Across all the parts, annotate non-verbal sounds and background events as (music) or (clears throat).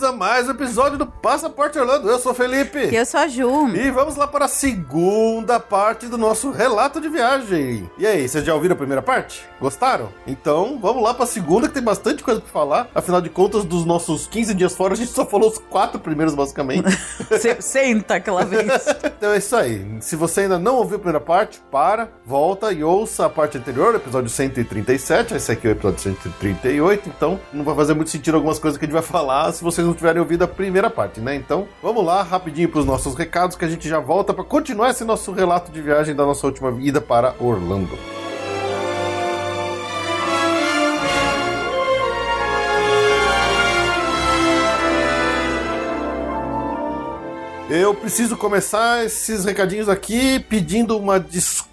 Bem-vindos a mais um episódio do Passaporte Orlando. Eu sou o Felipe. E eu sou a Ju. E vamos lá para a segunda parte do nosso relato de viagem. E aí, vocês já ouviram a primeira parte? Gostaram? Então, vamos lá para a segunda, que tem bastante coisa para falar. Afinal de contas, dos nossos 15 dias fora, a gente só falou os quatro primeiros, basicamente. (laughs) Senta aquela (laughs) vez. então é isso aí. Se você ainda não ouviu a primeira parte, para, volta e ouça a parte anterior, episódio 137. Esse aqui é o episódio 138. Então, não vai fazer muito sentido algumas coisas que a gente vai falar se vocês não tiverem ouvido a primeira parte, né? Então, vamos lá, rapidinho para os nossos recados, que a gente já volta para continuar esse nosso relato de viagem da nossa última ida para Orlando. Eu preciso começar esses recadinhos aqui pedindo uma desculpa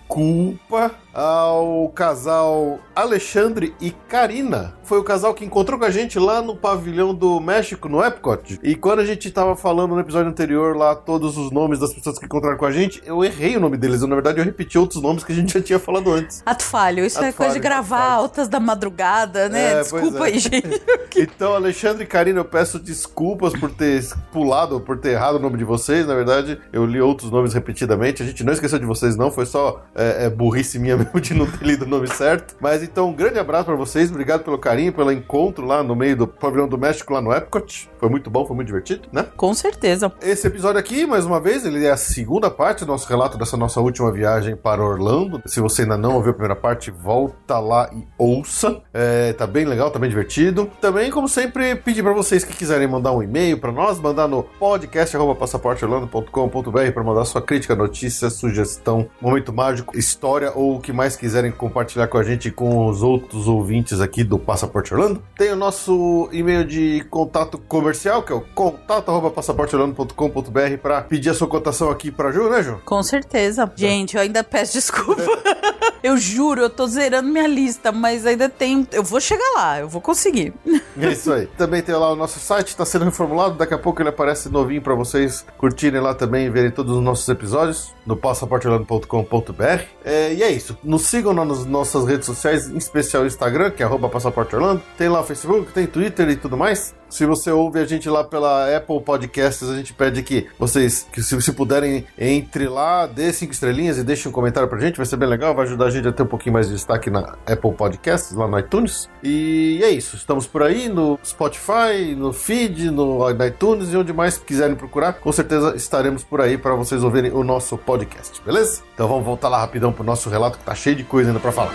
ao casal Alexandre e Karina. Foi o casal que encontrou com a gente lá no pavilhão do México, no Epcot. E quando a gente tava falando no episódio anterior lá todos os nomes das pessoas que encontraram com a gente, eu errei o nome deles. Eu, na verdade, eu repeti outros nomes que a gente já tinha falado antes. Ato falho. Isso Ato é coisa de gravar altas da madrugada, né? É, Desculpa é. aí, gente. (laughs) então, Alexandre e Karina, eu peço desculpas por ter pulado, por ter errado o nome de vocês. Na verdade, eu li outros nomes repetidamente. A gente não esqueceu de vocês, não. Foi só é, é burrice minha (laughs) mesmo de não ter lido o nome certo. Mas então, um grande abraço para vocês. Obrigado pelo carinho, pelo encontro lá no meio do pavilhão do México, lá no Epcot. Foi muito bom, foi muito divertido, né? Com certeza. Esse episódio aqui, mais uma vez, ele é a segunda parte do nosso relato dessa nossa última viagem para Orlando. Se você ainda não ouviu a primeira parte, volta lá e ouça. É, tá bem legal, tá bem divertido. Também, como sempre, pedir para vocês que quiserem mandar um e-mail para nós, mandar no podcast@passaporteorlando.com.br para mandar sua crítica, notícia, sugestão, momento mágico, história ou o que mais quiserem compartilhar com a gente com os outros ouvintes aqui do Passaporte Orlando. Tem o nosso e-mail de contato comercial, que é o contato@passaporteorlando.com.br para pedir a sua cotação aqui para Ju, né, Ju? Com certeza. Gente, eu ainda peço desculpa. (laughs) eu juro, eu tô zerando minha lista, mas ainda tem, eu vou chegar lá, eu vou conseguir. É isso aí. Também tem lá o nosso site, está sendo reformulado, daqui a pouco ele aparece novinho para vocês curtirem lá também e verem todos os nossos episódios no passaporteorlando.com.br. É, e é isso. Nos sigam nas nossas redes sociais, em especial o Instagram, que é passaporteorlando. Tem lá o Facebook, tem Twitter e tudo mais. Se você ouve a gente lá pela Apple Podcasts, a gente pede que vocês, que se, se puderem, entre lá, dê cinco estrelinhas e deixe um comentário pra gente, vai ser bem legal, vai ajudar a gente a ter um pouquinho mais de destaque na Apple Podcasts, lá no iTunes. E é isso, estamos por aí no Spotify, no feed, no, iTunes e onde mais quiserem procurar, com certeza estaremos por aí para vocês ouvirem o nosso podcast, beleza? Então vamos voltar lá rapidão pro nosso relato que tá cheio de coisa ainda para falar.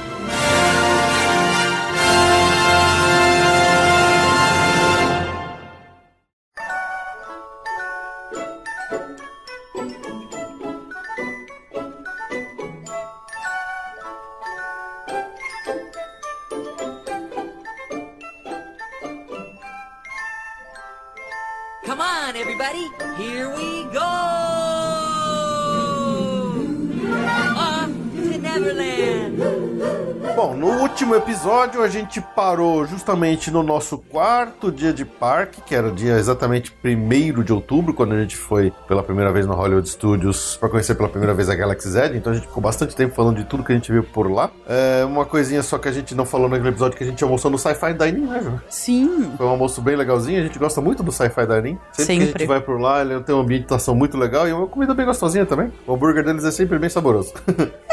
everybody. Here we último episódio a gente parou justamente no nosso quarto dia de parque, que era o dia exatamente 1 de outubro, quando a gente foi pela primeira vez no Hollywood Studios para conhecer pela primeira vez a Galaxy Z. Então a gente ficou bastante tempo falando de tudo que a gente viu por lá. É uma coisinha só que a gente não falou naquele episódio que a gente almoçou no Sci-Fi Dining, né, Ju? Sim. Foi um almoço bem legalzinho, a gente gosta muito do Sci-Fi Dining. Sempre, sempre, que a gente vai por lá, ele tem uma ambientação muito legal e uma comida bem gostosinha também. O hambúrguer deles é sempre bem saboroso. (laughs)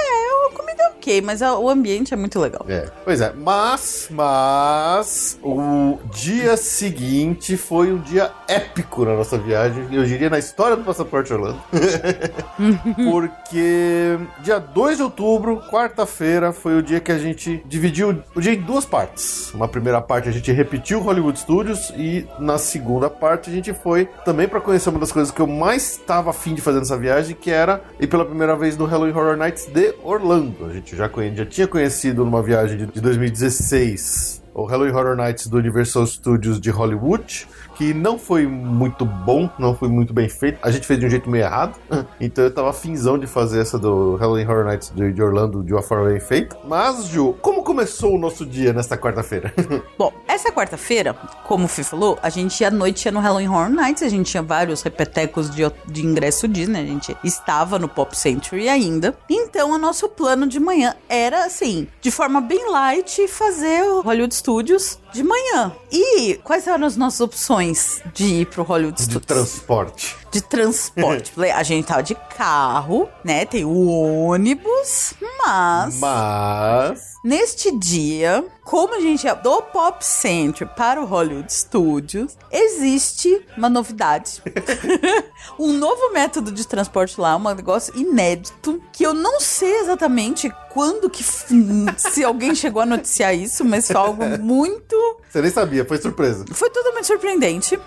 ok, mas o ambiente é muito legal. É, pois é. Mas, mas, o dia seguinte foi um dia épico na nossa viagem. Eu diria na história do Passaporte Orlando. (laughs) Porque dia 2 de outubro, quarta-feira, foi o dia que a gente dividiu o dia em duas partes. Uma primeira parte a gente repetiu Hollywood Studios e na segunda parte a gente foi também para conhecer uma das coisas que eu mais estava afim de fazer nessa viagem, que era ir pela primeira vez no Halloween Horror Nights de Orlando. A gente já, conhe- já tinha conhecido numa viagem de, de 2016 o Halloween Horror Nights do Universal Studios de Hollywood, que não foi muito bom, não foi muito bem feito. A gente fez de um jeito meio errado. (laughs) Então eu tava finzão de fazer essa do Halloween Horror Nights de, Orlando de uma forma bem feita. Mas, Ju, como começou o nosso dia nesta quarta-feira? (laughs) Bom, essa quarta-feira, como o Fih falou, a gente à noite ia no Halloween Horror Nights, a gente tinha vários repetecos de, de ingresso Disney, a gente estava no Pop Century ainda. Então, o nosso plano de manhã era, assim, de forma bem light, fazer o Hollywood Studios de manhã. E quais eram as nossas opções de ir pro Hollywood de Studios? transporte. De transporte. (laughs) A gente tava de carro, né? Tem o ônibus, mas, Mas. neste dia, como a gente é do Pop Center para o Hollywood Studios, existe uma novidade. (laughs) (laughs) um novo método de transporte lá, um negócio inédito, que eu não sei exatamente quando que se alguém chegou a noticiar isso, mas foi algo muito Você nem sabia, foi surpresa. foi totalmente surpreendente.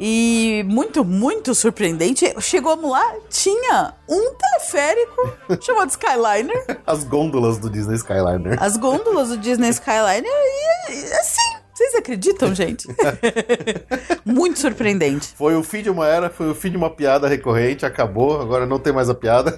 e muito, muito surpreendente. Chegamos lá, tinha um teleférico (laughs) chamado Skyliner, As gôndolas do Disney Skyliner. as gôndolas do Disney (laughs) Skyliner e assim. Vocês acreditam, gente? (laughs) muito surpreendente. Foi o fim de uma era, foi o fim de uma piada recorrente, acabou, agora não tem mais a piada.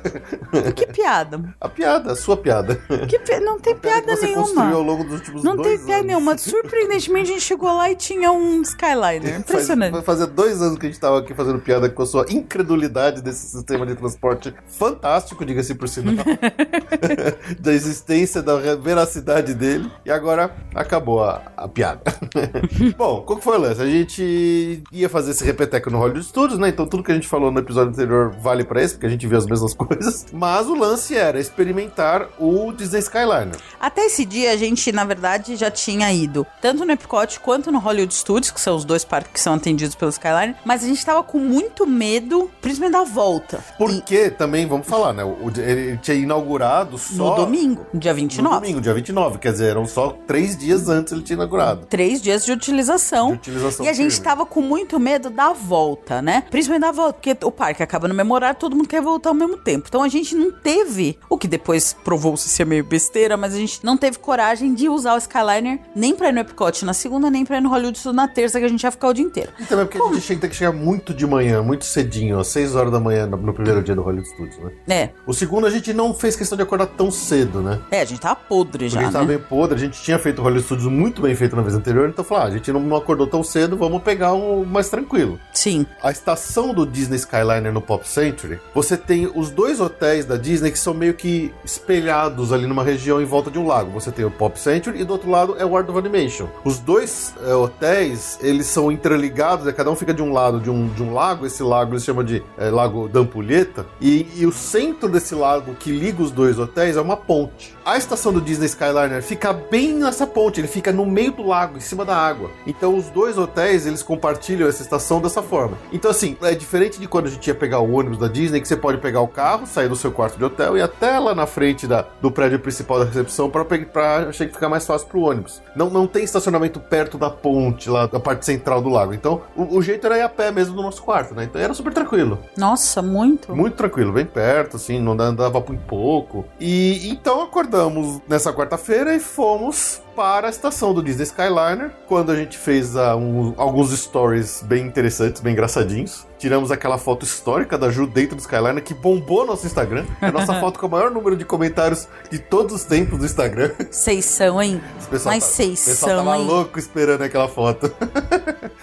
Que piada. A piada, a sua piada. Que pi- Não tem Piada piada que você construiu ao nenhuma. longo dos últimos Não tem piada anos. nenhuma. Surpreendentemente, a gente chegou lá e tinha um Skyliner. Faz, Impressionante. fazia dois anos que a gente tava aqui fazendo piada com a sua incredulidade desse sistema de transporte fantástico, diga-se por sinal. (laughs) da existência, da veracidade dele. E agora acabou a, a piada. (laughs) Bom, qual que foi o lance? A gente ia fazer esse repeteco no Hollywood Studios, né? Então tudo que a gente falou no episódio anterior vale pra esse, porque a gente viu as mesmas (laughs) coisas. Mas o lance era experimentar o Disney Skyliner. Até esse dia, a gente, na verdade, já tinha ido tanto no Epcot quanto no Hollywood Studios, que são os dois parques que são atendidos pelo Skyliner, mas a gente tava com muito medo, principalmente da volta. Porque também, vamos falar, né? o- ele tinha inaugurado E só. no domingo, dia No 29. domingo, dia 29. Quer dizer, eram só três dias antes ele tinha inaugurado. Três dias de utilização. De utilização e a gente tava com muito medo da volta, né? Principalmente da volta, porque o parque acaba no mesmo horário, todo mundo quer voltar ao mesmo tempo. Então a gente não teve, o que depois provou-se ser meio besteira, mas a gente não teve coragem de usar o Skyliner nem pra ir no Epcot na segunda, nem pra ir no Hollywood Studios na terça, que a gente ia ficar o dia inteiro. E também porque a gente tem que chegar muito de manhã, muito cedinho, às 6 horas da manhã no, primeiro dia do Hollywood Studios, né? É, O segundo a gente não fez questão de acordar tão cedo, né? é, a gente tava podre Porque já, a gente tava né? bem podre, a gente tinha feito o Hollywood Studios muito bem feito na vez anterior, então falou, ah, a gente não, acordou tão cedo, vamos pegar um mais tranquilo. Sim. A estação do Disney Skyliner no Pop Century, você tem os dois hotéis da Disney que são meio que espelhados ali numa região em volta de um lago. Você tem o Pop Century e do outro lado é o Art of Animation. Os dois é, hotéis, eles são interligados, né? cada um fica de um lado de um, de um lago, esse lago eles chamam de é, Lago da Ampulheta, e, e o centro desse lago que liga os dois hotéis é uma ponte. A estação do Disney Skyliner fica bem nessa ponte, ele fica no meio do lago, em cima da água. Então os dois hotéis, eles compartilham essa estação dessa forma. Então assim, é diferente de quando a gente ia pegar o ônibus da Disney, que você pode pegar o carro, sair do seu quarto de hotel e até lá na frente da, do prédio principal da recepção para achei que ficar mais fácil pro ônibus. Não, não tem estacionamento perto da ponte, lá da parte central do lago. Então o, o jeito era ir a pé mesmo do nosso quarto, né? Então era super tranquilo. Nossa, muito. Muito tranquilo, bem perto, assim, não andava muito pouco. E então acordamos nessa quarta-feira e fomos para a estação do Disney Skyliner, quando a gente fez ah, um- alguns stories bem interessantes, bem engraçadinhos. Tiramos aquela foto histórica da Ju dentro do Skyliner, que bombou nosso Instagram. É a nossa (laughs) foto com o maior número de comentários de todos os tempos do Instagram. Seis são, hein? Mas tá- seis o pessoal são, tava hein? louco esperando aquela foto. (laughs)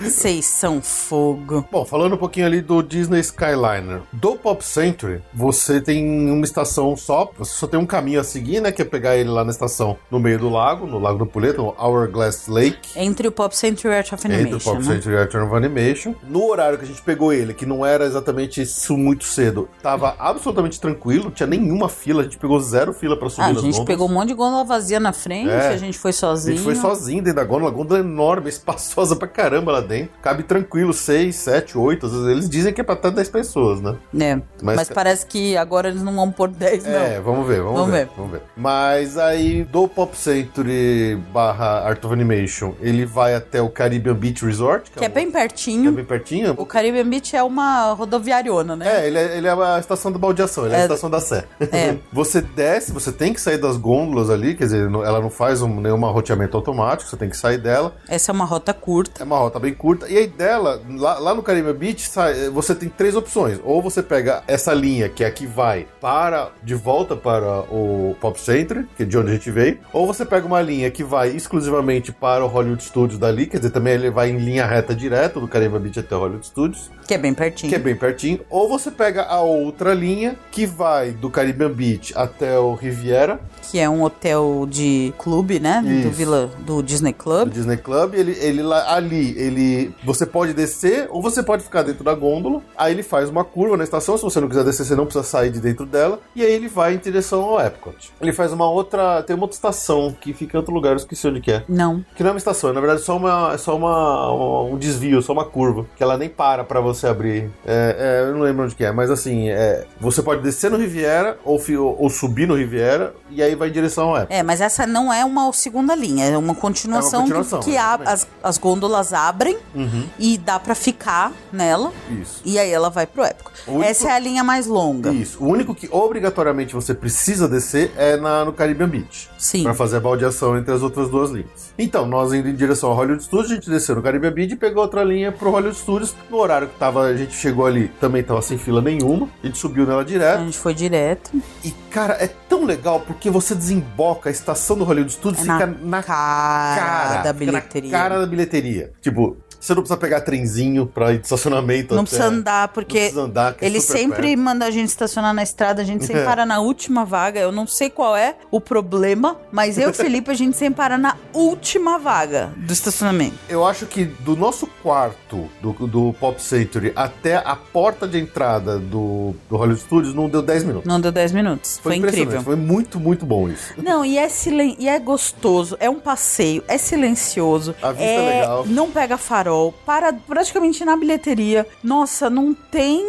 Seis são fogo. Bom, falando um pouquinho ali do Disney Skyliner. Do Pop Century, você tem uma estação só, você só tem um caminho a seguir, né? Que é pegar ele lá na estação no meio do lago, no Lago do Puleto, no Hourglass Lake. Entre o Pop Century e Art of Entre o Animation, Pop né? Century e Return of Animation. No horário que a gente pegou ele, que não era exatamente isso muito cedo, tava absolutamente tranquilo, tinha nenhuma fila, a gente pegou zero fila pra subir Ah, a gente pegou um monte de gôndola vazia na frente, É. a gente foi A sozinho. gente foi sozinho dentro da gôndola, gôndola enorme, (laughs) espaçosa pra caramba lá dentro. Cabe tranquilo, 6, 7, 8. Às vezes eles dizem que é pra até 10 pessoas, né? É, Mas- mas, parece que agora eles não vão pôr 10, não. É, vamos ver, vamos, Vamos ver, ver. Vamos ver. Mas aí, do Pop Century barra Art of Animation, ele vai até o Caribbean Beach Resort, que, Que é um- bem que é pertinho. bem pertinho. O Caribbean Beach é uma rodoviariona, né? É, ele é, ele é a estação da baldeação, ele é, a É. estação da Sé. É. (laughs) você desce, você tem que sair das gôndolas ali, quer dizer, ela não faz um, nenhum roteamento automático, você tem que sair dela. Essa é uma rota curta. É uma rota bem curta. E aí dela, lá, lá no Caribe Beach, sai- você tem três opções. Ou você pega essa linha, que é a que vai para de volta para o Pop Center, que é de onde a gente veio. Ou você pega uma linha que vai exclusivamente para o Hollywood Studios dali, quer dizer, também ele vai em linha reta direto do Caribe Beach até o Hollywood Studios, Que é bem pertinho. que é bem pertinho. Ou você pega a outra linha, que vai do Caribbean Beach até o Riviera, Que é um hotel de clube, né? Do Isso. Vila do Disney do Club. Disney Club, ele, ele lá, ali, ele você pode descer ou você pode ficar dentro da gôndola. Aí ele faz uma curva na estação, se você não quiser descer, você não precisa sair de dentro dela. E aí ele vai em direção ao Epcot. Ele faz uma outra, tem uma outra estação que fica em outro lugar, eu esqueci onde que é. Não. Que não é uma estação, é, na verdade é só uma, é só uma um desvio, só uma curva, que ela nem para pra você abrir. É, é, eu não lembro onde que é, mas assim, é, você pode descer no Riviera ou, ou, subir no Riviera e aí vai em direção ao Epcot. É, mas essa não é uma segunda linha, é uma continuação, É uma continuação, que, que a- as, as gôndolas abrem Uhum, e dá pra ficar nela isso. e aí ela vai pro Epcot. O único- Essa é a linha mais longa. Isso. O único que obrigatoriamente você precisa descer é na, no Caribbean Beach. Sim. Pra fazer a baldeação entre as outras duas linhas. Então, nós indo em direção ao Hollywood Studios, a gente desceu no Caribbean Beach e pegou outra linha pro Hollywood Studios. No horário que tava, a gente chegou ali, também tava sem fila nenhuma. A gente subiu nela A direto. gente foi direto. E, cara, é tão legal porque você desemboca a estação do Hollywood Studios, É na fica na cara, cara da bilheteria. Na cara da bilheteria. Tipo, você não precisa pegar trenzinho pra ir de estacionamento Não até- precisa andar, porque precisa andar, é ele sempre perto. manda a gente estacionar na estrada, a gente sempre É. para na última vaga. Eu não sei qual é o problema, mas eu e o Felipe, a gente sempre para na última vaga do estacionamento. Eu acho que do nosso quarto do, do Pop Century até a porta de entrada do, do Hollywood Studios não deu 10 minutos. Não deu 10 minutos. Foi, impressionante, incrível. Foi muito, muito bom isso. Não, e é, silen... e é gostoso, é um passeio, é silencioso. A vista é legal. Não pega farol, para praticamente na bilheteria. Nossa, não tem.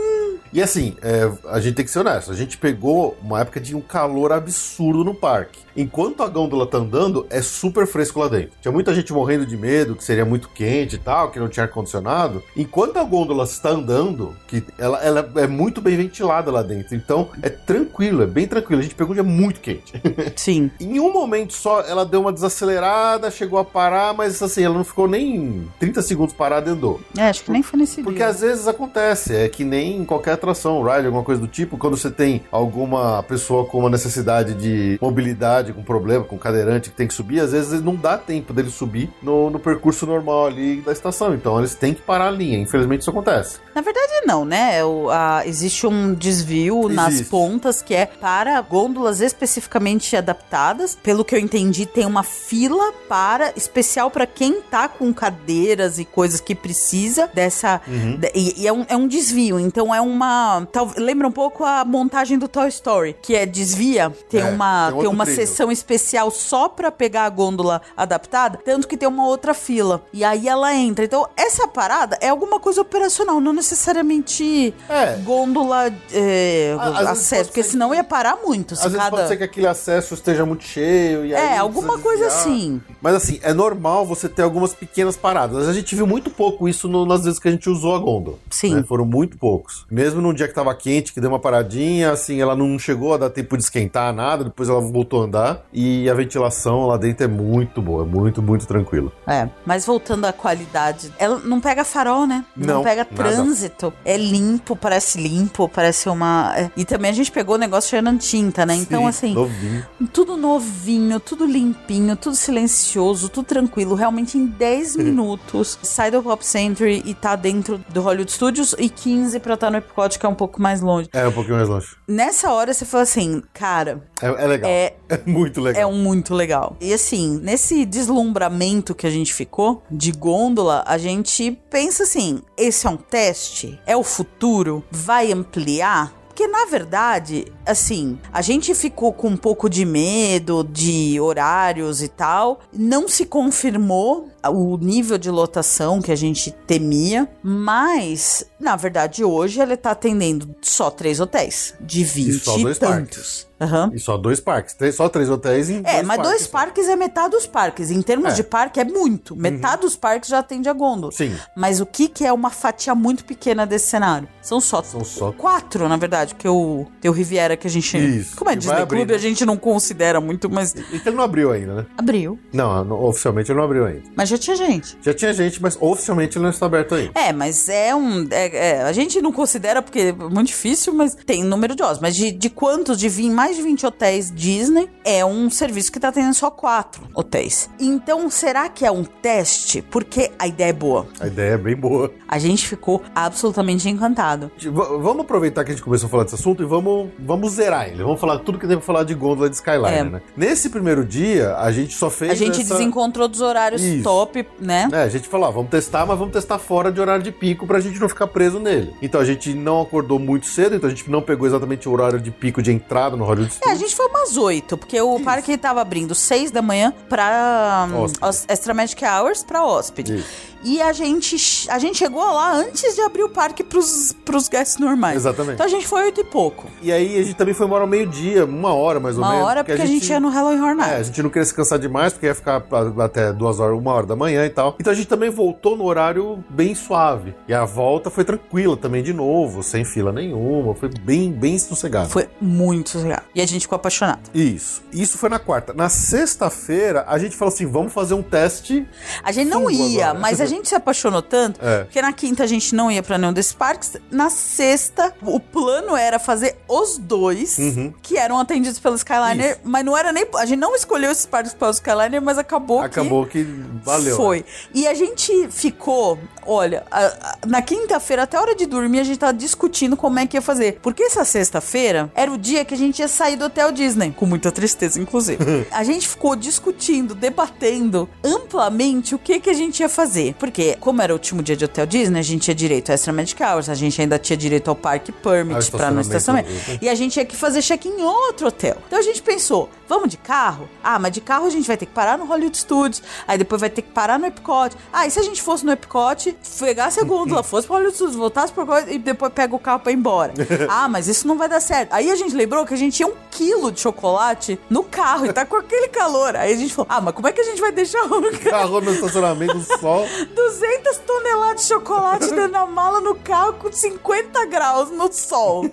E assim, é, a gente tem que ser honesto. A gente pegou uma época de um calor absurdo no parque. Enquanto a gôndola tá andando, é super fresco lá dentro. Tinha muita gente morrendo de medo, que seria muito quente e tal, que não tinha ar-condicionado. Enquanto a gôndola está andando, que ela, ela é muito bem ventilada lá dentro. Então é tranquilo, é bem tranquilo. A gente pegou um dia muito quente. (laughs) Sim. Em um momento só, ela deu uma desacelerada, chegou a parar, mas assim, ela não ficou nem 30 segundos parada e andou. É, acho que nem foi nesse Porque dia. às vezes acontece, é que nem em qualquer atração, ride, alguma coisa do tipo, quando você tem alguma pessoa com uma necessidade de mobilidade, com problema, com cadeirante que tem que subir, às vezes não dá tempo dele subir no, no percurso normal ali da estação. Então eles têm que parar a linha. Infelizmente isso acontece. Na verdade, não, né? O- a- existe um desvio nas Existe. pontas que é para gôndolas especificamente adaptadas. Pelo que eu entendi, tem uma fila para especial para quem tá com cadeiras e coisas que precisa dessa. Uhum. de- e e é, um, é um desvio, então é uma. tal- lembra um pouco a montagem do Toy Story, que é desvia, tem É, uma, tem tem uma trilho. Sessão especial só pra pegar a gôndola adaptada, tanto que tem uma outra fila. E aí ela entra. Então, essa parada é alguma coisa operacional, não necessariamente É. gôndola é, Às acesso, porque senão que- ia parar muito. Às vezes cada... pode ser que aquele acesso esteja muito cheio e É, alguma coisa desviar. assim. Mas assim, é normal você ter algumas pequenas paradas. A gente viu muito pouco isso no- nas vezes que a gente usou a gôndola. Sim. né? Foram muito poucos. Mesmo num dia que tava quente, que deu uma paradinha, assim, ela não chegou a dar tempo de esquentar nada, depois ela voltou a andar. E a ventilação lá dentro é muito boa, é muito, muito tranquila. É, mas voltando à qualidade, ela não pega farol, né? Não, pega nada. trânsito. É limpo, parece limpo, parece uma. é. E também a gente pegou o negócio cheirando tinta, né? Então, Sim, assim, Novinho. tudo novinho, tudo limpinho, tudo silencioso, tudo tranquilo. Realmente, em 10 (laughs) minutos, sai do Pop Century e tá dentro do Hollywood Studios e 15 pra estar no Epcot, que é um pouco mais longe. É, um pouquinho mais longe. Nessa hora, você falou assim, cara, É, é legal. É- (laughs) É muito legal. é um muito legal. E assim, nesse deslumbramento que a gente ficou de gôndola, a gente pensa assim: esse é um teste? É o futuro? Vai ampliar? Porque, na verdade, assim, a gente ficou com um pouco de medo de horários e tal. Não se confirmou o nível de lotação que a gente temia, mas, na verdade, hoje ele tá atendendo só três hotéis de 20 só e tantos. Aham. E só dois parques. Três- só três hotéis em É, mas dois só. parques é metade dos parques. Em termos É. de parque, é muito. Metade dos parques já atende a gôndola. Sim. Mas o que, que é uma fatia muito pequena desse cenário? São só, São só- quatro, na verdade, que o, tem o Riviera que a gente. Isso, Como é Disney abrir, Clube, né? a gente não considera muito, mas Então ele não abriu ainda, né? abriu. Não, não, oficialmente ele não abriu ainda. Mas já tinha gente. Já tinha gente, mas oficialmente ele não está aberto ainda. É, mas é um. é- é, a gente não considera porque é muito difícil, mas tem número de hóspedes. Mas de, de quantos, de 20, mais de 20 hotéis Disney, é um serviço que tá tendo só quatro hotéis. Então, será que é um teste? Porque a ideia é boa. A ideia é bem boa. A gente ficou absolutamente encantado. V- vamos aproveitar que a gente começou a falar desse assunto e vamos, vamos zerar ele. Vamos falar tudo que tem pra falar de gôndola de Skyliner, É. né? Nesse primeiro dia, a gente só fez A gente essa... desencontrou dos horários Isso. top, né? É, a gente falou, ó, vamos testar, mas vamos testar fora de horário de pico pra gente não ficar preso nele. Então a gente não acordou muito cedo, então a gente não pegou exatamente o horário de pico de entrada no Hollywood É, a gente foi umas oito, porque o parque tava abrindo seis da manhã pra um, Extra Magic Hours pra hóspede. Isso. E a gente, a gente chegou lá antes de abrir o parque pros, pros guests normais. Exatamente. Então a gente foi oito e pouco. E aí a gente também foi embora ao meio-dia, uma hora mais ou Uma menos. hora, porque a gente ia no Halloween Horror É, a Night. gente não queria se cansar demais, porque ia ficar a- até duas horas, uma hora da manhã e tal. Então a gente também voltou no horário bem suave. E a volta foi tranquila também de novo, sem fila nenhuma. Foi bem, bem sossegado. Foi muito legal. E a gente ficou apaixonado. Isso. Isso foi na quarta. Na sexta-feira, a gente falou assim: vamos fazer um teste. A gente não ia, agora. mas a gente se apaixonou tanto, É. porque na quinta a gente não ia pra nenhum desses parques. Na sexta, o plano era fazer os dois, Uhum. que eram atendidos pelo Skyliner, Isso. mas não era nem. A gente não escolheu esses parques pelo Skyliner, mas acabou, que. Acabou que valeu. Foi. E a gente ficou, olha, a- a- na quinta-feira, até a hora de dormir, a gente tava discutindo como é que ia fazer. Porque essa sexta-feira era o dia que a gente ia sair do Hotel Disney. Com muita tristeza, inclusive. (laughs) a gente ficou discutindo, debatendo amplamente o que que a gente ia fazer. Porque, como era o último dia de Hotel Disney, a gente tinha direito a Extra Magic Hours, a gente ainda tinha direito ao Park Permit Ao pra no estacionamento. E a gente tinha que fazer check-in em outro hotel. Então a gente pensou, vamos de carro? Ah, mas de carro a gente vai ter que parar no Hollywood Studios, aí depois vai ter que parar no Epcot. Ah, e se a gente fosse no Epcot, pegasse a gôndola, fosse pro Hollywood Studios, voltasse pro Epcot e depois pega o carro pra ir embora. ah, mas isso não vai dar certo. Aí a gente lembrou que a gente tinha um quilo de chocolate no carro e tá com aquele calor. Aí a gente falou, ah, mas como é que a gente vai deixar o Carro no estacionamento, sol. 200 toneladas de chocolate dentro da mala no carro com 50 graus no sol.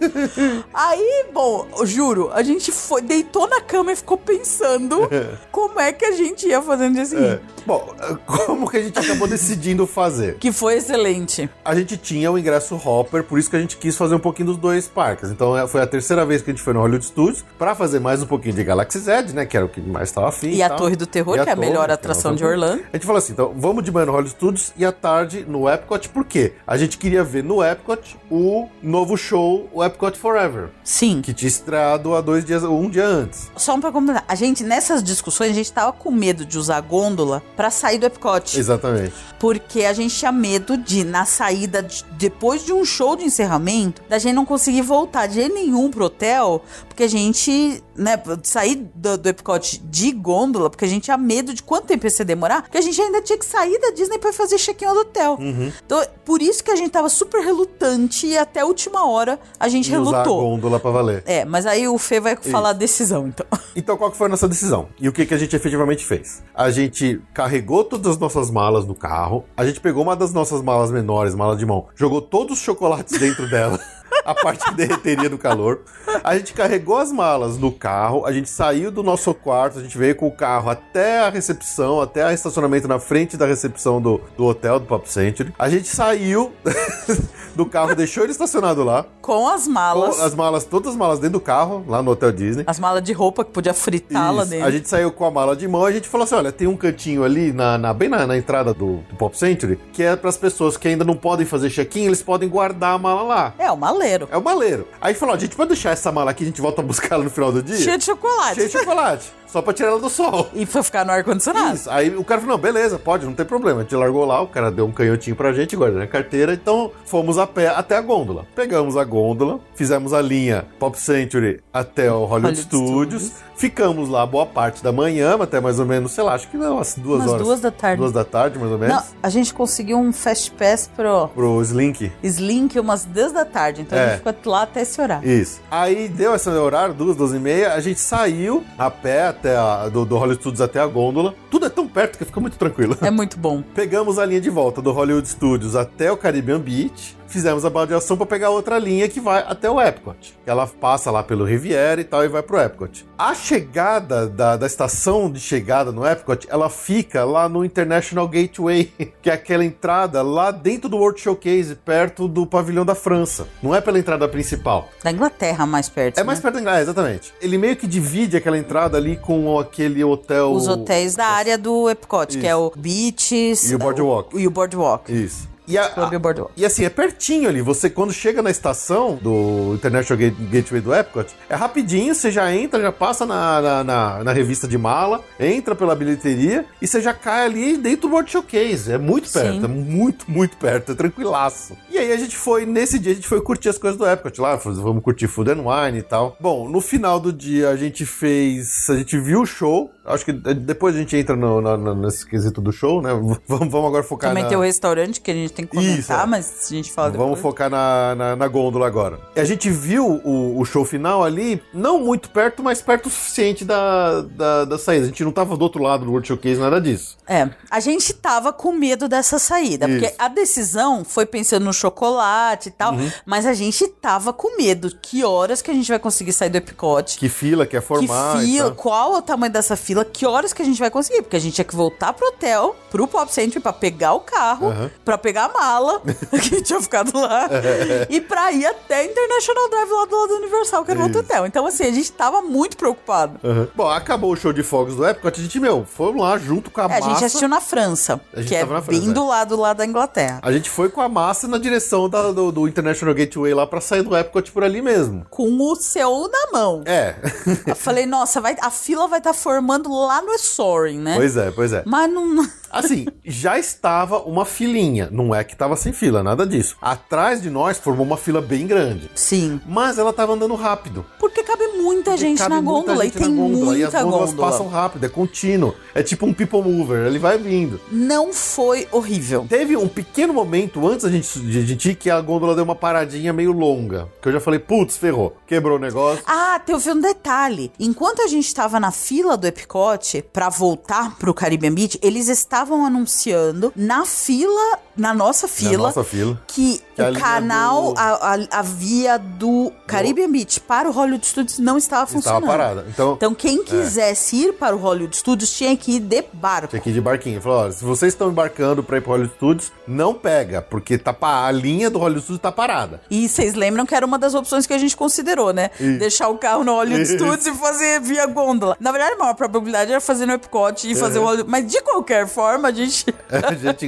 Aí, bom, juro, a gente foi, deitou na cama e ficou pensando como é que a gente ia fazer no dia seguinte. É. Bom, como que a gente acabou decidindo fazer? Que foi excelente. A gente tinha o ingresso Hopper, por isso que a gente quis fazer um pouquinho dos dois parques. Então é, foi a terceira vez que a gente foi no Hollywood Studios pra fazer mais um pouquinho de Galaxy Z, né? Que era o que mais estava afim. E a tal. Torre do Terror, E que é a melhor é atração de. Orlando. A gente falou assim: então vamos de manhã no Hollywood Studios e à tarde no Epcot, por quê? A gente queria ver no Epcot o novo show, o Epcot Forever, Sim. que tinha estreado há dois dias, um dia antes. Só um pra completar. A gente, nessas discussões, a gente tava com medo de usar a gôndola pra sair do Epcot. Exatamente. Porque a gente tinha medo de, na saída, de- depois de um show de encerramento, da gente não conseguir voltar de jeito nenhum pro hotel, porque a gente, né, sair do, do Epcot de gôndola, porque a gente tinha medo de quanto tempo ia demorar, porque a gente ainda tinha que sair da Disney pra fazer check-in do hotel. Uhum. Então, por isso que a gente tava super relutante e até a última hora a gente E usar a relutou. gôndola pra valer. É, mas aí o Fê vai falar a decisão, então. (laughs) Então, qual que foi a nossa decisão? E o que, que a gente efetivamente fez? A gente carregou todas as nossas malas no carro, a gente pegou uma das nossas malas menores, mala de mão, jogou todos os chocolates dentro (laughs) dela. (laughs) A parte que derreteria do calor. A gente carregou as malas no carro, a gente saiu do nosso quarto, a gente veio com o carro até a recepção, até o estacionamento na frente da recepção do, do hotel do Pop Century. A gente saiu (laughs) do carro, deixou ele estacionado lá, Com as com malas. as malas, todas as malas dentro do carro, lá no Hotel Disney. As malas de roupa que podia fritar lá dentro. A gente saiu com a mala de mão e a gente falou assim: olha, tem um cantinho ali, na, na- bem na, na entrada do, do Pop Century, que é para as pessoas que ainda não podem fazer check-in, eles podem guardar a mala lá. É, o maleiro. É o maleiro. Aí falou: a gente pode deixar essa mala aqui, a gente volta a buscar ela no final do dia? Cheio de chocolate. Cheio de chocolate. Só pra tirar ela do sol. (laughs) E foi ficar no ar-condicionado. Isso. Aí o cara falou: não, beleza, pode, não tem problema. A gente largou lá, o cara deu um canhotinho pra gente, guardou na carteira, então fomos a pé até a gôndola. Pegamos a gôndola, fizemos a linha Pop Century até o Hollywood, Hollywood Studios, Studios. ficamos lá boa parte da manhã, até mais ou menos, sei lá, acho que não, umas duas Umas horas. duas da tarde. Duas da tarde, mais ou menos. Não, a gente conseguiu um fast pass pro Pro Slink. Slink umas duas da tarde, então a É. gente ficou lá até esse horário. Isso. Aí deu esse horário, duas, duas e meia, a gente saiu a pé até a, do, do Hollywood Studios até a gôndola. Tudo é tão perto que fica muito tranquilo. É muito bom. (laughs) Pegamos a linha de volta do Hollywood Studios até o Caribbean Beach. Fizemos a baldeação para pegar outra linha que vai até o Epcot. Ela passa lá pelo Riviera e tal e vai pro Epcot. A chegada da, da estação de chegada no Epcot, ela fica lá no International Gateway, (laughs) que é aquela entrada lá dentro do World Showcase, perto do pavilhão da França. Não é pela entrada principal. Da Inglaterra mais perto. É mais né? perto da Inglaterra, exatamente. Ele meio que divide aquela entrada ali com aquele hotel. Os hotéis da área do Epcot, que Isso. é o Beaches. E o Boardwalk. E o Boardwalk. Isso. E, a, Club e o Boardwalk. e assim, é pertinho ali. Você, quando chega na estação do International Gate- Gateway do Epcot, é rapidinho, você já entra, já passa na, na, na- na revista de mala, entra pela bilheteria e você já cai ali dentro do World Showcase. É muito perto, Sim. é muito, muito perto, é tranquilaço. E aí a gente foi, nesse dia, a gente foi curtir as coisas do Epcot lá, vamos curtir Food and Wine e tal. Bom, no final do dia a gente fez, a gente viu o show. Acho que depois a gente entra no, no- no- nesse quesito do show, né? Vamos, vamos agora focar Também na... tem o restaurante que a gente tem que comentar, Isso, é. mas a gente fala Vamos depois. focar na, na, na gôndola agora. A gente viu o, o show final ali, não muito perto, mas perto o suficiente da, da, da saída. A gente não tava do outro lado do World Showcase, nada disso. É, a gente tava com medo dessa saída, Isso. porque a decisão foi pensando no chocolate e tal, Uhum. mas a gente tava com medo. Que horas que a gente vai conseguir sair do Epcot? Que fila Que formar. e fila, qual é o tamanho dessa fila? Que horas que a gente vai conseguir? Porque a gente tinha que voltar pro hotel, pro Pop Century, pra pegar o carro, Aham. pra pegar a mala, (laughs) que tinha ficado lá, (laughs) e pra ir até International Drive lá do lado do Universal, que era outro hotel. Então, assim, a gente tava muito preocupado. Aham. Bom, acabou o show de fogos do Epcot, a gente, meu, fomos lá junto com a É, a massa. gente assistiu na França, A que é na bem França, do lado lá da Inglaterra. A gente foi com a massa na direção da- do, do International Gateway lá pra sair do Epcot por ali mesmo. Com o seu na mão. É, (laughs) Eu falei, nossa, vai, a fila vai estar formando lá no Soaring, né? pois é, pois é. Mas não. Assim, já estava uma filinha. Não é que estava sem fila, nada disso. Atrás de nós formou uma fila bem grande. Sim. Mas ela estava andando rápido. Porque cabe muita Porque gente cabe na muita gôndola gente e tem na gôndola, E as muita gôndolas gôndola. passam rápido, é contínuo. É tipo um people mover, ele vai vindo. Não foi horrível. Teve um pequeno momento antes da gente, de a gente ir que a gôndola deu uma paradinha meio longa. Que eu já falei, putz, ferrou. Quebrou o negócio. Ah, teve um detalhe. Enquanto a gente estava na fila do Epicote pra voltar pro Caribbean Beach, eles estavam anunciando na fila, na nossa fila, nossa fila. que o linha canal, do- a, a, a via do Caribbean Beach para o Hollywood Studios não estava Estava funcionando. parada. Então, Então, quem quisesse ir para o Hollywood Studios tinha que ir de barco. tinha que ir de barquinho. Falou, olha, se vocês estão embarcando pra ir pro Hollywood Studios, não pega, porque tá a linha do Hollywood Studios tá parada. E vocês lembram que era uma das opções que a gente considerou, né? Isso. Deixar o carro no Hollywood Isso. (laughs) Studios e fazer via gôndola. Na verdade, a maior probabilidade era fazer no Epcot e fazer o Hollywood. Mas de qualquer forma, a gente, (laughs) A gente...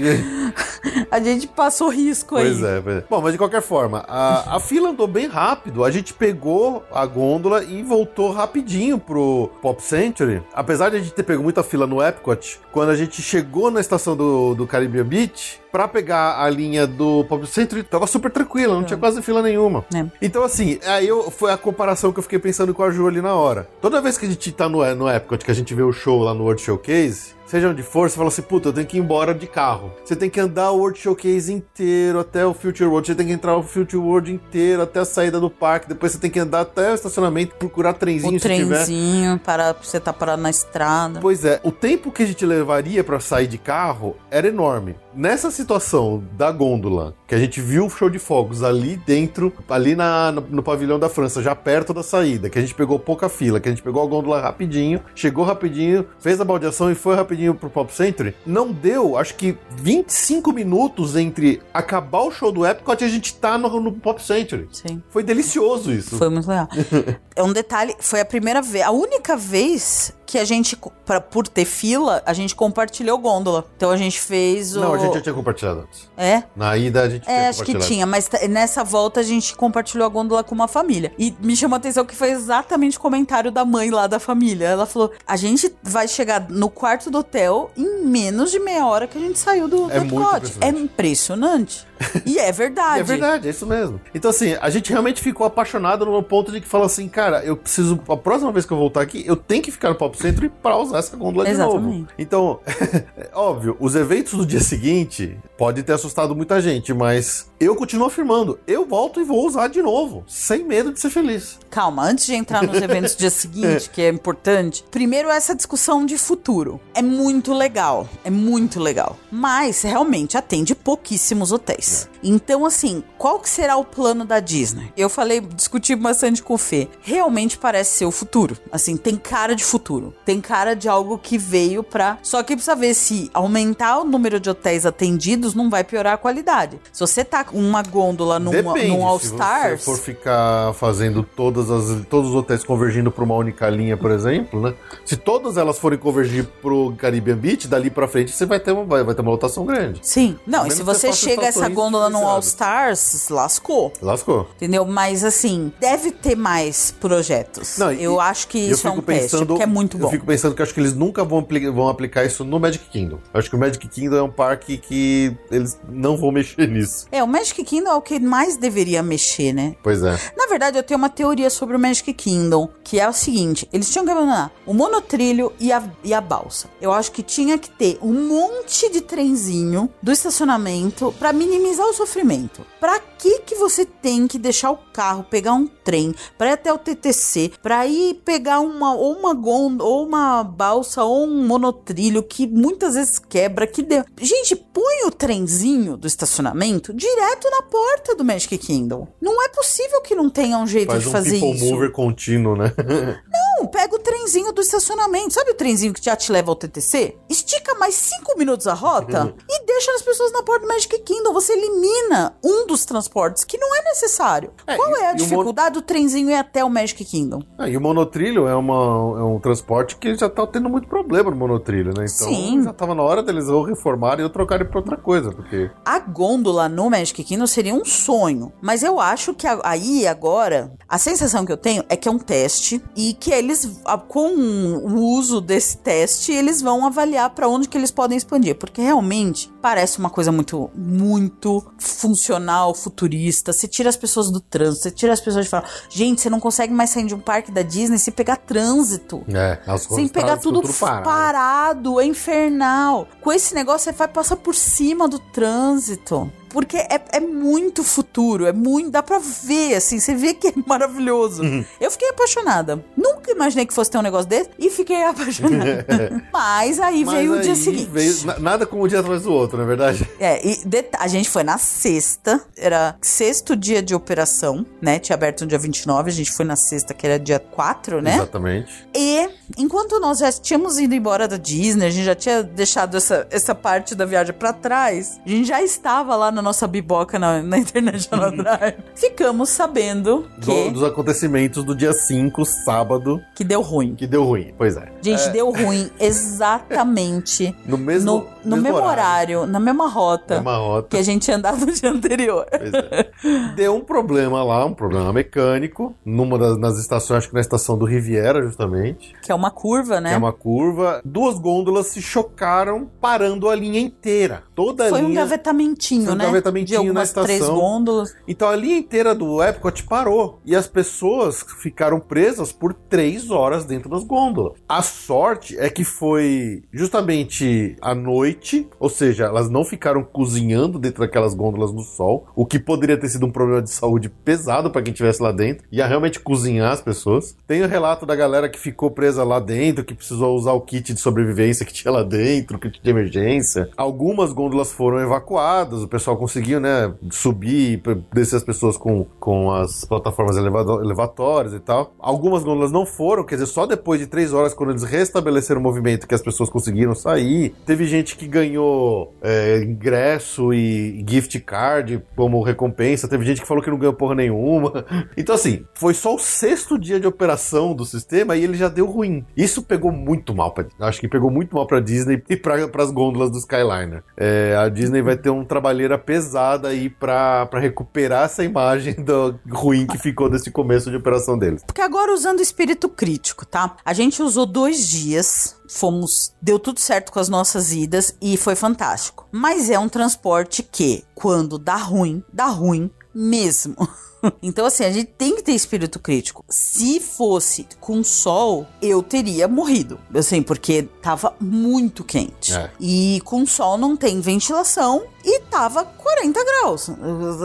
a gente passou risco Pois aí. é, pois é. Bom, mas de qualquer forma, a, a fila andou bem rápido. A gente pegou a gôndola e voltou rapidinho pro Pop Century. Apesar de a gente ter pego muita fila no Epcot, quando a gente chegou na estação do, do Caribbean Beach, pra pegar a linha do Pop Century, tava super tranquila, não tinha quase fila nenhuma. É. Então, assim, aí eu, foi a comparação que eu fiquei pensando com a Ju ali na hora. Toda vez que a gente tá no, no Epcot, que a gente vê o show lá no World Showcase, seja onde for, você fala assim, puta, eu tenho que ir embora de carro. Você tem que andar o World Showcase inteiro até o Future World, você tem que entrar o Future World inteiro até a saída do parque, depois você tem que andar até o estacionamento, procurar trenzinho O se tiver. trenzinho para você estar parado na estrada. Pois é, o tempo que a gente levaria pra sair de carro era enorme. Nessa situação da gôndola, que a gente viu o show de fogos ali dentro, ali na, no, no pavilhão da França, já perto da saída, que a gente pegou pouca fila, que a gente pegou a gôndola rapidinho, chegou rapidinho, fez a baldeação e foi rapidinho pro Pop Century, não deu, acho que 25 minutos entre acabar o show do Epcot e a gente tá no, no Pop Century. Sim. Foi delicioso isso. Foi muito legal. (laughs) é um detalhe, foi a primeira vez, a única vez que a gente, pra, por ter fila, a gente compartilhou gôndola. Então a gente fez o. Não, a gente já tinha compartilhado antes. É? Na ida a gente É, acho que tinha, mas nessa volta a gente compartilhou a gôndola com uma família. E me chamou a atenção que foi exatamente o comentário da mãe lá da família. Ela falou: a gente vai chegar no quarto do hotel em menos de meia hora que a gente saiu do É do muito Epcot. É impressionante. E é (laughs) verdade. É verdade, é isso mesmo. Então, assim, a gente realmente ficou apaixonado no ponto de que falou assim, cara, eu preciso, a próxima vez que eu voltar aqui, eu tenho que ficar no Pop Centro pra usar essa gôndola de novo. Exatamente. Então, é (laughs) óbvio, os eventos do dia seguinte podem ter assustado muita gente, mas eu continuo afirmando, eu volto e vou usar de novo, sem medo de ser feliz. Calma, antes de entrar nos eventos do dia seguinte, (laughs) que é importante, primeiro essa discussão de futuro. É muito legal, é muito legal. Mas realmente atende pouquíssimos hotéis. Então, assim, qual que será o plano da Disney? Eu falei, discuti bastante com o Fê. Realmente parece ser o futuro. Assim, tem cara de futuro. Tem cara de algo que veio pra. Só que precisa ver se aumentar o número de hotéis atendidos não vai piorar a qualidade. Se você tá com uma gôndola num, Depende, num All se Stars. você for ficar fazendo todas as, todos os hotéis convergindo para uma única linha, por exemplo, né? Se todas elas forem convergir pro Caribbean Beach, dali pra frente você vai ter uma, vai, ter uma lotação grande. Sim. Não, e se você você chega essa gôndola num All. Stars, lascou. Lascou. Entendeu? Mas assim, deve ter mais projetos. Não, e- eu acho que isso é um fico teste, pensando- porque é muito bom. Eu fico pensando que acho que eles nunca vão, apli- vão aplicar isso no Magic Kingdom. Acho que o Magic Kingdom é um parque que eles não vão mexer nisso. É, o Magic Kingdom é o que mais deveria mexer, né? Pois é. Na verdade, eu tenho uma teoria sobre o Magic Kingdom, que é o seguinte: eles tinham que abandonar o monotrilho e a, e a balsa. Eu acho que tinha que ter um monte de trenzinho do estacionamento pra minimizar o sofrimento. Pra que que você tem que deixar o carro pegar um trem pra ir até o TTC, pra ir pegar uma ou uma gondola, ou uma balsa ou um monotrilho que muitas vezes quebra, que deu. Gente, põe o trenzinho do estacionamento direto na porta do Magic Kingdom. Não é possível que não tenha um jeito Faz de um fazer people isso. mover contínuo, né? (laughs) Não, pega o trenzinho do estacionamento. Sabe o trenzinho que já te leva ao TTC? Estica mais cinco minutos a rota (laughs) e deixa as pessoas na porta do Magic Kingdom. Você elimina um dos transportes que não é necessário. É, Qual e- é a dificuldade do trenzinho ir até o Magic Kingdom? Ah, e o monotrilho é, uma, é um transporte que já tá tendo muito problema no monotrilho, né? Então Sim. já tava na hora deles ou reformarem ou trocarem pra outra coisa, porque. A gôndola no Magic Kingdom seria um sonho. Mas eu acho que aí, agora, a sensação que eu tenho é que é um teste e que eles, com o uso desse teste, eles vão avaliar pra onde que eles podem expandir. Porque realmente parece uma coisa muito, muito funcional, futurista. Você tira as pessoas do trânsito, você tira as pessoas de falar, gente, você não consegue mais sair de um parque da Disney se pegar trânsito. É, as Sem pegar tudo, ficou parado. parado. é infernal. Com esse negócio, você vai passar por cima do trânsito. Porque é, é muito futuro, é muito. Dá pra ver, assim, você vê que é maravilhoso. Uhum. Eu fiquei apaixonada. Nunca imaginei que fosse ter um negócio desse e fiquei (laughs) apaixonada. (laughs) Mas aí Mas veio o dia aí seguinte. veio- na- nada como um dia atrás do outro, na verdade. É, e a gente foi na sexta, era sexto dia de operação, né? Tinha aberto no dia 29, a gente foi na sexta, que era dia 4, né? Exatamente. E enquanto nós já tínhamos ido embora da Disney, a gente já tinha deixado essa, essa parte da viagem pra trás, a gente já estava lá na nossa biboca na, na International Drive. Ficamos sabendo Do- que, dos acontecimentos do dia 5, sábado, que deu ruim. que deu ruim. Pois é. Gente, deu ruim exatamente (laughs) No mesmo, no, no mesmo horário, na mesma rota Mesma rota. que a gente andado no dia anterior. Pois é. Deu um problema lá, um problema mecânico, numa das nas estações, acho que na estação do Riviera, justamente, Que é uma curva, né? que é uma curva. Duas gôndolas se chocaram, parando a linha inteira. Toda a Foi um linha. gavetamentinho, Foi um né? Gavetamentinho de algumas na três estação. gôndolas. Então a linha inteira do Epcot parou. E as pessoas ficaram presas por três horas dentro das gôndolas. A sorte é que foi justamente à noite, ou seja, elas não ficaram cozinhando dentro daquelas gôndolas no sol, o que poderia ter sido um problema de saúde pesado para quem estivesse lá dentro. Ia realmente cozinhar as pessoas. Tem o relato da galera que ficou presa lá dentro, que precisou usar o kit de sobrevivência que tinha lá dentro, o kit de emergência. Algumas gôndolas foram evacuadas, o pessoal conseguiu, né, subir, p- descer as pessoas com, com as plataformas elevatórias e tal. Algumas gôndolas não foram, quer dizer, só depois de três horas, quando eles restabeleceram o movimento, que as pessoas conseguiram sair. Teve gente que que ganhou é, ingresso e gift card como recompensa. Teve gente que falou que não ganhou porra nenhuma. (laughs) Então, assim, foi só o sexto dia de operação do sistema e ele já deu ruim. Isso pegou muito mal pra Acho que pegou muito mal pra Disney e pra, pras gôndolas do Skyliner. É, a Disney vai ter um trabalheira pesada aí pra, pra recuperar essa imagem do ruim que ficou desse começo de operação deles. Porque agora, usando o espírito crítico, tá? A gente usou dois dias fomos, deu tudo certo com as nossas idas e foi fantástico. Mas é um transporte que, quando dá ruim, dá ruim mesmo. (laughs) (laughs) Então, assim, a gente tem que ter espírito crítico. Se fosse com sol, eu teria morrido. Assim, porque tava muito quente. É. E com sol não tem ventilação e tava 40 graus.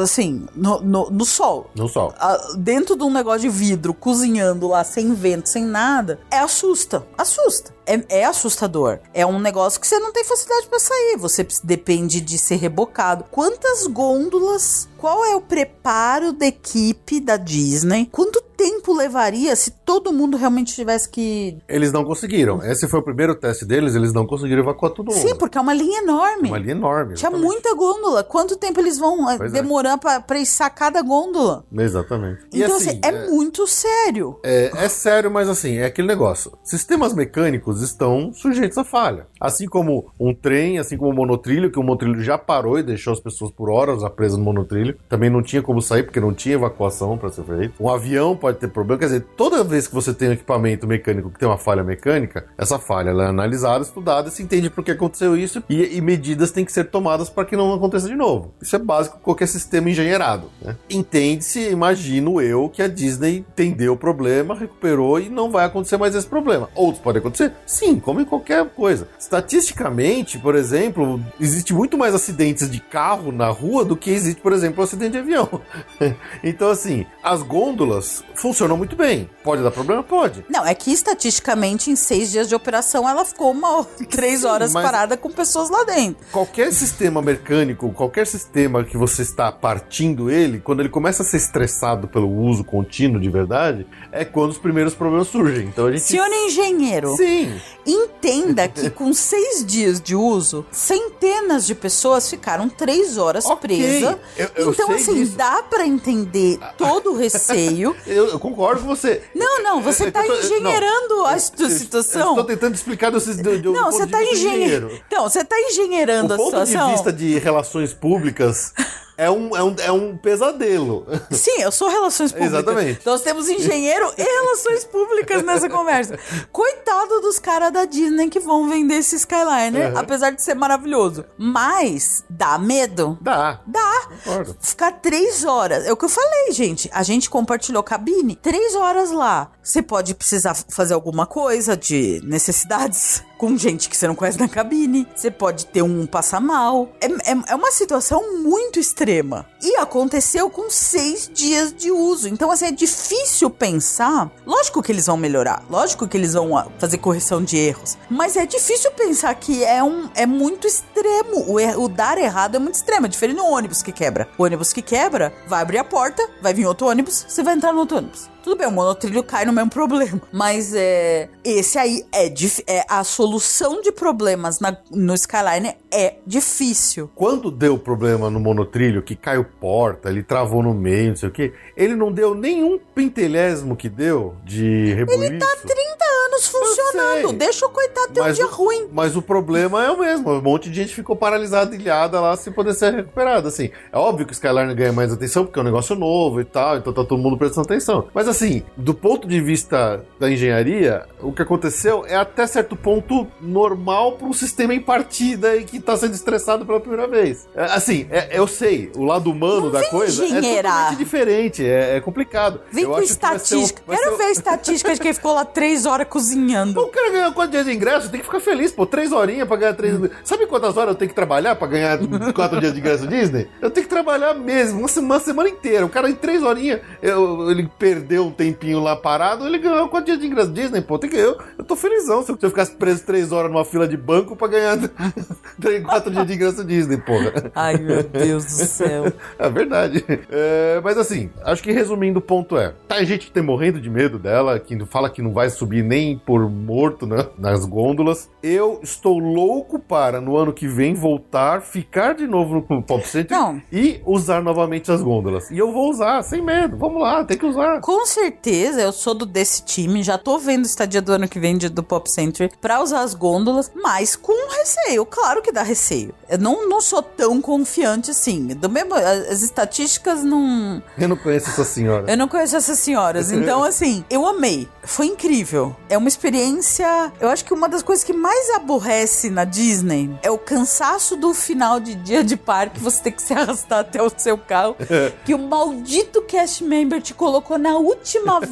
Assim, no, no, no sol. No sol. Ah, dentro de um negócio de vidro, cozinhando lá, sem vento, sem nada, é assusta. Assusta. É, é assustador. É um negócio que você não tem facilidade para sair. Você depende de ser rebocado. Quantas gôndolas? Qual é o preparo da equipe da Disney? Quanto tempo levaria se todo mundo realmente tivesse que. Eles não conseguiram. Esse foi o primeiro teste deles, eles não conseguiram evacuar tudo. Sim, porque é uma linha enorme. Uma linha enorme. Tinha exatamente. muita gôndola. Quanto tempo eles vão eh, Pois é. demorar pra, pra içar cada gôndola? Exatamente. E Então, assim, assim, é, muito sério. É, é sério, mas assim, é aquele negócio. Sistemas mecânicos estão sujeitos a falha. Assim como um trem, assim como o monotrilho, que o monotrilho já parou e deixou as pessoas por horas presas no monotrilho. Também não tinha como sair, porque não tinha evacuação para ser feito. Um avião pode ter problema. Quer dizer, toda vez que você tem um equipamento mecânico que tem uma falha mecânica, essa falha é analisada, estudada, se entende por que aconteceu isso e, e medidas têm que ser tomadas para que não aconteça de novo. Isso é básico em qualquer sistema engenheirado. Né? Entende-se, imagino eu, que a Disney entendeu o problema, recuperou e não vai acontecer mais esse problema. Outros podem acontecer? Sim, como em qualquer coisa. Estatisticamente, por exemplo, existe muito mais acidentes de carro na rua do que existe, por exemplo, um acidente de avião. (laughs) então, assim, as gôndolas funcionam muito bem. Pode dar problema? Pode. Não, é que estatisticamente, em seis dias de operação, ela ficou uma (laughs) três Sim, horas parada com pessoas lá dentro. Qualquer sistema mecânico, qualquer sistema que você está partindo ele, quando ele começa a ser estressado pelo uso contínuo de verdade, é quando os primeiros problemas surgem. Então a gente. Senhor engenheiro, Sim, entenda (laughs) que com seis dias de uso, centenas de pessoas ficaram três horas Ok, presas. eu- eu então, assim, disso. dá pra entender todo o receio. (laughs) eu, eu concordo com você. Não, não, você tá engenheirando não, a situação. Eu estou tentando explicar do, do, do Não, ponto você de tá vista de engenheirando. Então, você tá engenheirando O a ponto situação. de vista de relações públicas (laughs) é um, é um, é um pesadelo. Sim, eu sou relações públicas. Exatamente. Nós temos engenheiro e relações públicas nessa conversa. Coitado dos caras da Disney que vão vender esse Skyliner, Uhum. apesar de ser maravilhoso. Mas dá medo? Dá. Dá. Concordo. Ficar três horas. É o que eu falei, gente. A gente compartilhou cabine. Três horas lá. Você pode precisar fazer alguma coisa de necessidades com gente que você não conhece na cabine. Você pode ter um passar mal. É, é, é uma situação muito extrema. E aconteceu com seis dias de uso. Então, assim, é difícil pensar. Lógico que eles vão melhorar. Lógico que eles vão ah, fazer correção de erros. Mas é difícil pensar que é, um, é muito extremo. O, er- o dar errado é muito extremo. É diferente do ônibus que quebra. O ônibus que quebra, vai abrir a porta, vai vir outro ônibus, você vai entrar no outro ônibus. Tudo bem, o monotrilho cai no mesmo problema. (laughs) Mas é. Esse aí é, é a solução de problemas na- no Skyliner é difícil. Quando deu problema no monotrilho, que caiu porta, ele travou no meio, não sei o que, ele não deu nenhum pentelésimo que deu de rebuliço. Ele tá 30 anos funcionando. Deixa o coitado ter um dia o, ruim. Mas o problema é o mesmo. Um monte de gente ficou paralisada, ilhada lá, sem poder ser recuperada. Assim, é óbvio que o Skyline ganha mais atenção, porque é um negócio novo e tal, então tá todo mundo prestando atenção. Mas assim, do ponto de vista da engenharia, o que aconteceu é até certo ponto normal para um sistema em partida e que tá sendo estressado pela primeira vez. É, assim, é- eu sei, o lado humano Não da coisa é engenheirar. totalmente diferente, é, é complicado. Vem Eu com um- estatística. vai Quero um- ver a estatística de quem ficou lá três horas cozinhando. Pô, o cara ganhou quantos dias de ingresso? Tem que ficar feliz, pô. Três horinhas pra ganhar três. Sabe quantas horas eu tenho que trabalhar pra ganhar quatro dias de ingresso Disney? Eu tenho que trabalhar mesmo, uma semana, uma semana inteira. O cara em três horinhas, eu- ele perdeu um tempinho lá parado, ele ganhou quatro dias de ingresso Disney, pô. Tem que eu. Eu tô felizão se eu, se eu ficasse preso três horas numa fila de banco pra ganhar (laughs) três, quatro dias de ingresso Disney, porra. Ai, meu Deus do céu. (laughs) É verdade. É, mas assim, acho que resumindo o ponto é: tá gente que tem morrendo de medo dela, que fala que não vai subir nem por morto né, nas gôndolas. Eu estou louco para, no ano que vem, voltar, ficar de novo no Pop Center Não. e usar novamente as gôndolas. E eu vou usar, sem medo. Vamos lá, tem que usar. Com certeza, eu sou do desse time, já tô vendo estadia do ano que vem de- do Pop Century pra usar as gôndolas, mas com receio, claro que dá receio. Eu não, não sou tão confiante assim. Do mesmo, as estatísticas não. Eu não conheço essa senhora. Eu não conheço essas senhoras. Então, assim, eu amei. Foi incrível. É uma experiência. Eu acho que uma das coisas que mais aborrece na Disney é o cansaço do final de dia de parque, você ter que se arrastar até o seu carro. (laughs) que o maldito cast member te colocou na última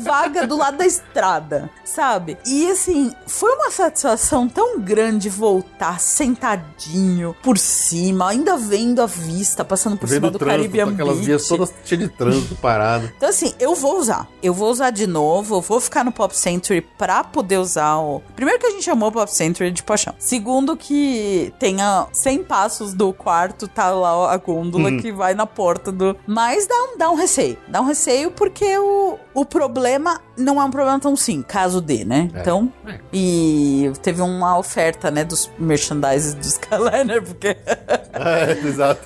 vaga do lado da estrada, sabe? E assim, foi uma satisfação tão grande voltar sentadinho por cima, ainda vendo a vista, passando por cima Vendo do o trânsito, Caribbean aquelas Beach. vias todas cheias de trânsito parado. (laughs) Então, assim, eu vou usar. Eu vou usar de novo. Eu vou ficar no Pop Century pra poder usar o. Primeiro, que a gente chamou Pop Century de paixão. Segundo, que tenha 100 passos do quarto, tá lá a gôndola que vai na porta do. Mas dá um, dá um receio. Dá um receio porque o, o problema não é um problema tão sim, caso dê, né? É. Então. É. E teve uma oferta, né, dos merchandises do Skyliner, porque. É, exato.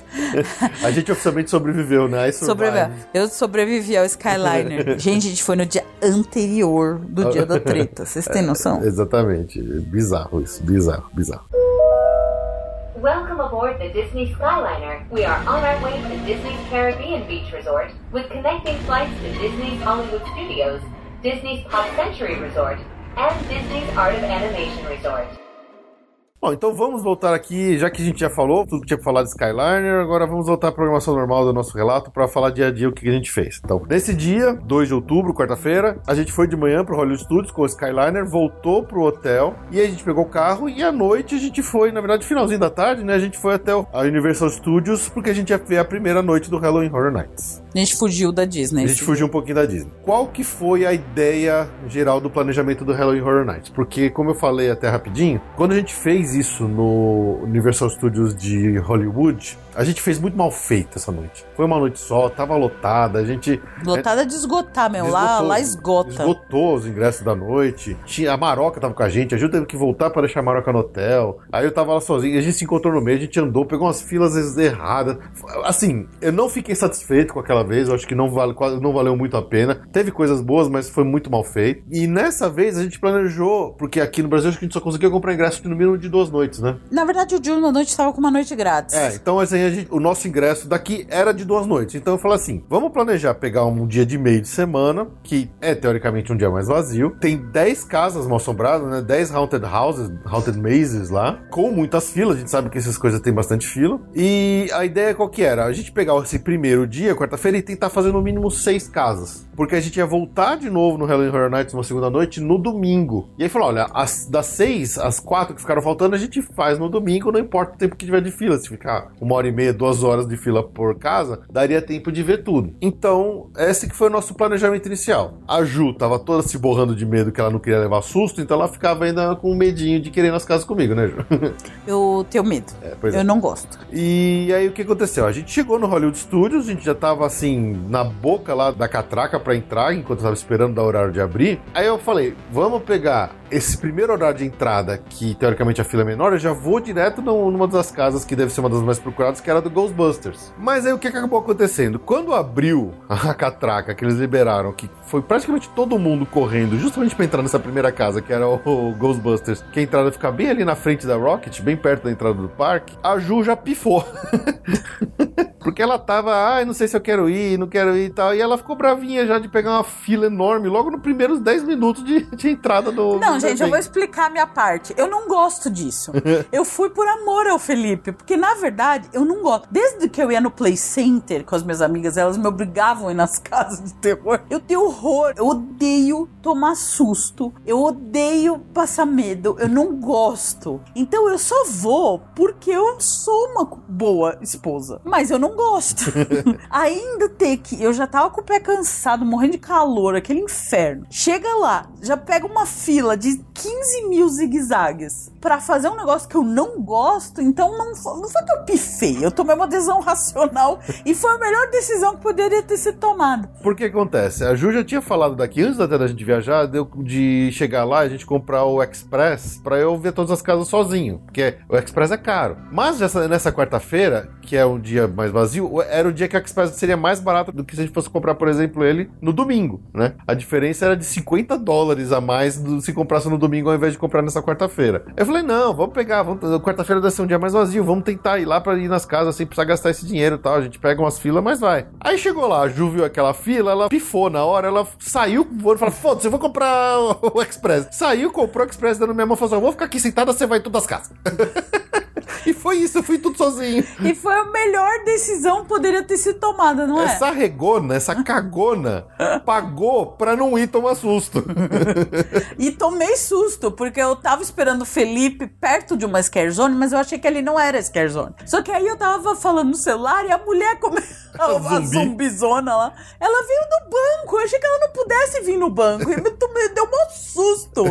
A gente oficialmente sobreviveu, né? Sobreviveu. Eu sobrevivi ao Skyliner. (laughs) gente, a gente foi no dia anterior do dia da (laughs) treta. Vocês têm noção? Exatamente. Bizarro isso. Bizarro, bizarro. Welcome aboard the Disney Skyliner. We are on our way to Disney's Caribbean Beach Resort with connecting flights to Disney's Hollywood Studios, Disney's Pop Century Resort, and Disney's Art of Animation Resort. Bom, então vamos voltar aqui, já que a gente já falou tudo que tinha pra falar de Skyliner, agora vamos voltar à programação normal do nosso relato para falar dia a dia o que a gente fez. Então, nesse dia, 2 de outubro, quarta-feira, a gente foi de manhã pro Hollywood Studios com o Skyliner, voltou pro hotel e aí a gente pegou o carro e à noite a gente foi, na verdade, finalzinho da tarde, né? A gente foi até a Universal Studios porque a gente ia ver a primeira noite do Halloween Horror Nights. A gente fugiu da Disney. A gente fugiu um pouquinho da Disney. Qual que foi a ideia geral do planejamento do Halloween Horror Nights? Porque, como eu falei até rapidinho, quando a gente fez isso no Universal Studios de Hollywood, a gente fez muito mal feito essa noite. Foi uma noite só, tava lotada, a gente Lotada de esgotar, meu. Lá, Esgotou. lá esgota. Esgotou os ingressos da noite. Tinha, a Maroca tava com a gente. A Ju teve que voltar para deixar a Maroca no hotel. Aí eu tava lá sozinho. A gente se encontrou no meio, a gente andou, pegou umas filas erradas. Assim, eu não fiquei satisfeito com aquela vez. Eu acho que não, vale, não valeu muito a pena. Teve coisas boas, mas foi muito mal feito. E nessa vez a gente planejou, porque aqui no Brasil acho que a gente só conseguiu comprar ingresso no mínimo de duas noites, né? Na verdade, o Júlio na noite tava com uma noite grátis. É, então assim, gente- o nosso ingresso daqui era de duas noites. Então eu falei assim: vamos planejar pegar um dia de meio de semana, que é teoricamente um dia mais vazio. Tem 10 casas mal assombradas, né? 10 haunted houses, haunted mazes lá, com muitas filas. A gente sabe que essas coisas têm bastante fila. E a ideia qual que era? A gente pegar esse primeiro dia, quarta-feira, e tentar fazer no mínimo seis casas. Porque a gente ia voltar de novo no Halloween Horror Nights uma segunda noite no domingo. E aí falou: olha, as, das seis, as quatro que ficaram faltando, a gente faz no domingo, não importa o tempo que tiver de fila. Se ficar uma hora e meia, duas horas de fila por casa, daria tempo de ver tudo. Então, esse que foi o nosso planejamento inicial. A Ju tava toda se borrando de medo que ela não queria levar susto, então ela ficava ainda com medinho de querer ir nas casas comigo, né, Ju? (laughs) Eu tenho medo. É, é. Eu não gosto. E aí o que aconteceu? A gente chegou no Hollywood Studios, a gente já tava assim, na boca lá da catraca pra entrar, enquanto tava esperando dar o horário de abrir. Aí eu falei, vamos pegar esse primeiro horário de entrada, que teoricamente a fila é menor, eu já vou direto numa das casas que deve ser uma das mais procuradas, que era do Ghostbusters. Mas aí o que que acabou acontecendo? Quando abriu (laughs) a catraca que eles liberaram, que foi praticamente todo mundo correndo, justamente pra entrar nessa primeira casa, que era (laughs) o, Ghostbusters, que a entrada fica bem ali na frente da Rocket, bem perto da entrada do parque, a Ju já pifou. (laughs) Porque ela tava, ai, não sei se eu quero ir, não quero ir e tal. E ela ficou bravinha já de pegar uma fila enorme logo nos primeiros 10 minutos de, de entrada do. Não, do gente, eu vou explicar a minha parte. Eu não gosto disso. eu fui por amor ao Felipe, porque na verdade eu não gosto. Desde que eu ia no Play Center com as minhas amigas, elas me obrigavam a ir nas (laughs) casas de terror. Eu tenho horror. Eu odeio tomar susto. Eu odeio passar medo. Eu não gosto. Então eu só vou porque eu sou uma boa esposa. Mas eu não não gosto. (laughs) (laughs) Ainda ter que. Eu já tava com o pé cansado, morrendo de calor, aquele inferno. Chega lá, já pega uma fila de 15 mil zigue-zagues pra fazer um negócio que eu não gosto, então não, não foi que eu pifei. Eu tomei uma decisão racional e foi a melhor decisão que poderia ter sido tomada. Por que acontece? A Ju já tinha falado daqui, antes até da gente viajar, deu de chegar lá e a gente comprar o Express pra eu ver todas as casas sozinho. Porque o Express é caro. Mas nessa, nessa quarta-feira, que é um dia mais vazio, era o dia que o Express seria mais barato do que se a gente fosse comprar, por exemplo, ele no domingo, né? A diferença era de 50 dólares a mais do- se comprasse no domingo ao invés de comprar nessa quarta-feira. Eu falei, não, vamos pegar, vamos, quarta-feira deve ser um dia mais vazio, vamos tentar ir lá pra ir nas casas sem precisar gastar esse dinheiro e tal. A gente pega umas filas, mas vai. Aí chegou lá, a Ju viu aquela fila, ela pifou na hora, ela saiu voando e falou: foda-se, eu vou comprar o Express. Saiu, comprou o Express, dando minha mão falou: assim, vou ficar aqui sentada, você vai em todas as casas. (laughs) e foi isso, eu fui tudo sozinho. E foi a melhor decisão que poderia ter sido tomada, não é? Essa regona, essa cagona, pagou pra não ir tomar susto. E tomei susto, porque eu tava esperando o Felipe perto de uma scare zone, mas eu achei que ele não era scare zone. Só que aí eu tava falando no celular e a mulher come... (laughs) a, a Zumbi. zumbizona lá, ela veio do banco. Eu achei que ela não pudesse vir no banco. E me, me deu um susto.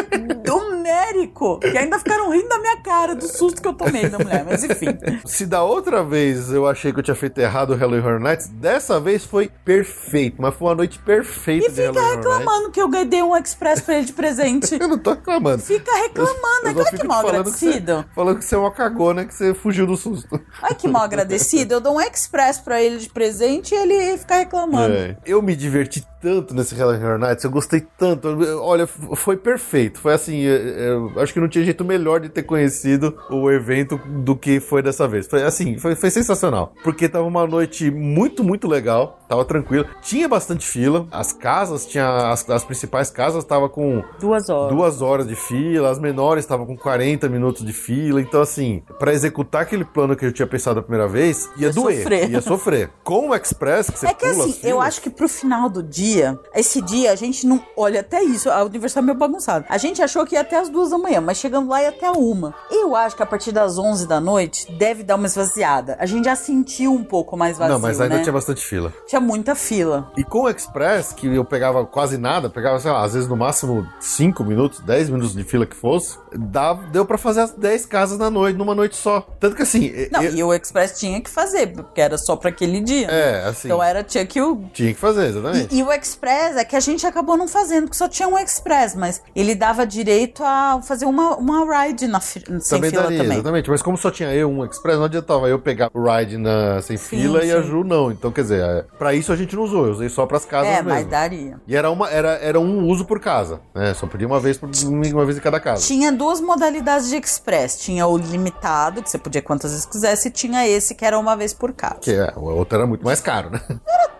(laughs) Domérico. Que ainda ficaram rindo da minha cara do susto que eu tomei da mulher. Mas enfim. Se da outra vez eu achei que eu tinha feito errado o Hello Horror Nights, dessa vez foi perfeito, mas foi uma noite perfeita E de Hello fica Horror Nights. reclamando que eu dei um express pra ele de presente. (laughs) Eu não tô reclamando. Fica reclamando. Eu É só claro que mal falando que você- agradecido. Falando que você é uma cagona, que você fugiu do susto. Ai, que mal agradecido. Eu dou um express pra ele de presente e ele fica reclamando. É. Eu me diverti tanto nesse Hello Horror Nights, eu gostei tanto. Olha, foi perfeito. Foi assim, eu, eu acho que não tinha jeito melhor de ter conhecido o evento do que foi dessa vez. Foi assim, foi, foi sensacional. Porque tava uma noite muito, muito legal. Tava tranquilo. Tinha bastante fila. As casas, tinha as, as principais casas tava com Duas horas. duas horas de fila, as menores estavam com 40 minutos de fila, então assim, pra executar aquele plano que eu tinha pensado a primeira vez, ia, Ia doer, sofrer. ia sofrer. (laughs) Com o Express, que você É que assim, as eu acho que pro final do dia, esse dia a gente não. Olha, até isso, a aniversário é meio bagunçado. A gente achou que ia até as duas da manhã, mas chegando lá ia até a uma. Eu acho que a partir das 11 da noite deve dar uma esvaziada. A gente já sentiu um pouco mais vazio. Não, mas ainda né? tinha bastante fila. Tinha muita fila. E com o Express, que eu pegava quase nada, pegava, sei lá, às vezes no máximo 5 minutos, 10 minutos de fila que fosse, dá, deu pra fazer as 10 casas na noite, numa noite só. Tanto que assim. Não, eu- e o Express tinha que fazer, porque era só pra aquele dia. né? é, assim. Então era, tinha que o. Tinha que fazer, exatamente. E, e o Express é que a gente acabou não fazendo, porque só tinha um Express, mas ele dava direito a fazer uma, uma ride na, fi- sem também fila daria, também. exatamente. Mas como só tinha eu um Express, não adiantava eu pegar o ride na, sem Sim, fila e a sim. Ju não. Então, quer dizer, é, isso a gente não usou, eu usei só pras casas É, mesmo. mas daria. E era, uma, era, era um uso por casa, né? Só podia uma vez, por, uma vez em cada casa. Tinha duas modalidades de Express. Tinha o limitado, que você podia quantas vezes quisesse, e tinha esse que era uma vez por casa. Que é, o outro era muito mais caro, né?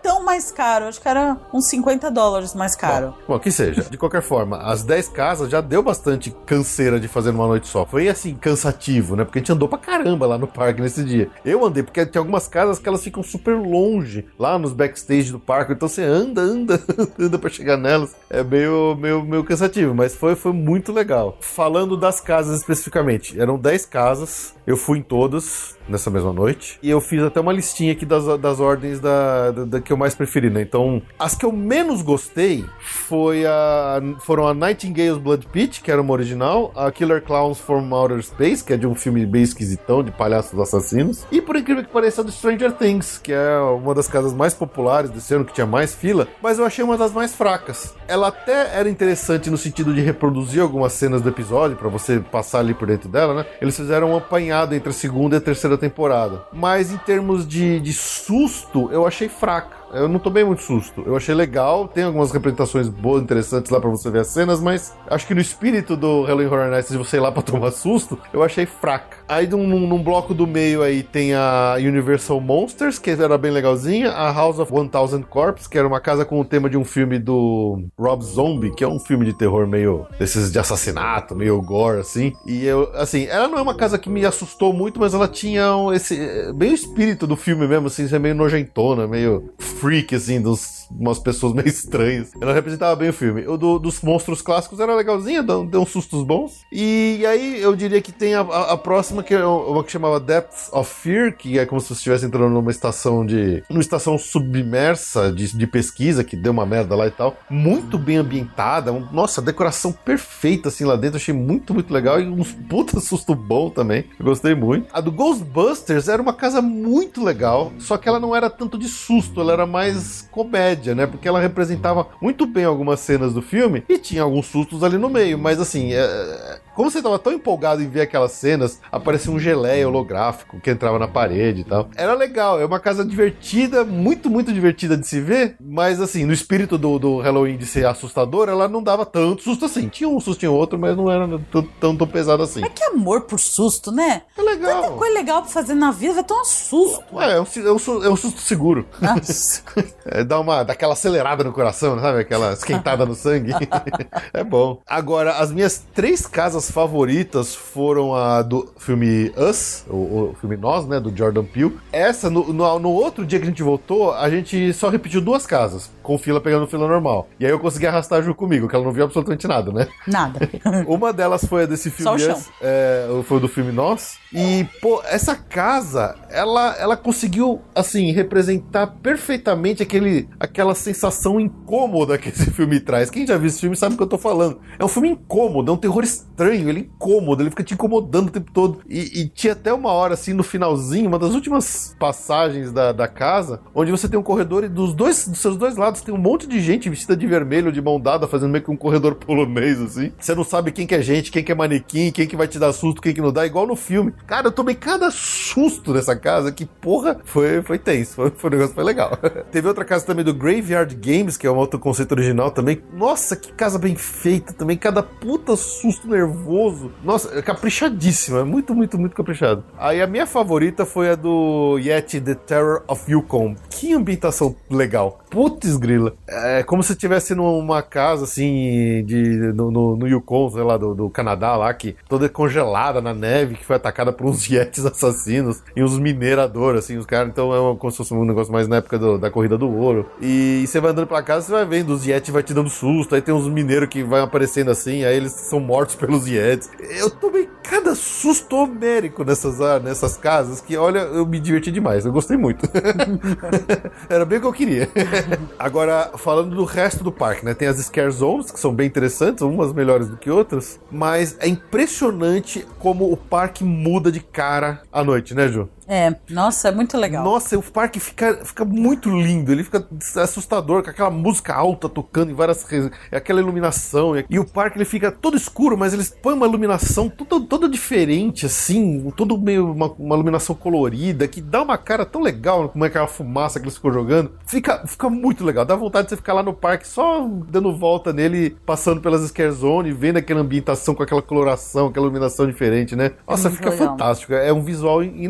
Tão mais caro, acho que era uns 50 dólares mais caro. Bom, que seja. De qualquer forma, as 10 casas já deu bastante canseira de fazer numa noite só. Foi assim, cansativo, né? Porque a gente andou pra caramba lá no parque nesse dia. Eu andei, porque tem algumas casas que elas ficam super longe, lá nos backstage do parque. Então você anda, anda, (laughs) anda pra chegar nelas. É meio, meio, meio cansativo, mas foi, foi muito legal. Falando das casas especificamente, eram 10 casas. Eu fui em todas nessa mesma noite. E eu fiz até uma listinha aqui das, das ordens da, da, da que eu mais preferi, né? Então, as que eu menos gostei foi a, foram a Nightingale's Blood Pit, que era uma original, a Killer Clowns from Outer Space, que é de um filme bem esquisitão, de palhaços assassinos, e por incrível que pareça, do Stranger Things, que é uma das casas mais populares desse ano, que tinha mais fila, mas eu achei uma das mais fracas. Ela até era interessante no sentido de reproduzir algumas cenas do episódio, pra você passar ali por dentro dela, né? Eles fizeram um apanhado entre a segunda e a terceira temporada. Mas em termos de, de susto, eu achei fraca. Eu não tomei muito susto. Eu achei legal. Tem algumas representações boas, interessantes lá pra você ver as cenas, mas acho que no espírito do Halloween Horror Nights de você ir lá pra tomar susto, eu achei fraca. Aí num, num- bloco do meio aí tem a Universal Monsters, que era bem legalzinha, a House of 1000 Corpse, que era uma casa com o tema de um filme do Rob Zombie, que é um filme de terror meio desses de assassinato, meio gore assim. E eu, assim, ela não é uma casa que me assustou muito, mas ela tinha esse bem o espírito do filme mesmo, assim, ser meio nojentona, meio freak assim dos umas pessoas meio (laughs) estranhas. Ela representava bem o filme. O do- dos monstros clássicos era legalzinho, deu, deu uns sustos bons. E aí eu diria que tem a, a- a próxima, que é uma que chamava Depths of Fear, que é como se você estivesse entrando numa estação de. numa estação submersa de, de pesquisa, que deu uma merda lá e tal. Muito bem ambientada. um- nossa, decoração perfeita assim lá dentro. Achei muito, muito legal. E uns puta (laughs) susto bom também. Eu gostei muito. A do Ghostbusters era uma casa muito legal, só que ela não era tanto de susto, ela era mais comédia, né? Porque ela representava muito bem algumas cenas do filme e tinha alguns sustos ali no meio, mas assim, é, como você tava tão empolgado em ver aquelas cenas, aparecia um geleia holográfico que entrava na parede e tal. Era legal, é uma casa divertida, muito, muito divertida de se ver, mas assim, no espírito do, do Halloween de ser assustador, ela não dava tanto susto assim. Tinha um sustinho outro, mas não era tão, tão, tão pesado assim. Mas que amor por susto, né? É legal. Tanta coisa legal pra fazer na vida, vai ter um susto. Ué, é um, é um é um susto seguro. Nossa. (laughs) É, dá uma daquela acelerada no coração, sabe? Aquela esquentada no sangue. (laughs) é bom. Agora, as minhas três casas favoritas foram a do filme Us, o, o filme Nós, né? Do Jordan Peele. Essa, no, no, no outro dia que a gente voltou, a gente só repetiu duas casas, com fila pegando fila normal. E aí eu consegui arrastar a Ju comigo, que ela não viu absolutamente nada, né? Nada. (laughs) Uma delas foi a desse filme, Só o chão. É, foi do filme Nós. E, pô, essa casa, ela, ela conseguiu, assim, representar perfeitamente aquele, aquela sensação incômoda que esse filme traz. Quem já viu esse filme sabe o que eu tô falando. É um filme incômodo, é um terror estranho, ele é incômodo, ele fica te incomodando o tempo todo. E, e tinha até uma hora, assim, no finalzinho, uma das últimas passagens da, da casa, onde você tem um corredor e dos dois, dos seus dois lados tem um monte de gente vestida de vermelho, de mão dada, fazendo meio que um corredor polonês, assim. Você não sabe quem que é gente, quem que é manequim, quem que vai te dar susto, quem que não dá, igual no filme. Cara, eu tomei cada susto nessa casa, que porra, foi, foi tenso, foi, foi um negócio foi legal. (laughs) Teve outra casa também do Graveyard Games, que é um outro conceito original também. Nossa, que casa bem feita também, cada puta susto nervoso. Nossa, é caprichadíssima, é muito, muito, muito caprichado. Aí a minha favorita foi a do Yeti The Terror of Yukon. Que ambientação legal. Putz, grila. É como se estivesse numa casa assim de no, no, no Yukon, sei lá, do, do Canadá lá, que toda congelada na neve, que foi atacada por uns (laughs) Yetis assassinos e uns mineradores, assim, os caras. Então é uma, como se fosse um negócio mais na época do- da corrida do ouro. E, você vai andando pra casa, você vai vendo, os Yetis vai te dando susto, aí tem uns mineiros que vai aparecendo assim, aí eles são mortos (laughs) pelos Yetis. Eu tomei cada susto homérico nessas, ah, nessas casas que, olha, eu me diverti demais, eu gostei muito. (laughs) Era bem o que eu queria. Agora, falando do resto do parque, né? Tem as Scare Zones, que são bem interessantes, umas melhores do que outras, mas é impressionante como o parque muda de cara à noite, né, Ju? É, nossa, é muito legal. Nossa, o parque fica, fica muito lindo, ele fica assustador, com aquela música alta tocando em várias. aquela iluminação. E, o parque ele fica todo escuro, mas eles põem uma iluminação toda, toda diferente, assim, todo meio uma, uma iluminação colorida, que dá uma cara tão legal, como é aquela fumaça que eles ficam jogando. Fica, fica muito legal, dá vontade de você ficar lá no parque só dando volta nele, passando pelas Scare Zone, vendo aquela ambientação com aquela coloração, aquela iluminação diferente, né? Nossa, muito fica legal. fantástico, é um visual in-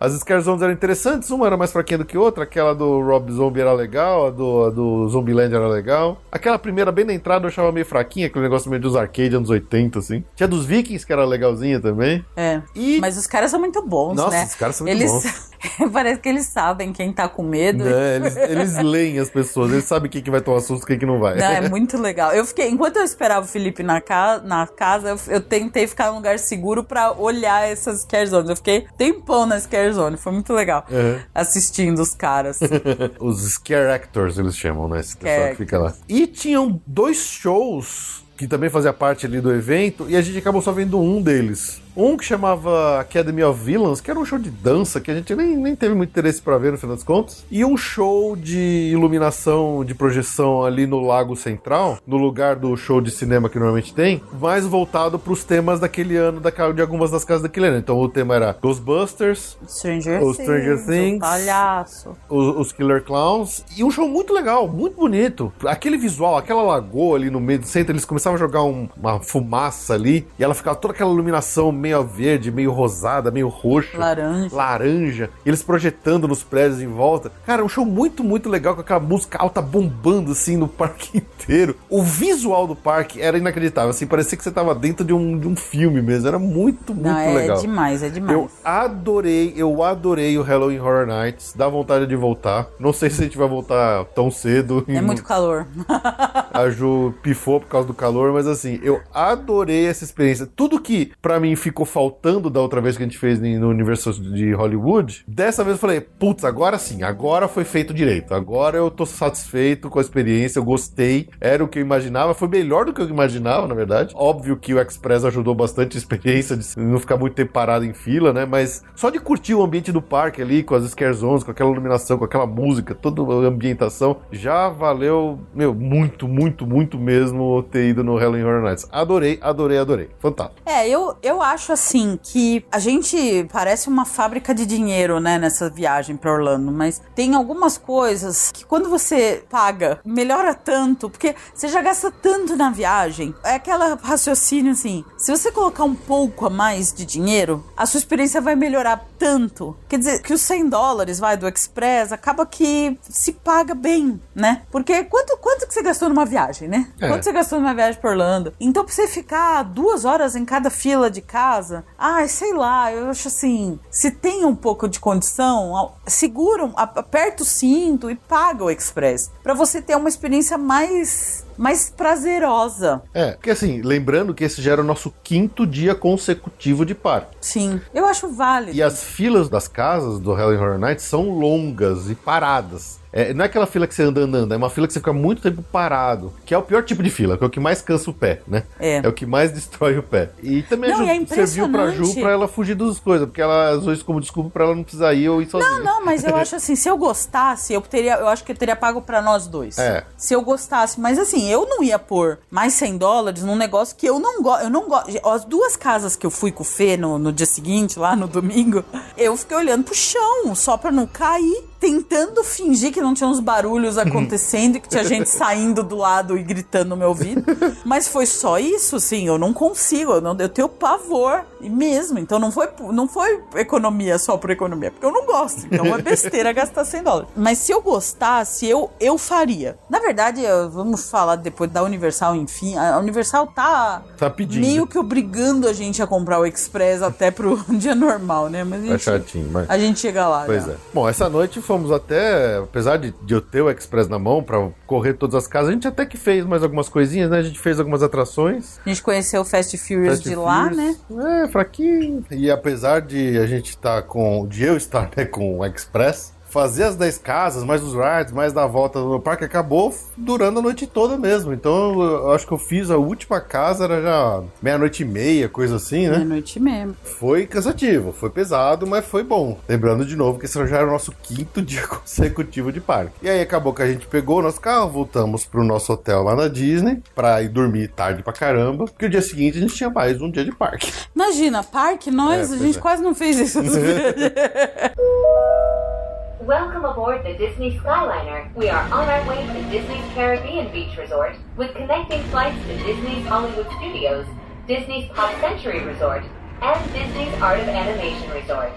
As Scare Zones eram interessantes, uma era mais fraquinha do que outra, aquela do Rob Zombie era legal, a do, a do Zombieland era legal. Aquela primeira bem na entrada eu achava meio fraquinha, aquele negócio meio dos arcade anos 80, assim. Tinha dos Vikings, que era legalzinha também. É. E- Mas os caras são muito bons, Nossa, né? os caras são muito eles... bons. (laughs) Parece que eles sabem quem tá com medo. Né, eles, eles leem as pessoas, eles sabem quem que vai tomar susto e quem que não vai. Não, é muito legal. Eu fiquei, enquanto eu esperava o Felipe na, ca, na casa, eu, eu tentei ficar em um lugar seguro pra olhar essas scare zones. Eu fiquei tempão na scare zone, foi muito legal Uhum. assistindo os caras. (laughs) Os Scare Actors, eles chamam, né? Esse pessoal que fica lá. E tinham dois shows que também fazia parte ali do evento, e a gente acabou só vendo um deles. Um que chamava Academy of Villains, que era um show de dança que a gente nem, nem teve muito interesse pra ver no final das contas. E um show de iluminação, de projeção ali no Lago Central, no lugar do show de cinema que normalmente tem, mais voltado pros temas daquele ano, da, de algumas das casas daquele ano. Então o tema era Ghostbusters, Stranger Os Stranger Things, Things. o palhaço. os, os Killer Clowns. E um show muito legal, muito bonito. Aquele visual, aquela lagoa ali no meio do centro, eles começavam a jogar um- uma fumaça ali e ela ficava toda aquela iluminação meio verde, meio rosada, meio roxa. Laranja. Laranja. E eles projetando nos prédios em volta. Cara, um show muito, muito legal com aquela música alta bombando assim no parque (laughs) inteiro. O visual do parque era inacreditável. Assim, parecia que você tava dentro de um, de um filme mesmo. Era muito, muito Não, é legal. demais, é demais. Eu adorei, eu adorei o Halloween Horror Nights. Dá vontade de voltar. Não sei se a gente vai voltar tão cedo. É muito calor. (laughs) A Ju pifou por causa do calor, mas assim, eu adorei essa experiência. Tudo que pra mim ficou faltando da outra vez que a gente fez no universo de Hollywood, dessa vez eu falei, putz, agora sim, agora foi feito direito. Agora eu tô satisfeito com a experiência, eu gostei. Era o que eu imaginava, foi melhor do que eu imaginava, na verdade. Óbvio que o Express ajudou bastante a experiência de não ficar muito tempo parado em fila, né? Mas só de curtir o ambiente do parque ali, com as scare zones, com aquela iluminação, com aquela música, toda a ambientação, já valeu, meu, muito, muito, muito mesmo ter ido no Halloween Horror Nights. Adorei, adorei, adorei. Fantástico. É, eu, eu acho assim que a gente parece uma fábrica de dinheiro, né, nessa viagem pra Orlando, mas tem algumas coisas que quando você paga, melhora tanto, porque você já gasta tanto na viagem. É aquela raciocínio assim: se você colocar um pouco a mais de dinheiro, a sua experiência vai melhorar tanto. Quer dizer, que os 100 dólares, vai, do Express, acaba que se paga bem, né? Porque quanto, quanto que você gastou numa viagem, né? É. Quanto você gastou numa viagem pra Orlando? Então, pra você ficar duas horas em cada fila de casa, ai, sei lá, eu acho assim, se tem um pouco de condição, segura, aperta o cinto e paga o Express. Pra você ter uma experiência mais, mais prazerosa. É, porque assim, lembrando que esse já era o nosso quinto dia consecutivo de parque. Sim, eu acho válido. E as filas das casas do Halloween Horror Nights são longas e paradas. É, não é aquela fila que você anda andando, é uma fila que você fica muito tempo parado. Que é o pior tipo de fila, que é o que mais cansa o pé, né? É. o que mais destrói o pé. E também Não, aju- e é serviu pra Ju pra ela fugir das coisas, porque ela usou isso como desculpa pra ela não precisar ir ou ir sozinha. Não, não, mas eu (laughs) acho assim, se eu gostasse, eu teria, eu acho que eu teria pago pra nós dois. É. Se eu gostasse, mas assim, eu não ia pôr mais 100 dólares num negócio que eu não gosto, eu não gosto. As duas casas que eu fui com o Fê no, no dia seguinte, lá no domingo, eu fiquei olhando pro chão, só pra não cair, tentando fingir que não tinha uns barulhos acontecendo e que tinha gente (laughs) saindo do lado e gritando no meu ouvido. Mas foi só isso, assim, eu não consigo, eu, não, eu tenho pavor mesmo. Então não foi, não foi economia só por economia, porque eu não gosto. Então é besteira (laughs) gastar 100 dólares. Mas se eu gostasse, eu, eu faria. Na verdade, eu- vamos falar depois da Universal, enfim. A Universal tá, Tá pedindo. meio que obrigando a gente a comprar o Express até pro (laughs) dia normal, né? Mas a Tá gente, chatinho, mas... a gente chega lá. Pois já. é. Bom, essa noite fomos até, apesar de, de eu ter o Express na mão pra correr todas as casas, a gente até que fez mais algumas coisinhas, né? A gente fez algumas atrações. A gente conheceu o Fast Furious Fast de lá, Furious. né? É, fraquinho. E apesar de a gente estar com. de eu estar né, com o Express, fazer as 10 casas, mais os rides, mais dar a volta no parque, acabou durando a noite toda mesmo. Então eu acho que eu fiz a última casa, era já meia-noite e meia, coisa assim, né? Meia-noite mesmo. Foi cansativo, foi pesado, mas foi bom. Lembrando de novo que esse já era o nosso quinto (laughs) dia consecutivo de parque. E aí acabou que a gente pegou o nosso carro, voltamos pro nosso hotel lá na Disney, pra ir dormir tarde pra caramba, porque o dia seguinte a gente tinha mais um dia de parque. Imagina, parque, nós, É, a gente é. quase não fez isso. (laughs) (laughs) Welcome aboard the Disney Skyliner. We are on our way to Disney's Caribbean Beach Resort with connecting flights to Disney's Hollywood Studios, Disney's Pop Century Resort, and Disney's Art of Animation Resort.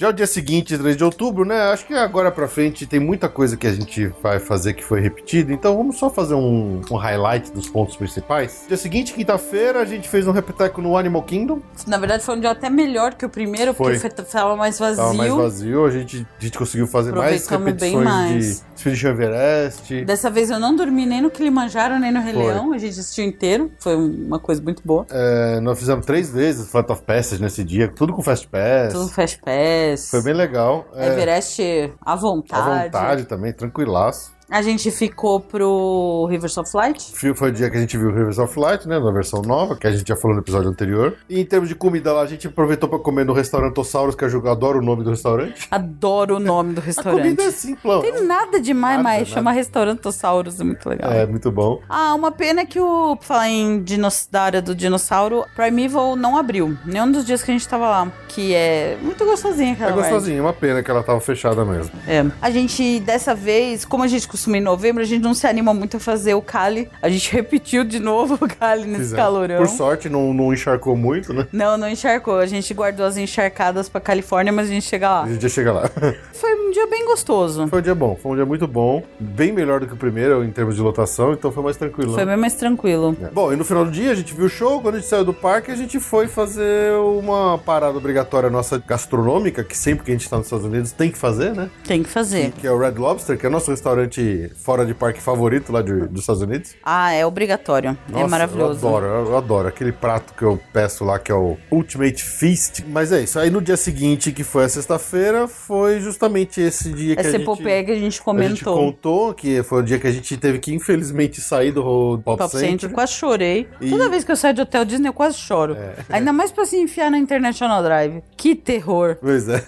Já o dia seguinte, 3 de outubro, né? Acho que agora pra frente tem muita coisa que a gente vai fazer que foi repetida, então vamos só fazer um, um highlight dos pontos principais. Dia seguinte, quinta-feira, a gente fez um repeteco no Animal Kingdom, Na verdade, foi um dia até melhor que o primeiro, porque Foi. fe- tava mais vazio. tava mais vazio, a gente, a gente conseguiu fazer mais repetições mais. de Expedition Everest. Dessa vez eu não dormi nem no Kilimanjaro, nem no Rei Foi. Leão. A gente assistiu inteiro. Foi uma coisa muito boa. É, nós fizemos três vezes Flight of Passage nesse dia, tudo com Fast Pass. Tudo Fast Pass. Foi bem legal. É, Everest à vontade. à vontade também, tranquilaço. A gente ficou pro Rivers of Light. Foi o dia que a gente viu Rivers of Light, né? Na versão nova, que a gente já falou no episódio anterior. E em termos de comida lá, a gente aproveitou pra comer no restaurante Ossauros, que a Ju adora o nome do restaurante. Adoro o nome do (laughs) A restaurante. comida é simplão. Tem nada demais, Nada, mas nada. chama Restaurantossauros, é muito legal. É, muito bom. Ah, uma pena que o. pra Falar em dinos, da área do dinossauro, Primeval não abriu. Nenhum dos dias que a gente tava lá. Que é muito gostosinha aquela É ride. gostosinho, uma pena que ela tava fechada mesmo. É. A gente, dessa vez, como a gente costuma em novembro, a gente não se anima muito a fazer o Cali. A gente (laughs) repetiu de novo o Cali nesse Fizemos. calorão. Por sorte, não, não encharcou muito, né? Não, não encharcou. A gente guardou as encharcadas pra Califórnia, mas a gente chega lá. A gente já chega lá. (laughs) Foi um dia bem gostoso. Foi um dia bom, foi um dia muito bom. Bem melhor do que o primeiro em termos de lotação, então foi mais tranquilo. Foi né? bem mais tranquilo. É. Bom, e no final do dia a gente viu o show, quando a gente saiu do parque, a gente foi fazer uma parada obrigatória nossa gastronômica, que sempre que a gente tá nos Estados Unidos tem que fazer, né? Tem que fazer. Que é o Red Lobster, que é o nosso restaurante fora de parque favorito lá de- dos Estados Unidos. Ah, é obrigatório. é Nossa, maravilhoso. Eu adoro, eu, adoro. Aquele prato que eu peço lá, que é o Ultimate Feast. Mas é isso. Aí no dia seguinte, que foi a sexta-feira, foi justamente esse dia que Essa a gente... epopeia que a gente A gente comentou. contou que foi o dia que a gente teve que, infelizmente, sair do Pop, Pop Center. Center, quase chorei. E- É. Toda vez que eu saio de hotel Disney, eu quase choro. (laughs) Ainda mais pra se enfiar na International Drive. Que terror. Pois é.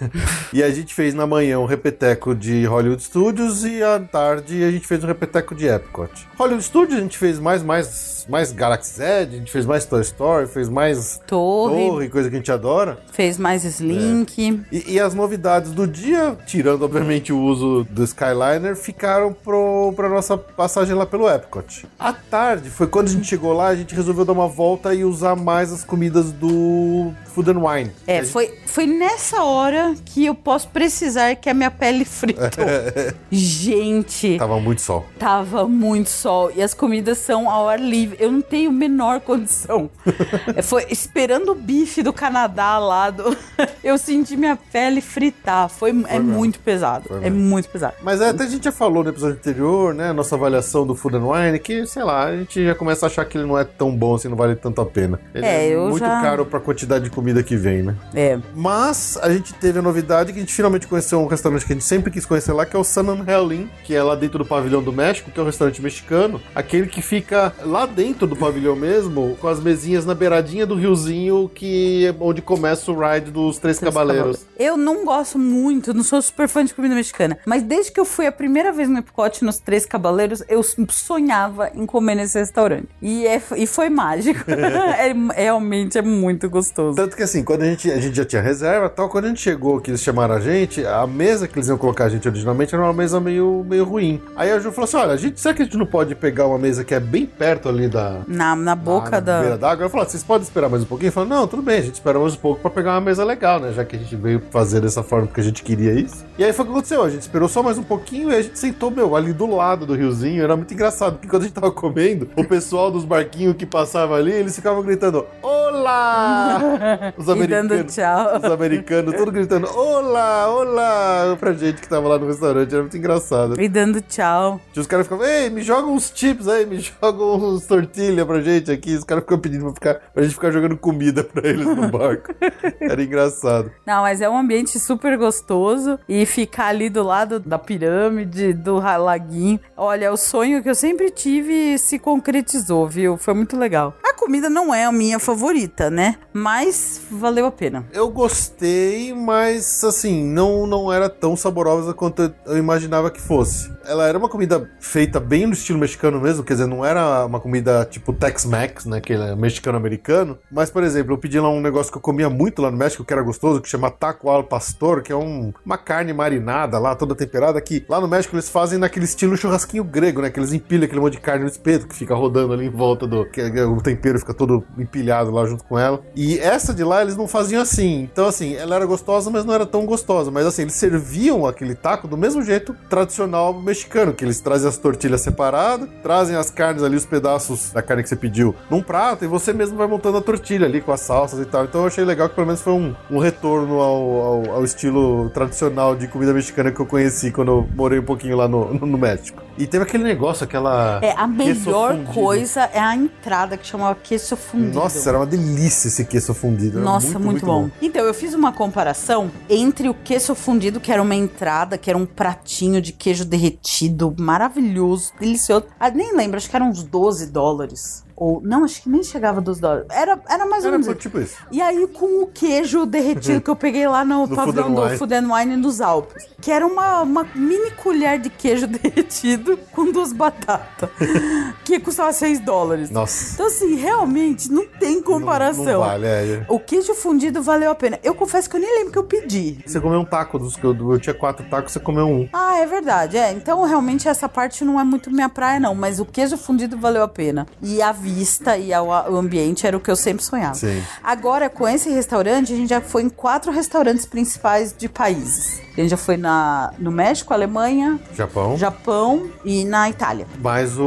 E a gente fez na manhã um repeteco de Hollywood Studios e à tarde a gente fez um repeteco de Epcot. Hollywood Studios a gente fez mais, mais, mais Galaxy Edge, a gente fez mais Toy Story, fez mais Torre, Torre, coisa que a gente adora. fez mais Slink. E, e as novidades do dia, tirando obviamente o uso do Skyliner, ficaram pro, pra nossa passagem lá pelo Epcot. À tarde, foi quando a gente chegou lá, a gente resolveu dar uma volta e usar mais as comidas do Food and Wine. É, gente- foi, foi nessa hora que eu posso precisar que a minha pele fritou. (laughs) Gente, Tava muito sol. tava muito sol e as comidas são ao ar livre. Eu não tenho a menor condição. (laughs) É, Foi esperando o bife do Canadá lá, do- (laughs) eu senti minha pele fritar. Foi, é mesmo. muito pesado. Foi é mesmo. muito pesado. Mas é, até a gente já falou no episódio anterior, né? Nossa avaliação do Food and Wine, que, sei lá, a gente já começa a achar que ele não é tão bom assim, não vale tanto a pena. Ele É, eu muito já- caro pra quantidade de comida que vem, né? É. Mas a gente teve a novidade que a gente finalmente conheceu um restaurante que a gente sempre quis conhecer lá, que é o San Angelin, que é lá dentro do pavilhão do México, que é um restaurante mexicano, aquele que fica lá dentro do pavilhão mesmo, com as mesinhas na beiradinha do riozinho, que é onde começa o ride dos Três Cavaleiros. Eu não gosto muito, não sou super fã de comida mexicana, mas desde que eu fui a primeira vez no Epcot nos Três Cabaleiros, eu sonhava em comer nesse restaurante. E, é, e foi mágico. (laughs) É- realmente é muito gostoso. Tanto que assim, quando a gente, a gente já tinha reserva e tal, quando a gente chegou, que eles chamaram a gente, a mesa que eles iam colocar a gente originalmente era uma mesa meio, meio ruim. Aí a Ju falou assim: olha, a gente, será que a gente não pode pegar uma mesa que é bem perto ali da. Na, na boca na da. beira d'água? Eu falei: vocês podem esperar mais um pouquinho? Falou: não, tudo bem, a gente espera mais um pouco pra pegar uma mesa legal, né? Já que a gente veio fazer dessa forma porque a gente queria isso. E aí foi o que aconteceu: a gente esperou só mais um pouquinho e a gente sentou, meu, ali do lado do riozinho. Era muito engraçado, porque quando a gente tava comendo, o pessoal dos barquinhos que passava ali, eles ficavam gritando: Olá! (laughs) Os E dando tchau. Os americanos, tudo gritando: Olá, olá! Pra gente que tava lá no restaurante, era muito engraçado. E dando tchau. Tinha os caras ficavam, ei, me joga uns chips aí, me (laughs) joga uns tortilha pra gente aqui. Os caras ficam pedindo pra, ficar, pra gente ficar jogando comida pra eles no barco. (laughs) Era engraçado. Não, mas é um ambiente super gostoso e ficar ali do lado da pirâmide, do laguinho. Olha, o sonho que eu sempre tive se concretizou, viu? Foi muito legal. A comida não é a minha favorita, né? Mas valeu a pena. Eu gostei, mas assim, não, não era tão saborosa quanto eu- eu imaginava que fosse. Ela era uma comida feita bem no estilo mexicano mesmo, quer dizer, não era uma comida tipo Tex-Mex, né, que é mexicano-americano. Mas, por exemplo, eu pedi lá um negócio que eu comia muito lá no México, que era gostoso, que chama taco al pastor, que é um- uma carne marinada lá, toda temperada, que lá no México eles fazem naquele estilo churrasquinho grego, né, que eles empilham aquele monte de carne no espeto, que fica rodando ali em volta do... que o tempero fica todo empilhado lá junto com ela. E essa de lá eles não faziam assim. Então, assim, ela era gostosa, mas não era tão gostosa. Mas, assim, eles serviam aquele taco do mesmo jeito tradicional mexicano, que eles trazem as tortilhas separadas, trazem as carnes ali, os pedaços da carne que você pediu, num prato, e você mesmo vai montando a tortilha ali com as salsas e tal. Então, eu achei legal que pelo menos foi um, um retorno ao, ao, ao estilo tradicional de comida mexicana que eu conheci quando eu morei um pouquinho lá no, no, no México. E teve aquele negócio, aquela. É, a melhor coisa é a entrada que chamava queso fundido. Nossa, era uma delícia esse queso fundido. era Nossa, muito, bom. Então, eu fiz uma comparação entre o queso fundido, que era uma entrada, que era um pratinho de queijo derretido, maravilhoso, delicioso. Ah, nem lembro, acho que eram uns 12 dólares. Ou, não, acho que nem chegava dos dólares. Era, era mais ou Era menos. isso. tipo isso. E aí com o queijo derretido que eu peguei lá no, (laughs) No pavilhão Food do Wine. Food and Wine dos Alpes. Que era uma, uma mini colher de queijo (laughs) derretido com duas batatas. (laughs) que custava 6 dólares. Nossa. Então, assim, realmente não tem comparação. Não, não vale, é. O queijo fundido valeu a pena. Eu confesso que eu nem lembro que eu pedi. Você comeu um taco dos que eu, eu tinha quatro tacos, você comeu um. Ah, é verdade. É, então realmente essa parte não é muito minha praia, não. Mas o queijo fundido valeu a pena. E a vista e a- o ambiente era o que eu sempre sonhava. Sim. Agora, com esse restaurante, a gente já foi em quatro restaurantes principais de países. A gente já foi na, no México, Alemanha, Japão. Japão e na Itália. Mais o,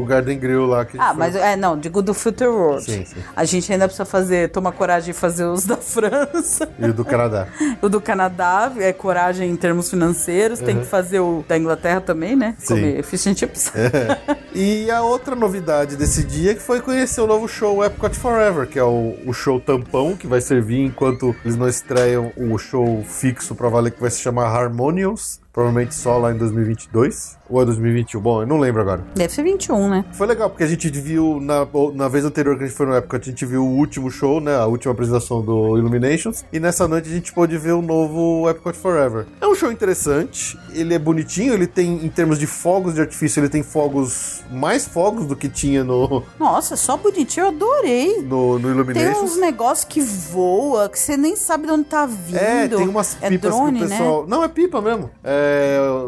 o Garden Grill lá que Ah, foi. mas é, não, digo do Future World. Sim, sim. A gente ainda precisa fazer, tomar coragem de fazer os da (laughs) França. E o do Canadá. O do Canadá é coragem em termos financeiros. Tem que fazer o da Inglaterra também, né? Sim. Comer fish and chips. E a outra novidade desse dia que foi conhecer o novo show Epcot Forever, que é o, o show tampão, que vai servir enquanto eles não estreiam o show fixo pra valer, que vai se chamar Harmonious. Provavelmente só lá em 2022. Ou é 2021? Bom, eu não lembro agora. Deve ser 21, né? Foi legal, porque a gente viu, na, na vez anterior que a gente foi no Epcot, a gente viu o último show, né? A última apresentação do Illuminations. E nessa noite a gente pôde ver o novo Epcot Forever. É um show interessante, ele é bonitinho, ele tem, em termos de fogos de artifício, ele tem fogos, mais fogos do que tinha no, Nossa, só bonitinho, eu adorei. no, no Tem Illuminations. uns negócios que voa, que você nem sabe de onde tá vindo. É, tem umas É pipas drone, que o né? pessoal. Não, é pipa mesmo. É,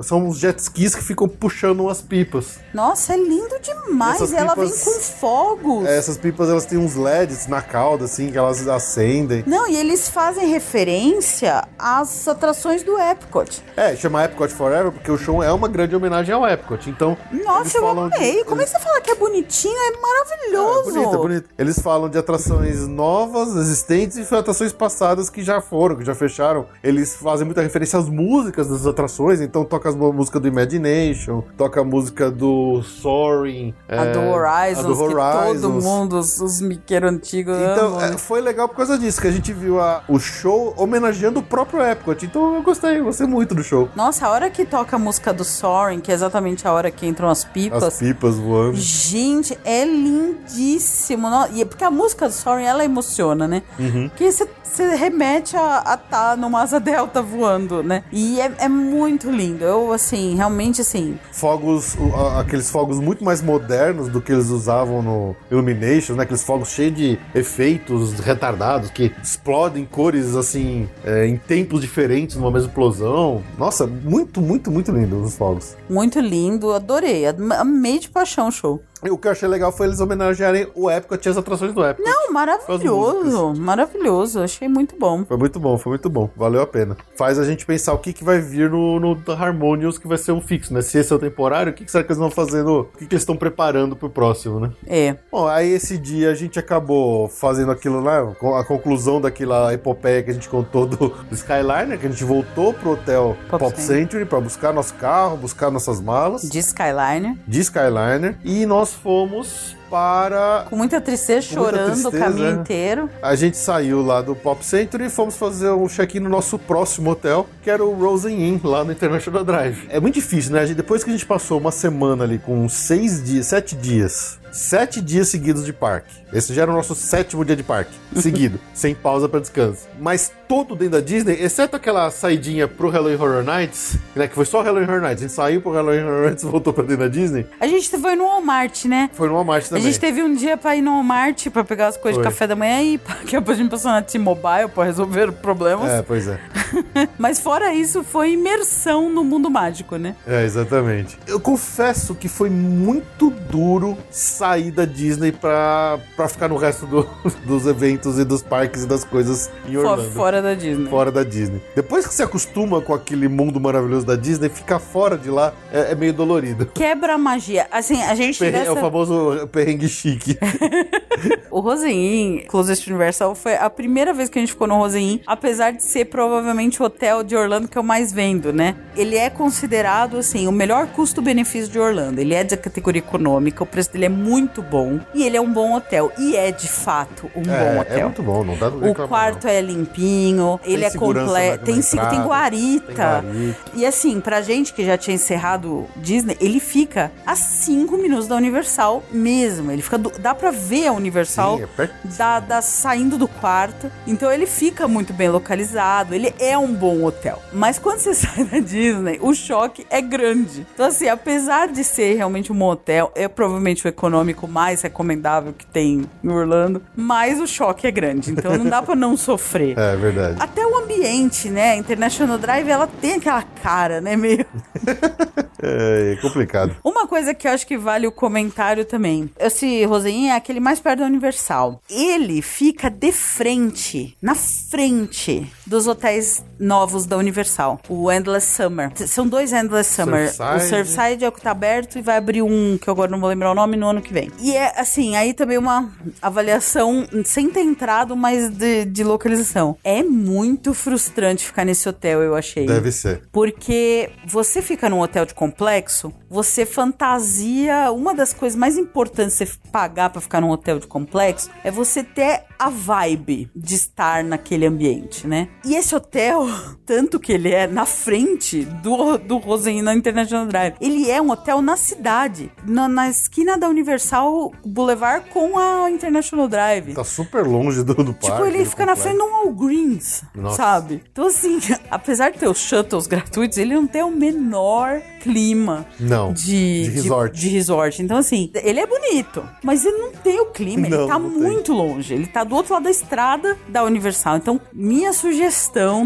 são uns jet skis que ficam puxando umas pipas. Nossa, é lindo demais. E ela pipas- vem com fogos. É, essas pipas elas têm uns LEDs na cauda, assim, que elas acendem. Não, e eles fazem referência às atrações do Epcot. É, chama Epcot Forever porque o show é uma grande homenagem ao Epcot. Então. Nossa, eu falam de- amei. Como é que você fala que é bonitinho? É É maravilhoso. bonito, é bonito. Eles falam de atrações novas, existentes e atrações passadas que já foram, que já fecharam. Eles fazem muita referência às músicas das atrações, então toca as mu- música do Imagination, toca a música do Soaring, A é, do Horizons, a do que todo Horizons. mundo, os, os miqueiros antigos Então, é, foi legal por causa disso, que a gente viu a- o show homenageando o próprio Epcot. Então eu gostei, eu gostei muito do show. Nossa, a hora que toca a música do Soaring, que é exatamente a hora que entram as pipas. As pipas voando. Gente, é lindíssimo. E é porque a música do Soaring, ela emociona, né? Uhum. Porque você você remete a estar numa asa delta voando, né? E é, é muito lindo. Eu, assim, realmente, assim... fogos, aqueles fogos muito mais modernos do que eles usavam no Illumination, né? Aqueles fogos cheios de efeitos retardados que explodem cores assim é, em tempos diferentes numa mesma explosão. Nossa, muito, muito, muito lindo os fogos. Muito lindo, adorei. Am- Amei de paixão o show. E o que eu achei legal foi eles homenagearem o Epcot e as atrações do Epcot. Não, maravilhoso, maravilhoso. Achei muito bom. Foi muito bom, foi muito bom. Valeu a pena. Faz a gente pensar o que, que vai vir no, no Harmonious, que vai ser um fixo, né? Se esse é o temporário, o que, que será que eles vão fazer no... O que, que eles estão preparando pro próximo, né? É. Bom, aí esse dia a gente acabou fazendo aquilo lá, com a conclusão daquela epopeia que a gente contou do, do Skyliner, que a gente voltou pro hotel Pop Pop, Century pra buscar nosso carro, buscar nossas malas De Skyliner. de Skyliner e nós fomos para Com muita tristeza, Com muita chorando o tristeza, caminho é. inteiro. a gente saiu lá do Pop Century e fomos fazer um check-in no nosso próximo hotel, que era o Rosen Inn, lá no International Drive. É muito difícil, né? Depois que a gente passou uma semana ali com seis dias, sete dias, sete dias seguidos de parque. Esse já era o nosso sétimo dia de parque, (laughs) seguido, sem pausa para descanso. Mas todo dentro da Disney, exceto aquela saidinha pro Halloween Horror Nights, né? Que foi só Halloween Horror Nights. A gente saiu pro Halloween Horror Nights e voltou pra dentro da Disney. A gente foi no Walmart, né? Foi marcha A também. Gente teve um dia pra ir no Walmart pra pegar as coisas de Foi. café da manhã e (laughs) que a gente passou na T-Mobile pra resolver problemas. É, pois é. (laughs) Mas fora isso, foi imersão no mundo mágico, né? É, exatamente. Eu confesso que foi muito duro sair da Disney pra, pra ficar no resto do- (laughs) dos eventos e dos parques e das coisas em Orlando. Fora da Disney. Fora da Disney. Depois que se acostuma com aquele mundo maravilhoso da Disney, ficar fora de lá é, é meio dolorido. Quebra a magia. Assim, a gente Perre- dessa... É o famoso perrengue chique. (laughs) O Rosein, Closest Universal, foi a primeira vez que a gente ficou no Rosein, apesar de ser provavelmente o hotel de Orlando que eu mais vendo, né? Ele é considerado, assim, o melhor custo-benefício de Orlando. Ele é de categoria econômica, o preço dele é muito bom e ele é um bom hotel. E é, de fato, um é, bom hotel. É muito bom, não dá O quarto é limpinho, ele é completo, tem, entrada, tem guarita. tem guarita. E assim, pra gente que já tinha encerrado Disney, ele fica a 5 minutos da Universal mesmo. Ele fica. do- dá pra ver a Universal Sim, é da, da- saindo do quarto. Então ele fica muito bem localizado. Ele é um bom hotel. Mas quando você (laughs) sai da Disney, o choque é grande. Então, assim, apesar de ser realmente um hotel, é provavelmente o econômico mais recomendável que tem em Orlando, mas o choque é grande. Então não dá pra não sofrer. (laughs) É verdade. Até o ambiente, né? A International Drive, ela tem aquela cara, né? Meio. (laughs) É, é complicado. Uma coisa que eu acho que vale o comentário também. Esse Rosinha é aquele mais perto da Universal. Ele fica de frente, na frente dos hotéis novos da Universal. O Endless Summer. São dois Endless Summer. O Surfside. Surfside é o que tá aberto e vai abrir um, que eu agora não vou lembrar o nome, no ano que vem. E é, assim, aí também uma avaliação sem ter entrado, mas de, de localização. É muito frustrante ficar nesse hotel, eu achei. Deve ser. Porque você fica num hotel de complexo, você fantasia. Uma das coisas mais importantes de você pagar pra ficar num hotel de complexo é você ter a vibe de estar naquele ambiente, né? E esse hotel, (laughs) tanto que ele é na frente do, do Rosenina International Drive, ele é um hotel na cidade, na, na esquina da Universal Boulevard com a International Drive. Tá super longe do, do parque. Tipo, ele do fica na complexo. frente de um Walgreens, Nossa. sabe? Então, assim, (laughs) apesar de ter os shuttles gratuitos, ele não tem o menor clima Não, de, de resort. de resort. Então, assim, ele é bonito, mas ele não tem o clima, ele Não, tá não tem. muito longe. Ele tá do outro lado da estrada da Universal. Então, minha sugestão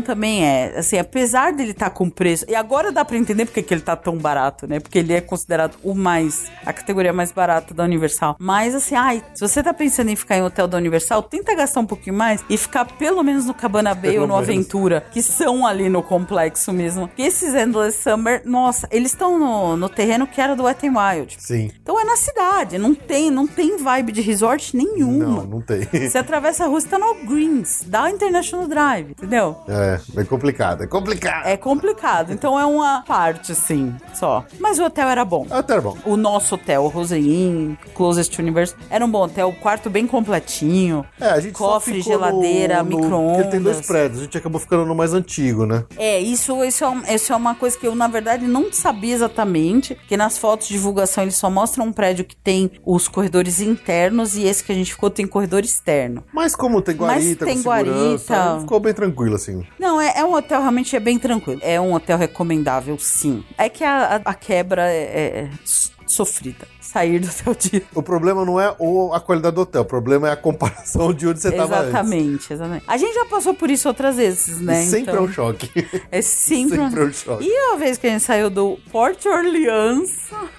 também é, assim, apesar dele estar com preço, e agora dá pra entender porque que ele tá tão barato, né? Porque ele é considerado o mais, a categoria mais barata da Universal. Mas, assim, ai, se você tá pensando em ficar em hotel da Universal, tenta gastar um pouquinho mais e ficar pelo menos no Cabana Bay Pelo ou no menos. Aventura, que são ali no complexo mesmo. Porque esses Endless Summer, nossa, eles estão no, no terreno que era do Wet n Wild. Sim. Então é na cidade, não tem, não tem vibe de resort nenhuma. Não, não tem. Você atravessa a rua, você tá no Greens, da International Drive, entendeu? É, é complicado, é complicado. É complicado, então é uma parte, assim, só. Mas o hotel era bom. Até bom. O nosso hotel, o Rose Inn, Closest Universe, era um bom hotel, o quarto bem completinho. É, a gente só Cofre, ficou geladeira, no, no, micro-ondas. Porque tem dois prédios, a gente acabou ficando no mais antigo, né? É, isso, isso, é, isso é uma coisa que eu, na verdade, não sabia exatamente. Porque nas fotos de divulgação eles só mostram um prédio que tem os corredores internos e esse que a gente ficou tem corredor externo. Mas como tem guarita, tem com segurança, guarita. ficou bem tranquilo, assim. Não, é, é um hotel realmente é bem tranquilo. É um hotel recomendável, sim. É que a, a- a quebra é, é s- sofrida. Sair do hotel de. (laughs) O problema não é o, a qualidade do hotel, o problema é a comparação de onde você tava antes. Exatamente, exatamente. A gente já passou por isso outras vezes, né? Sempre Então, (laughs) é um choque. É sempre, sempre é um choque. E uma vez que a gente saiu do Port Orleans,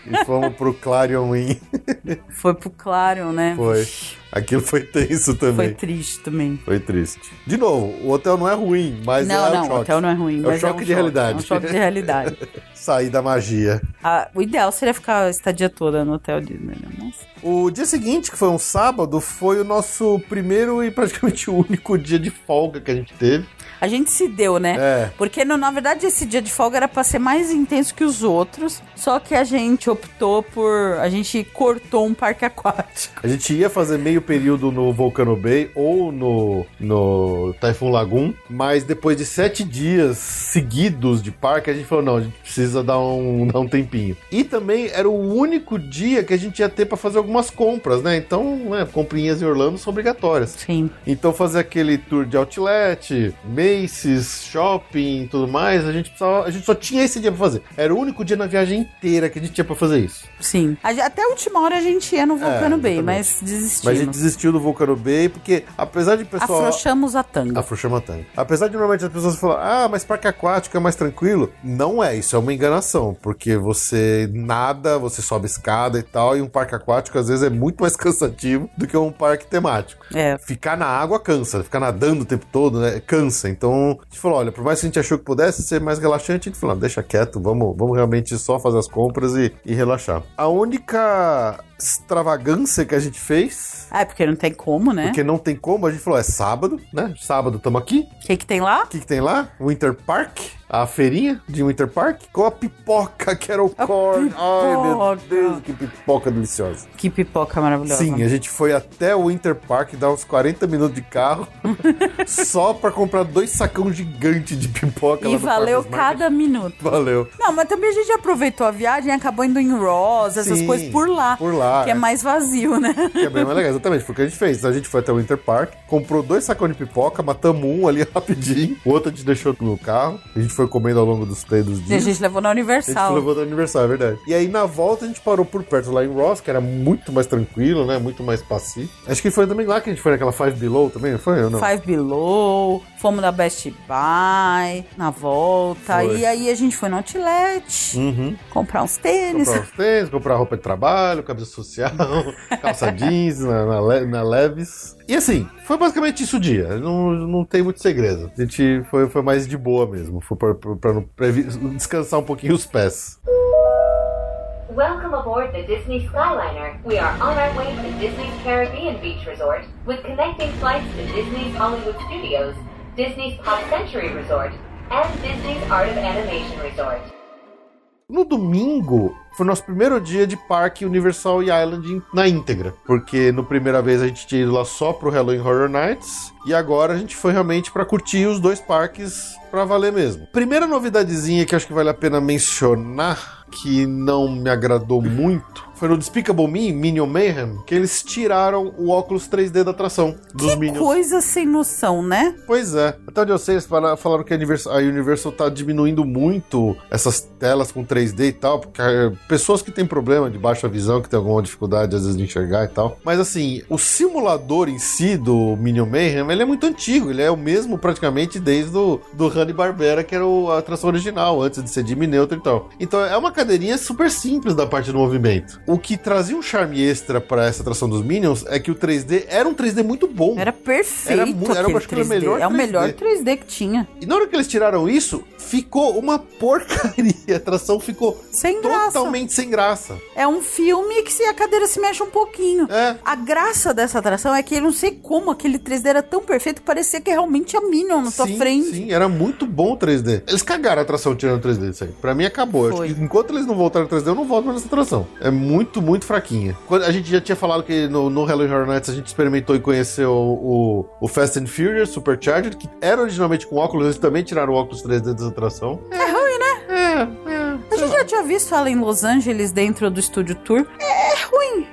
E fomos pro Clarion Inn. (laughs) foi pro Clarion, né? Foi. Aquilo foi tenso Foi também. triste também. Foi triste. De novo, o hotel não é ruim, mas não, é um não, choque. o hotel não é ruim. É um mas choque um de realidade. É um choque de realidade. (laughs) Sair da magia. Ah, o ideal seria ficar a estadia toda no hotel Disney, né? Nossa. O dia seguinte, que foi um sábado, foi o nosso primeiro e praticamente (laughs) o único dia de folga que a gente teve. A gente se deu, né? É. Porque, no- na verdade, esse dia de folga era pra ser mais intenso que os outros. Só que a gente optou por. A gente cortou um parque aquático. A gente ia fazer meio período no Volcano Bay ou no, no Typhoon Lagoon, mas depois de sete dias seguidos de parque, a gente falou: não, a gente precisa dar um, dar um tempinho. E também era o único dia que a gente ia ter pra fazer algumas compras, né? Então, né, comprinhas em Orlando são obrigatórias. Sim. Então, fazer aquele tour de outlet, Macy's, shopping e tudo mais, a gente, precisava, a gente só tinha esse dia pra fazer. Era o único dia na viagem inteira que a gente tinha pra fazer isso. Sim. Até a última hora a gente ia no Vulcano Bay, exatamente. mas desistimos. Mas a gente desistiu do Volcano Bay, porque apesar de pessoal. Afrouxamos a tanga. Afrouxamos a tanga. Apesar de normalmente as pessoas falarem, ah, mas parque aquático é mais tranquilo. Não é, isso é uma enganação, porque você nada, você sobe escada e tal, e um parque aquático às vezes é muito mais (laughs) cansativo do que um parque temático. É. Ficar na água cansa, ficar nadando o tempo todo, né? Cansa. Então, a gente falou: olha, por mais que a gente achou que pudesse ser mais relaxante, a gente falou: "Não, deixa quieto, vamos, vamos realmente só fazer as compras e, e relaxar. A única extravagância que a gente fez. Ah, é porque não tem como, né? Porque não tem como, a gente falou, é sábado, né? Sábado tamo aqui. O que que tem lá? O que, que tem lá? Winter Park, a feirinha de Winter Park, com a pipoca que era o A corn. Ai, meu. Deus, que pipoca deliciosa. Que pipoca maravilhosa. Sim, a gente foi até o Winter Park, dá uns 40 minutos de carro, (laughs) só pra comprar dois sacão gigantes de pipoca E valeu cada minuto. Valeu. Não, mas também a gente aproveitou a viagem e acabou indo em Ross, essas Sim, coisas por lá. por lá, Que é mais vazio, né? Que é bem mais legal, exatamente. Foi o que a gente fez. A gente foi até o Winter Park, comprou dois sacões de pipoca, matamos um ali (laughs) rapidinho, o outro a gente deixou no carro. A gente foi comendo ao longo dos, dos E a dias. gente levou na A gente Universal. levou do aniversário, é verdade. E aí, na volta, a gente parou por perto lá em Ross, que era muito mais tranquilo, né? Muito mais pacífico. Acho que foi também lá que a gente foi naquela Five Below também, foi ou não? Five Below, fomos na Best Buy, na volta. Foi. E aí a gente foi no Outlet, Uhum. comprar uns tênis. Comprar os tênis, comprar roupa de trabalho, camisa social, (laughs) calça jeans na, na, na Leves. E assim, foi basicamente isso o dia. Não, não tem muito segredo. A gente foi, foi mais de boa mesmo. Foi pra, pra, pra pra descansar um pouquinho os pés. Welcome aboard the Disney Skyliner. We are on our way to Disney's Caribbean Beach Resort with connecting flights to Disney's Hollywood Studios, Disney's Pop Century Resort, and Disney's Art of Animation Resort. No domingo, foi nosso primeiro dia de parque Universal Island na íntegra. Porque no primeira vez a gente tinha ido lá só pro Halloween Horror Nights. E agora a gente foi realmente pra curtir os dois parques pra valer mesmo. Primeira novidadezinha que acho que vale a pena mencionar, que não me agradou muito, foi no Despicable Me, Minion Mayhem, que eles tiraram o óculos 3D da atração dos Que Minions. coisa sem noção, né? Pois é. Até onde eu sei, eles fala- falaram que a Universal, a Universal tá diminuindo muito essas telas com 3D e tal, porque é, pessoas que têm problema de baixa visão, que tem alguma dificuldade às vezes de enxergar e tal. Mas assim, o simulador em si do Minion Mayhem, ele é muito antigo, ele é o mesmo praticamente desde o do Hanna-Barbera, que era o- a atração original, antes de ser Jimmy Neutron e tal. Então é uma cadeirinha super simples da parte do movimento. O que trazia um charme extra pra essa atração dos Minions é que o 3D era um 3D muito bom. Era perfeito Era mu- era, acho que era o 3D. melhor é o 3D. melhor 3D que tinha. E na hora que eles tiraram isso, ficou uma porcaria. (laughs) A atração ficou Sem graça. totalmente sem graça. É um filme que se a cadeira se mexe um pouquinho. É. A graça dessa atração é que eu não sei como aquele 3D era tão perfeito que parecia que é realmente a Minion na tua sim, frente. sim, era muito bom o 3D. Eles cagaram a atração tirando o 3D disso aí. Pra mim acabou. Foi. Enquanto eles não voltaram ao 3D, eu não volto mais nessa atração. É muito, muito fraquinha. Quando a gente já tinha falado que no, no Halloween Horror Nights a gente experimentou e conheceu o, o Fast and Furious Supercharged, que era originalmente com óculos, eles também tiraram o óculos 3D dessa atração. É? É, é. A gente já tinha visto ela em Los Angeles dentro do Studio Tour. É ruim.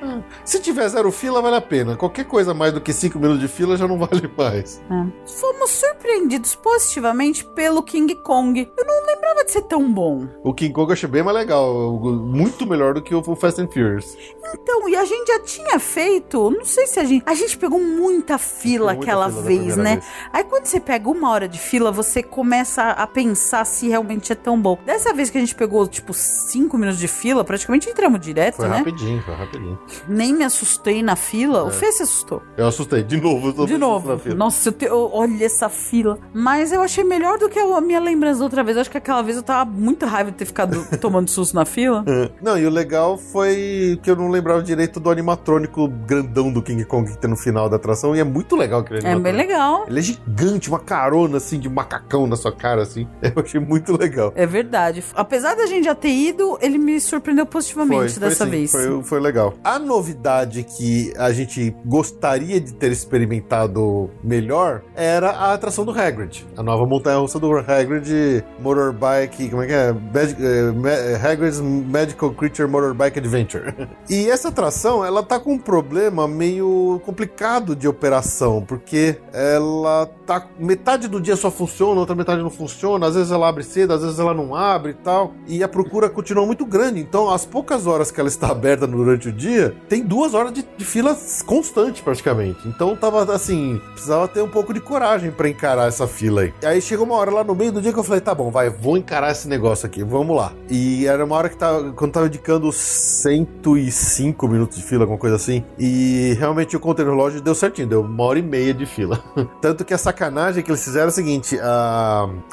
Se tiver zero fila, vale a pena. Qualquer coisa mais do que 5 minutos de fila já não (laughs) vale mais. É. Fomos surpreendidos positivamente pelo King Kong. Eu não lembrava de ser tão bom. O King Kong eu achei bem mais legal. Muito melhor do que o Fast and Furious. Então, e a gente já tinha feito, não sei se a gente. A gente pegou muita fila Muita aquela fila vez, né? vez. Aí quando você pega uma hora de fila, você começa a pensar se realmente é tão bom. Dessa vez que a gente pegou, tipo, cinco minutos de fila, praticamente entramos direto, Foi né? rapidinho, foi rapidinho. Nem me assustei na fila. O É. Fê se assustou. Eu assustei. De novo. eu tô De novo. na fila. Nossa, eu te- eu- olha essa fila. Mas eu achei melhor do que a minha lembrança da outra vez. Eu acho que aquela vez eu tava muito raiva de ter ficado (laughs) tomando susto na fila. É. Não, e o legal foi que eu não lembrava direito do animatrônico grandão do King Kong que tem no final da atração. E é muito legal aquele É bem legal. Ele é gigante, uma carona assim de macacão na sua cara, assim. (laughs) Eu achei muito legal. É verdade. Apesar da gente já ter ido, ele me surpreendeu positivamente dessa sim, vez. Foi, foi legal. A novidade que a gente gostaria de ter experimentado melhor era a atração do Hagrid. A nova montanha-russa do Hagrid Motorbike... Como é que é? Eh, Ma- Hagrid's Magical Creature Motorbike Adventure. (laughs) e essa atração, ela tá com um problema meio complicado de operação, porque ela tá... Metade do dia só funciona, outra metade não funciona. Às vezes ela abre cedo, às vezes ela não abre e tal. E a procura continua muito grande. Então, as poucas horas que ela está aberta durante o dia, tem duas horas de, de fila constante, praticamente. Então, tava assim, precisava ter um pouco de coragem pra encarar essa fila aí. Aí chegou uma hora lá no meio do dia que eu falei: tá bom, vai, vou encarar esse negócio aqui, vamos lá. E era uma hora que tava, quando tava indicando 105 minutos de fila, alguma coisa assim. E realmente eu contei no relógio deu certinho, deu uma hora e meia de fila. (laughs) Tanto que a sacanagem que eles fizeram é o seguinte: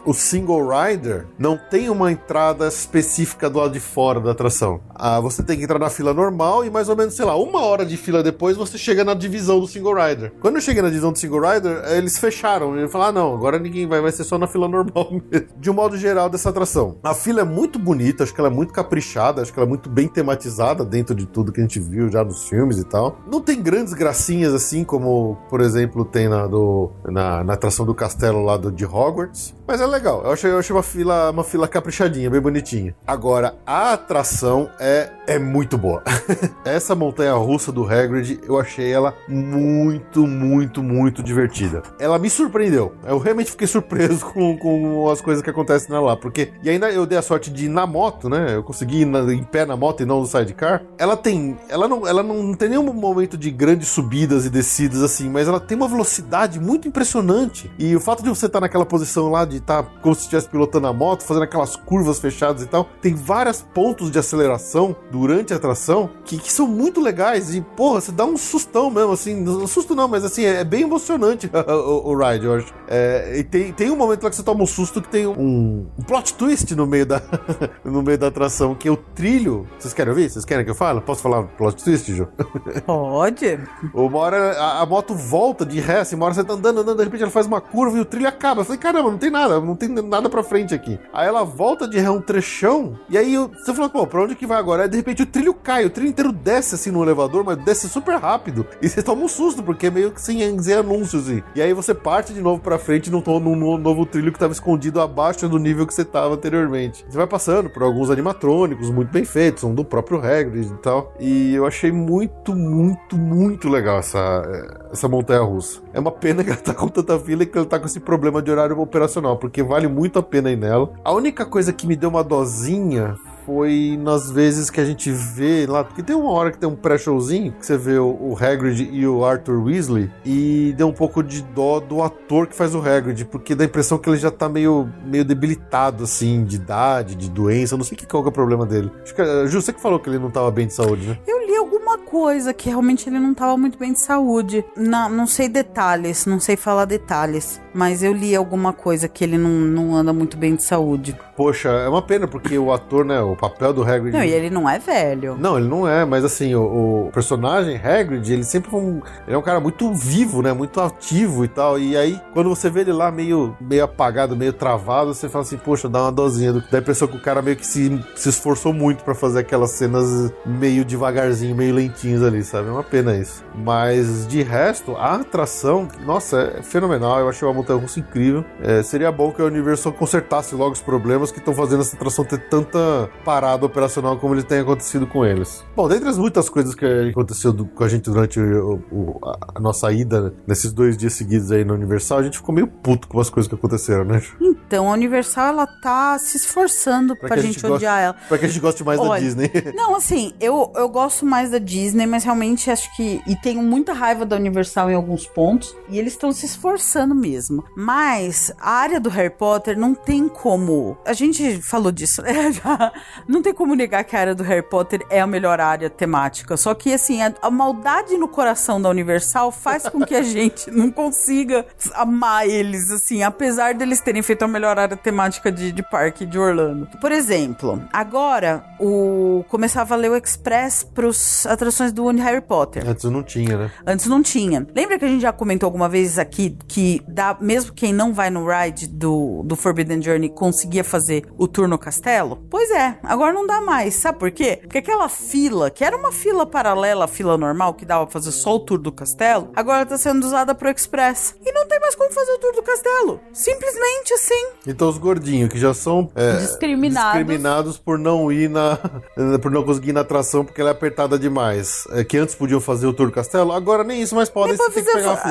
o single rider não tem uma entrada específica do lado de fora da atração. Ah, você tem que entrar na fila normal e mais ou menos, sei lá, uma hora de fila depois você chega na divisão do single rider. Quando eu cheguei na divisão do single rider, eles fecharam. Eles falaram, ah, não, agora ninguém vai, vai ser só na fila normal (laughs) mesmo. De um modo geral dessa atração. A fila é muito bonita, acho que ela é muito caprichada, acho que ela é muito bem tematizada dentro de tudo que a gente viu já nos filmes e tal. Não tem grandes gracinhas assim, como, por exemplo, tem na, do, na, na atração do castelo lá do, de Hogwarts. Mas é legal. Eu achei, eu achei uma fila, uma fila caprichadinha, bem bonitinha. Agora, a atração é, é muito boa. (laughs) Essa montanha russa do Hagrid, eu achei ela muito, muito, muito divertida. Ela me surpreendeu. Eu realmente fiquei surpreso (laughs) com, com as coisas que acontecem lá. Porque, e ainda eu dei a sorte de ir na moto, né? Eu consegui ir na, em pé na moto e não no sidecar. Ela tem. Ela não, ela não tem nenhum momento de grandes subidas e descidas assim, mas ela tem uma velocidade muito impressionante. E o fato de você estar naquela posição lá de estar como se estivesse pilotando a moto, fazendo aquelas curvas fechadas e tal, tem vários pontos de aceleração durante a atração que, que são muito legais. E, porra, você dá um sustão mesmo, assim. Não susto não, mas assim, é, é bem emocionante (laughs) o, o, ride, eu acho. É, e tem, tem um momento lá que você toma um susto que tem um, um plot twist no meio da, (laughs) no meio da atração, que é o trilho. Vocês querem ouvir? Vocês querem que eu fale? Posso falar plot twist, Ju? (laughs) Pode. Uma hora a, a, moto volta de ré, assim, uma hora você tá andando, andando, de repente ela faz uma curva e o trilho acaba. Eu falei, caramba, não tem nada, não tem nada pra frente aqui. Aí ela volta de ré um trechão, e aí você fala, pô, pra onde que vai agora? Aí de repente o trilho cai, o trilho inteiro desce assim no elevador, mas desce super rápido. E você toma um susto, porque é meio que sem anúncios, assim. E aí você parte de novo pra frente num, novo trilho que tava escondido abaixo do nível que você tava anteriormente. Você vai passando por alguns animatrônicos muito bem feitos, são do próprio Hagrid e tal. E eu achei muito, muito, muito legal essa, essa montanha russa. É uma pena que ela tá com tanta fila e que ela tá com esse problema de horário operacional, porque vale muito a pena ir nela. A única coisa que me deu uma dosinha foi nas vezes que a gente vê lá, porque tem uma hora que tem um pré-showzinho que você vê o, Hagrid e o Arthur Weasley e deu um pouco de dó do ator que faz o Hagrid, porque dá a impressão que ele já tá meio, meio debilitado, assim, de idade, de doença, não sei que, qual é o problema dele. Acho que, eh, Ju, você que falou que ele não tava bem de saúde, né? Eu li alguma coisa que realmente ele não tava muito bem de saúde. Não, não sei detalhes, não sei falar detalhes, mas eu li alguma coisa que ele não, não anda muito bem de saúde. Poxa, é uma pena, porque o ator, né, o papel do Hagrid... Não, e ele não é velho. Não, ele não é, mas assim, o, o personagem Hagrid, ele sempre foi um... Ele é um cara muito vivo, né, muito ativo e tal, e aí, quando você vê ele lá meio, meio apagado, meio travado, você fala assim, poxa, dá uma dosinha. Dá a impressão que o cara meio que se, se esforçou muito para fazer aquelas cenas meio devagarzinho, meio lentinhos ali, sabe? É uma pena isso. Mas, de resto, a atração, nossa, é fenomenal. Eu achei uma montanha-russa incrível. É, seria bom que a Universal consertasse logo os problemas que estão fazendo essa atração ter tanta parada operacional como ele tem acontecido com eles. Bom, dentre as muitas coisas que aconteceu do, com a gente durante o, o, a, nossa ida nesses dois dias seguidos aí na Universal, a gente ficou meio puto com as coisas que aconteceram, né? Então, a Universal, ela tá se esforçando pra, pra gente, gente odiar ela. Pra que a gente goste mais Olha, da Disney. (laughs) Não, assim, eu, eu gosto mais da Disney, mas realmente acho que. E tenho muita raiva da Universal em alguns pontos. E eles estão se esforçando mesmo. Mas a área do Harry Potter não tem como. A gente falou disso, né? (laughs) Não tem como negar que a área do Harry Potter é a melhor área temática. Só que, assim, a, a maldade no coração da Universal faz com que a (laughs) gente não consiga amar eles, assim, apesar deles terem feito a melhor área temática de, de parque de Orlando. Por exemplo, agora o começava a ler o Express pros atrações do Harry Potter. Antes não tinha, né? Antes não tinha. Lembra que a gente já comentou alguma vez aqui que dá, mesmo quem não vai no ride do, do Forbidden Journey conseguia fazer fazer o tour no castelo? Pois é, agora não dá mais. Sabe por quê? Porque aquela fila, que era uma fila paralela à fila normal, que dava pra fazer só o tour do castelo, agora tá sendo usada pro Express. E não tem mais como fazer o tour do castelo. Simplesmente assim. Então os gordinhos que já são é, discriminados. discriminados por não ir na. (laughs) por não conseguir ir na atração porque ela é apertada demais. É, que antes podiam fazer o tour do castelo, agora nem isso mais podem.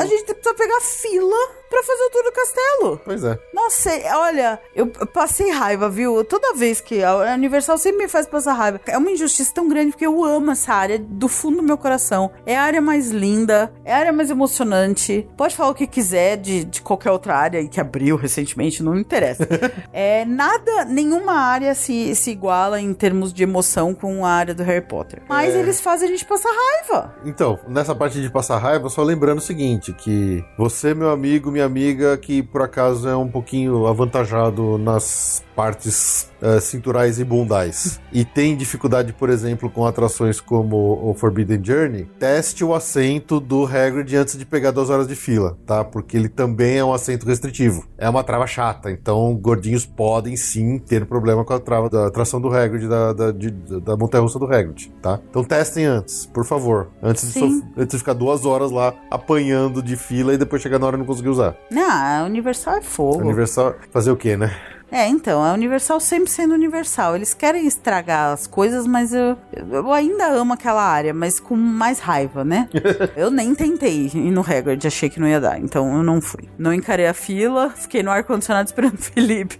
A gente precisa pegar fila pra fazer o tour do castelo. Pois é. Nossa, olha, eu passei raiva, viu? Toda vez que a Universal sempre me faz passar raiva. É uma injustiça tão grande porque eu amo essa área do fundo do meu coração. É a área mais linda, é a área mais emocionante. Pode falar o que quiser de, de qualquer outra área que abriu recentemente, não interessa. (laughs) é nada, nenhuma área se, se iguala em termos de emoção com a área do Harry Potter. Mas é... eles fazem a gente passar raiva. Então, nessa parte de passar raiva, só lembrando o seguinte, que você, meu amigo, minha amiga que por acaso é um pouquinho avantajado nas partes uh, cinturais e bundais e tem dificuldade, por exemplo, com atrações como o Forbidden Journey, teste o assento do Hagrid antes de pegar duas horas de fila, tá? Porque ele também é um assento restritivo. É uma trava chata, então gordinhos podem sim ter problema com a trava da atração do Hagrid, da, da, de, da montanha-russa do Hagrid, tá? Então testem antes, por favor. Antes de, sof- antes de ficar duas horas lá apanhando de fila e depois chegar na hora e não conseguir usar. Não, Universal é fogo. Universal, fazer o quê, né? É, então, a Universal sempre sendo Universal. Eles querem estragar as coisas, mas eu, eu ainda amo aquela área, mas com mais raiva, né? (laughs) eu nem tentei ir no Hagrid, achei que não ia dar, então eu não fui. Não encarei a fila, fiquei no ar-condicionado (laughs) esperando o Felipe.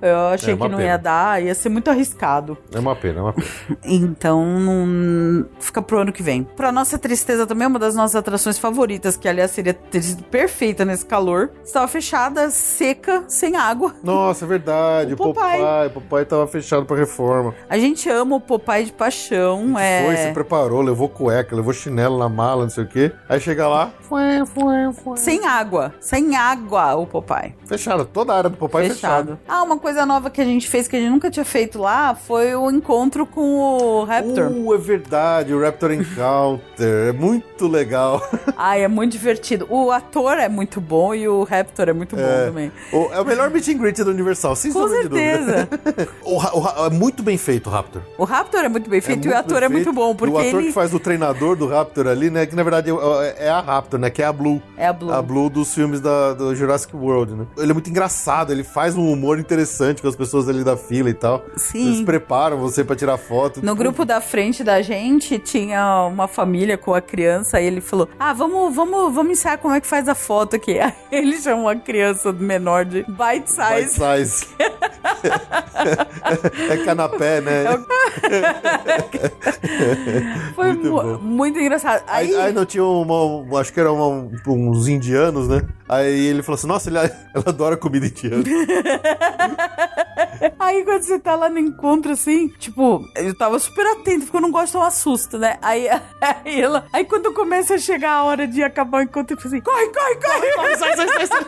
eu achei É que não pena. ia dar, ia ser muito arriscado. É uma pena, é uma pena. Então, não... fica pro ano que vem. Pra nossa tristeza também, uma das nossas atrações favoritas, que aliás seria ter sido perfeita nesse calor, estava fechada, seca, sem água. Nossa, é verdade. O O Popeye. Popeye. O Popeye tava fechado pra reforma. A gente ama o Popeye de paixão. É... Foi, se preparou, levou cueca, levou chinelo na mala, não sei o quê. Aí chega lá, foi, foi, foi. Sem água. Sem água, o Popeye. Fechado, toda a área do Popeye fechado. Fechado. Ah, uma coisa nova que a gente fez que a gente nunca tinha feito lá foi o encontro com o Raptor. Uh, é verdade, o Raptor Encounter. É muito legal. (laughs) Ai, é muito divertido. O ator é muito bom e o Raptor é muito bom É. também. O- é o melhor meet and greet do Universal, sem Com certeza. (laughs) O o é muito bem feito o Raptor. O Raptor é muito bem feito e o muito ator é muito bom, E porque o ator ele que faz o treinador do Raptor ali, né? Que na verdade é- é a Raptor, né? Que é a Blue. é a Blue. A Blue dos filmes da, do Jurassic World, né? Ele é muito engraçado, ele faz um humor interessante com as pessoas ali da fila e tal. Sim. Eles preparam você pra tirar foto. No grupo da frente da gente tinha uma família com a criança e ele falou: Ah, vamos, vamos, vamos ensaiar como é que faz a foto aqui. (laughs) Aí ele chamou a criança menor de bite Bite size. Size. (laughs) é canapé, né? (laughs) Foi Muito mu- bom. muito engraçado. Aí, Aí, aí não tinha uma, uma- acho que era uma- uns indianos, né? Aí ele falou assim, nossa, ele, (laughs) ela adora comida indiana. (laughs) aí quando você tá lá no encontro assim, tipo, eu tava super atento, porque eu não gosto de tomar susto, né? Aí, (laughs) aí ela. Aí quando começa a chegar a hora de acabar o encontro, eu fico assim: corre, corre, corre! sai, sai, sai, sai.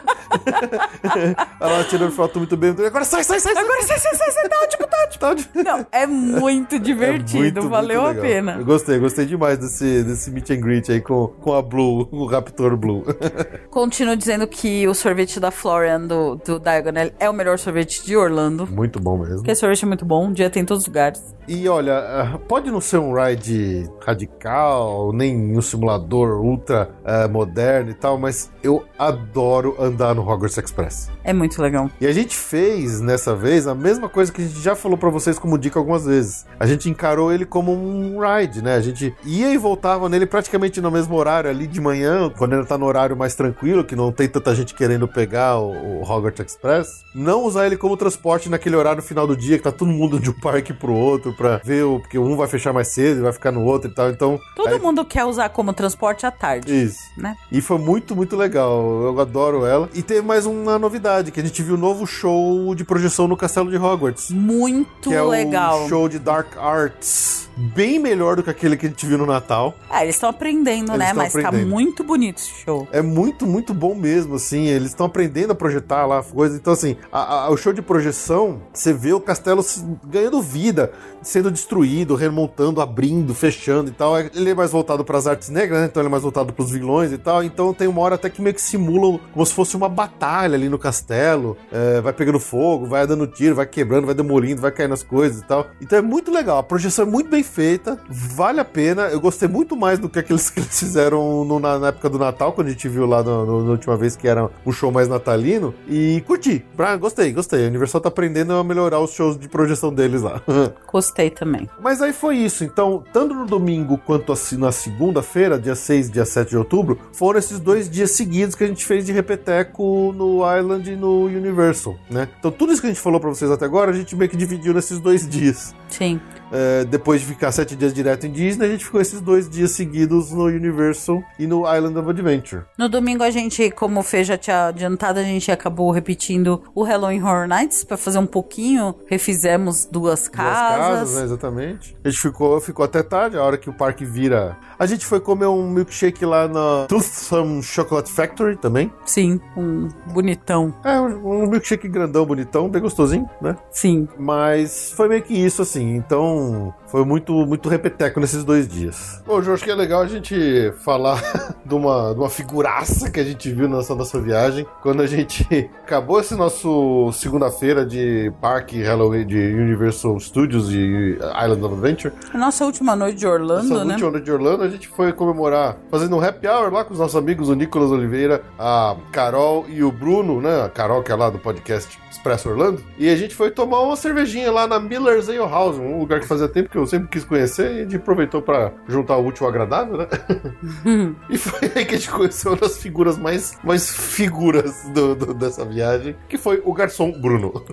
ela tirando foto muito bem. Agora sai, sai, sai. Agora sai, sai, sai, sai, tá ótimo, tá ótimo. Tá onde? Não, é muito divertido, É muito, valeu muito a pena. Eu gostei, gostei demais desse, desse meet and greet aí com, com a Blue, o Raptor Blue. Continuo dizendo que o sorvete da Florian do, do Diagonal é o melhor sorvete de Orlando. muito bom mesmo. Porque esse sorvete é muito bom, um dia tem em todos os lugares. E olha, ah, pode não ser um ride radical, nem um simulador ultra ah, moderno e tal, mas eu adoro andar no Hogwarts Express. É muito legal. E a gente fez nessa vez a mesma coisa que a gente já falou pra vocês como dica algumas vezes. A gente encarou ele como um ride, né? A gente ia e voltava nele praticamente no mesmo horário ali de manhã, quando ele tá no horário mais tranquilo, que não tem tanta gente querendo pegar o, o Hogwarts Express. Não usar ele como transporte naquele horário final do dia, que tá todo mundo de um parque pro outro, pra ver o. Porque um vai fechar mais cedo e vai ficar no outro e tal. Então. Todo aí- mundo quer usar como transporte à tarde, Isso. né? E foi muito, muito legal. Eu adoro ela. E teve mais uma novidade, que a gente viu um novo show de projeção no Castelo de Hogwarts. Muito é legal. o show de Dark Arts. Bem melhor do que aquele que a gente viu no Natal. É, eles estão aprendendo, Eles né? Mas tá aprendendo. muito bonito esse show. É muito, muito bom mesmo, assim. Eles estão aprendendo a projetar lá coisas. Então, assim, a- a- o show de projeção, você vê o castelo ganhando vida, sendo destruído, remontando, abrindo, fechando e tal. Ele é mais voltado para as artes negras, né? Então ele é mais voltado para os vilões e tal. Então tem uma hora até que meio que simulam como se fosse uma batalha ali no castelo. É, vai pegando fogo, vai dando tiro, vai quebrando, vai demolindo, vai caindo as coisas e tal. Então é muito legal. A projeção é muito bem feita, vale a pena. Eu gostei muito mais do que aqueles (laughs) que eles fizeram no- na, na época do Natal, quando a gente viu lá no- no- na vez que era um show mais natalino. E curti. Pra, gostei, gostei. A Universal tá aprendendo a melhorar os shows de projeção deles lá. (laughs) Gostei também. Mas aí foi isso. Então, tanto no domingo quanto assim na segunda-feira, dia 6 e dia 7 de outubro, foram esses dois dias seguidos que a gente fez de repeteco no Island e no Universal, né? Então, tudo isso que a gente falou pra vocês até agora, a gente meio que dividiu nesses dois dias. Sim. É, depois de ficar sete dias direto em Disney, a gente ficou esses dois dias seguidos no Universal e no Island of Adventure. No domingo a gente, como o Fê já tinha adiantado, a gente acabou repetindo o Halloween Horror Nights pra fazer um pouquinho. Refizemos duas casas. Duas casas, né? Exatamente. A gente ficou, ficou até tarde, a hora que o parque vira. A gente foi comer um milkshake lá na Toothsome Chocolate Factory também. Sim, um bonitão. É, um, um milkshake grandão, bonitão, bem gostosinho, né? Sim. Mas foi meio que isso, assim. Então, foi muito, muito repeteco nesses dois dias. Bom, Jorge, que é legal a gente falar (laughs) de uma, de uma figuraça que a gente viu nessa nossa viagem. Quando a gente (laughs) acabou esse nosso segunda-feira de parque Halloween de Universal Studios e Island of Adventure. A nossa última noite de Orlando, Nossa né? última noite de Orlando, a gente foi comemorar, fazendo um happy hour lá com os nossos amigos, o Nicolas Oliveira, a Carol e o Bruno, né? A Carol, que é lá do podcast Expresso Orlando. E a gente foi tomar uma cervejinha lá na Miller's Ale House, um lugar que fazia tempo que eu sempre quis conhecer e a gente aproveitou pra juntar o útil ao agradável, né? (laughs) e foi aí que a gente conheceu uma das figuras mais, mais figuras do- do- dessa viagem, que foi o garçom Bruno.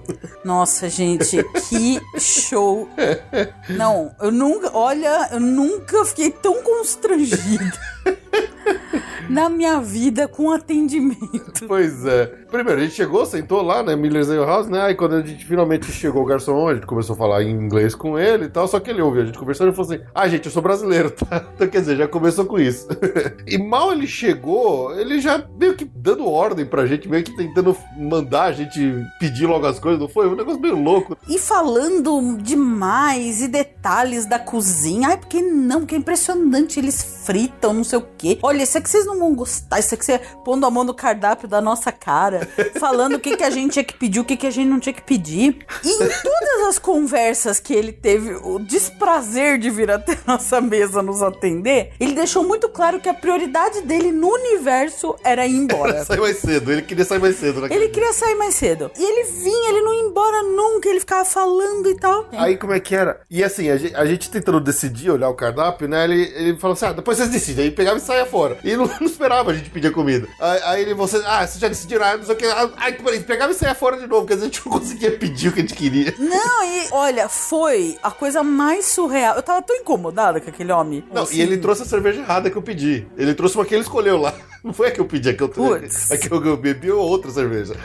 Nossa, gente, que show. (laughs) Não, eu nunca, olha, eu nunca fiquei tão constrangida (laughs) (laughs) na minha vida com atendimento. Pois é. Primeiro, a gente chegou, sentou lá, né? Miller's Ale House, né? Aí quando a gente finalmente chegou o garçom, a gente começou a falar em inglês com ele e tal. Só que ele ouviu a gente conversando e falou assim: Ah, gente, eu sou brasileiro, tá? (laughs) Então quer dizer, já começou com isso. (laughs) e mal ele chegou, ele já meio que dando ordem pra gente, meio que tentando mandar a gente pedir logo as coisas, não foi? Um negócio meio louco. E falando demais e detalhes da cozinha. Ai, porque não? Porque é impressionante. Eles fritam, não sei o quê. Olha, isso aqui vocês não vão gostar. Isso aqui você pondo a mão no cardápio da nossa cara. Falando o que, que a gente tinha que pedir, o que, que a gente não tinha que pedir. E em todas as conversas que ele teve o desprazer de vir até nossa mesa nos atender, ele deixou muito claro que a prioridade dele no universo era ir embora. Sai mais cedo, ele queria sair mais cedo, né? Ele queria sair mais cedo. E ele vinha, ele não ia embora nunca, ele ficava falando e tal. Aí como é que era? E assim, a gente, a gente tentando decidir, olhar o cardápio, né? Ele, ele falou assim: ah, depois vocês decidem. Aí pegava e saia fora. E não, (laughs) não esperava a gente pedir comida. Aí, aí ele, você, ah, vocês já decidiram, ah, não sei o que. Ah, Aí peraí, pegava e saia fora de novo, porque a gente não conseguia pedir o que a gente queria. Não, e olha, foi a coisa mais surreal. Eu tava tão incomodada com aquele homem. Não, Assim, e ele trouxe a cerveja errada que eu pedi. Ele trouxe uma que ele escolheu lá. Não foi a que eu pedi, a que eu, a que eu, bebi ou outra cerveja.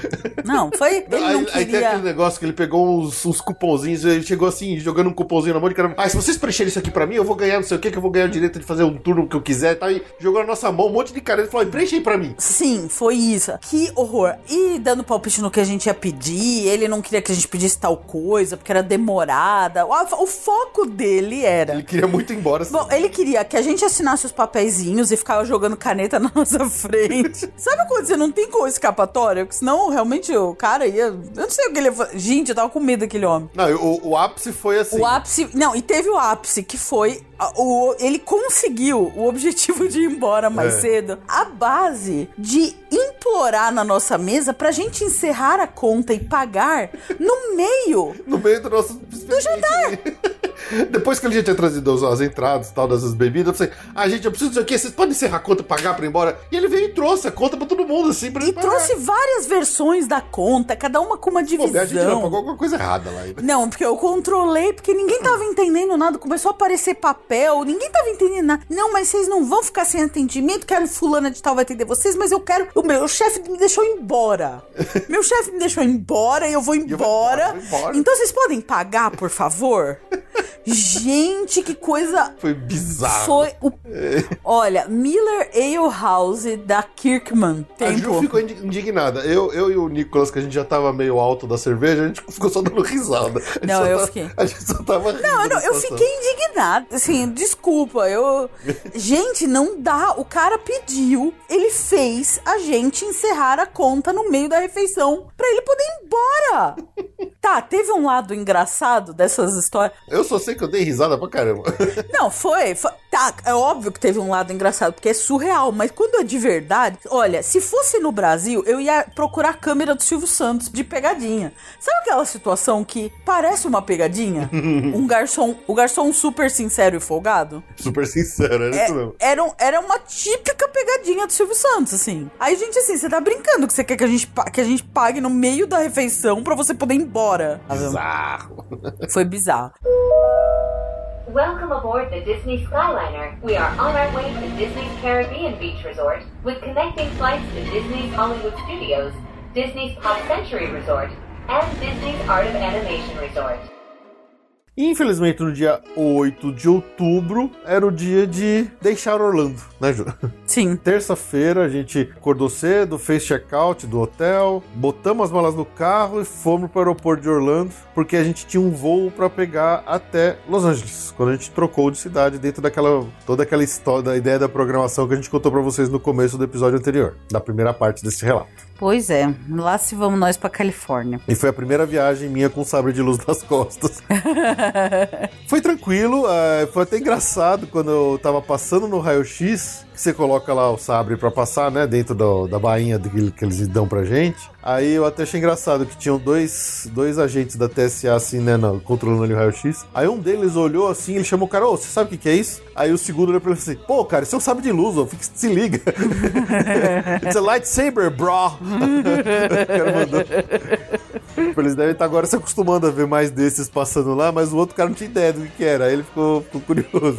Não, foi. Ele aí, não aí tem queria. aquele negócio que ele pegou uns, uns cupomzinhos, ele chegou assim, jogando um cupomzinho na mão de cara. Ah, se vocês preencherem isso aqui pra mim, eu vou ganhar não sei o que, que eu vou ganhar o direito de fazer um turno que eu quiser e tal. E jogou na nossa mão um monte de cara. Ele falou, preenche aí pra mim. Sim, foi isso. Que horror. E dando palpite no que a gente ia pedir, ele não queria que a gente pedisse tal coisa, porque era demorada. O, o foco dele era. Ele queria muito ir embora. assim. Bom, ele queria que a gente assinasse os papeizinhos e ficava jogando caneta na nossa frente. (laughs) Sabe quando você não tem como escapatória? Porque senão, realmente, o cara ia... Eu não sei o que ele ia fazer. Gente, eu tava com medo daquele homem. Não, o, o ápice foi assim. O ápice... Não, e teve o ápice, que foi... O, ele conseguiu o objetivo de ir embora mais É. cedo a base de implorar na nossa mesa pra gente encerrar a conta e pagar no meio No meio do nosso. Do jantar. (laughs) (laughs) Depois que ele já tinha trazido as, as entradas e tal dessas bebidas, eu falei, ah, gente, eu preciso disso aqui, vocês podem encerrar a conta, pagar pra ir embora. E ele veio e trouxe a conta pra todo mundo, assim, pra E ele pagar. trouxe várias versões da conta, cada uma com uma Pô, a gente não divisão. pagou alguma coisa errada lá ainda. Não, porque eu controlei, porque ninguém tava entendendo nada. Começou a aparecer papel, ninguém tava entendendo nada. Não, mas vocês não vão ficar sem atendimento, quero fulana de tal vai atender vocês, mas eu quero. O meu chefe me deixou embora. (laughs) meu chefe me deixou embora e eu vou eu vou embora. embora, vou embora. Então vocês podem pagar, por favor? Gente, que coisa. Foi bizarro. Foi o. (laughs) Olha, Miller Ale House da Kirkman. A Ju Tempo. ficou indi- indignada. Eu, eu e o Nicolas, que a gente já tava meio alto da cerveja, a gente ficou só dando risada. Não, eu tava- fiquei. A gente só tava rindo. Não, não, eu fiquei indignada. Assim, (laughs) desculpa, eu. (laughs) Gente, não dá. O cara pediu, ele fez a gente encerrar a conta no meio da refeição pra ele poder ir embora. Tá, teve um lado engraçado dessas histórias. Eu só sei que eu dei risada pra caramba. (laughs) Não, foi, foi- Tá, é óbvio que teve um lado engraçado, porque é surreal, mas quando é de verdade. Olha, se fosse no Brasil, eu ia procurar a câmera do Silvio Santos de pegadinha. Sabe aquela situação que parece uma pegadinha? (laughs) um garçom, o garçom super sincero e folgado? Super sincero, era isso mesmo. É, era, um- era uma típica pegadinha do Silvio Santos, assim. Aí, gente, assim, você tá brincando que você quer que a gente, que a gente pague no meio da refeição pra você poder ir embora. Bizarro. Foi bizarro. (laughs) Welcome aboard the Disney Skyliner. We are on our way to Disney's Caribbean Beach Resort with connecting flights to Disney's Hollywood Studios, Disney's Pop Century Resort, and Disney's Art of Animation Resort. Infelizmente, no dia 8 de outubro era o dia de deixar Orlando, né, Ju? (laughs) Sim. Terça-feira a gente acordou cedo, fez check-out do hotel, botamos as malas no carro e fomos para o aeroporto de Orlando, porque a gente tinha um voo para pegar até Los Angeles, quando a gente trocou de cidade dentro daquela toda aquela história, da ideia da programação que a gente contou para vocês no começo do episódio anterior, da primeira parte desse relato. Pois é, lá se vamos nós pra Califórnia. E foi a primeira viagem minha com sabre de luz (laughs) nas costas. foi tranquilo, uh, foi até engraçado quando eu tava passando no raio-x, você coloca lá o sabre para passar, né, dentro do, da bainha que, que eles dão pra gente. Aí eu até achei engraçado que tinham dois, dois agentes da TSA, assim, né, controlando ali o raio-x. Aí um deles olhou assim, ele chamou o cara, ô, você sabe o que, que é isso? Aí o segundo olhou pra ele assim, pô, cara, isso é um sabre de luz, ó, fica, se liga. (laughs) It's a lightsaber, bro. o cara mandou. Eles devem estar agora se acostumando a ver mais desses passando lá, mas o outro cara não tinha ideia do que, que era. Aí ele ficou, ficou curioso.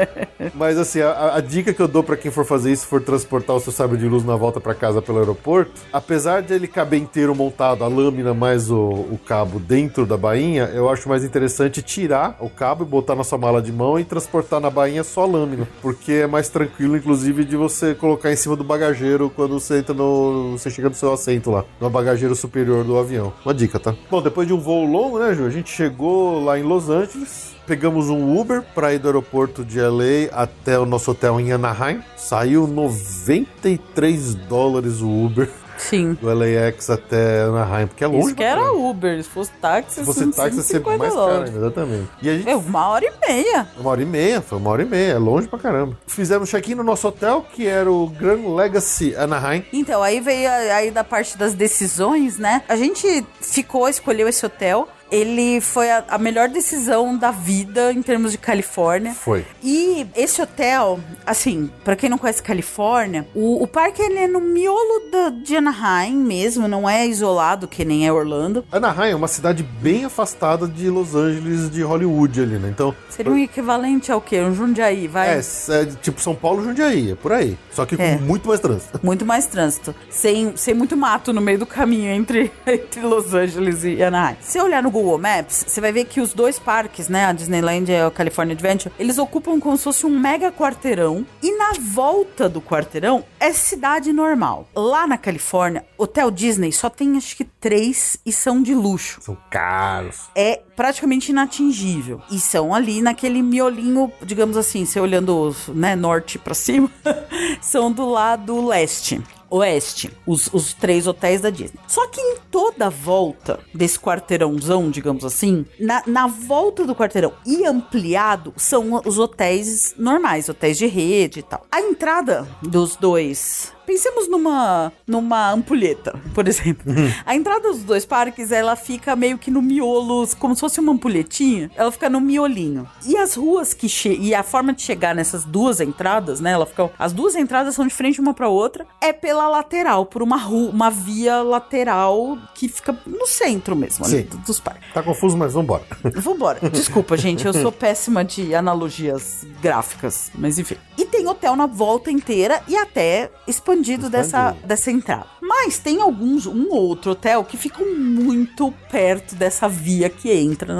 (laughs) mas assim, a, a, dica que eu dou para quem for fazer isso, for transportar o seu sabre de luz na volta para casa pelo aeroporto, apesar de ele caber inteiro montado, a lâmina mais o, o cabo dentro da bainha, eu acho mais interessante tirar o cabo e botar na sua mala de mão e transportar na bainha só a lâmina, porque é mais tranquilo, inclusive, de você colocar em cima do bagageiro quando você entra no. você chega no seu assento lá, no bagageiro superior do avião. Uma dica, tá? Bom, depois de um voo longo, né, Ju? A gente chegou lá em Los Angeles. Pegamos um Uber para ir do aeroporto de LA até o nosso hotel em Anaheim. Saiu 93 dólares o Uber. Sim. Do LAX até Anaheim, porque é longe. Isso que era Uber, se fosse táxi, se fosse táxi, ia ser mais caro, exatamente. E a gente... É uma hora e meia. Uma hora e meia, foi uma hora e meia, é longe pra caramba. Fizemos check-in no nosso hotel, que era o Grand Legacy Anaheim. Então, aí veio aí da parte das decisões, né? A gente ficou, escolheu esse hotel ele foi a, a, melhor decisão da vida em termos de Califórnia. Foi. E esse hotel, assim, para quem não conhece Califórnia, o, o parque ele é no miolo da, de Anaheim mesmo, não é isolado que nem é Orlando. Anaheim é uma cidade bem afastada de Los Angeles, de Hollywood ali, né? Então. Seria um equivalente ao quê? Um Jundiaí, vai? É, é tipo São Paulo Jundiaí, é por aí. Só que é. com muito mais trânsito. (laughs) Muito mais trânsito. Sem, sem muito mato no meio do caminho entre, (laughs) entre Los Angeles e Anaheim. Se olhar no Google Google Maps, você vai ver que os dois parques, né, a Disneyland e a California Adventure, eles ocupam como se fosse um mega quarteirão e na volta do quarteirão é cidade normal. Lá na Califórnia, Hotel Disney só tem acho que três e são de luxo. São caros. É praticamente inatingível. E são ali naquele miolinho, digamos assim, você olhando, né, norte para cima, (laughs) são do lado leste oeste, os, os três hotéis da Disney. Só que em toda a volta desse quarteirãozão, digamos assim, na, na volta do quarteirão e ampliado são os hotéis normais, hotéis de rede e tal. A entrada dos dois Pensemos numa, numa ampulheta, por exemplo. Uhum. A entrada dos dois parques, ela fica meio que no miolo, como se fosse uma ampulhetinha. Ela fica no miolinho. E as ruas que che e a forma de chegar nessas duas entradas, né? Ela fica, as duas entradas são de frente uma para outra, é pela lateral, por uma rua, uma via lateral que fica no centro mesmo ali, dos parques. Tá confuso, mas vambora. Vambora. (laughs) Desculpa, gente, eu sou péssima de analogias gráficas, mas enfim. E tem hotel na volta inteira e até expandido, dessa, dessa entrada. Mas tem alguns, um outro hotel que ficam muito perto dessa via que entra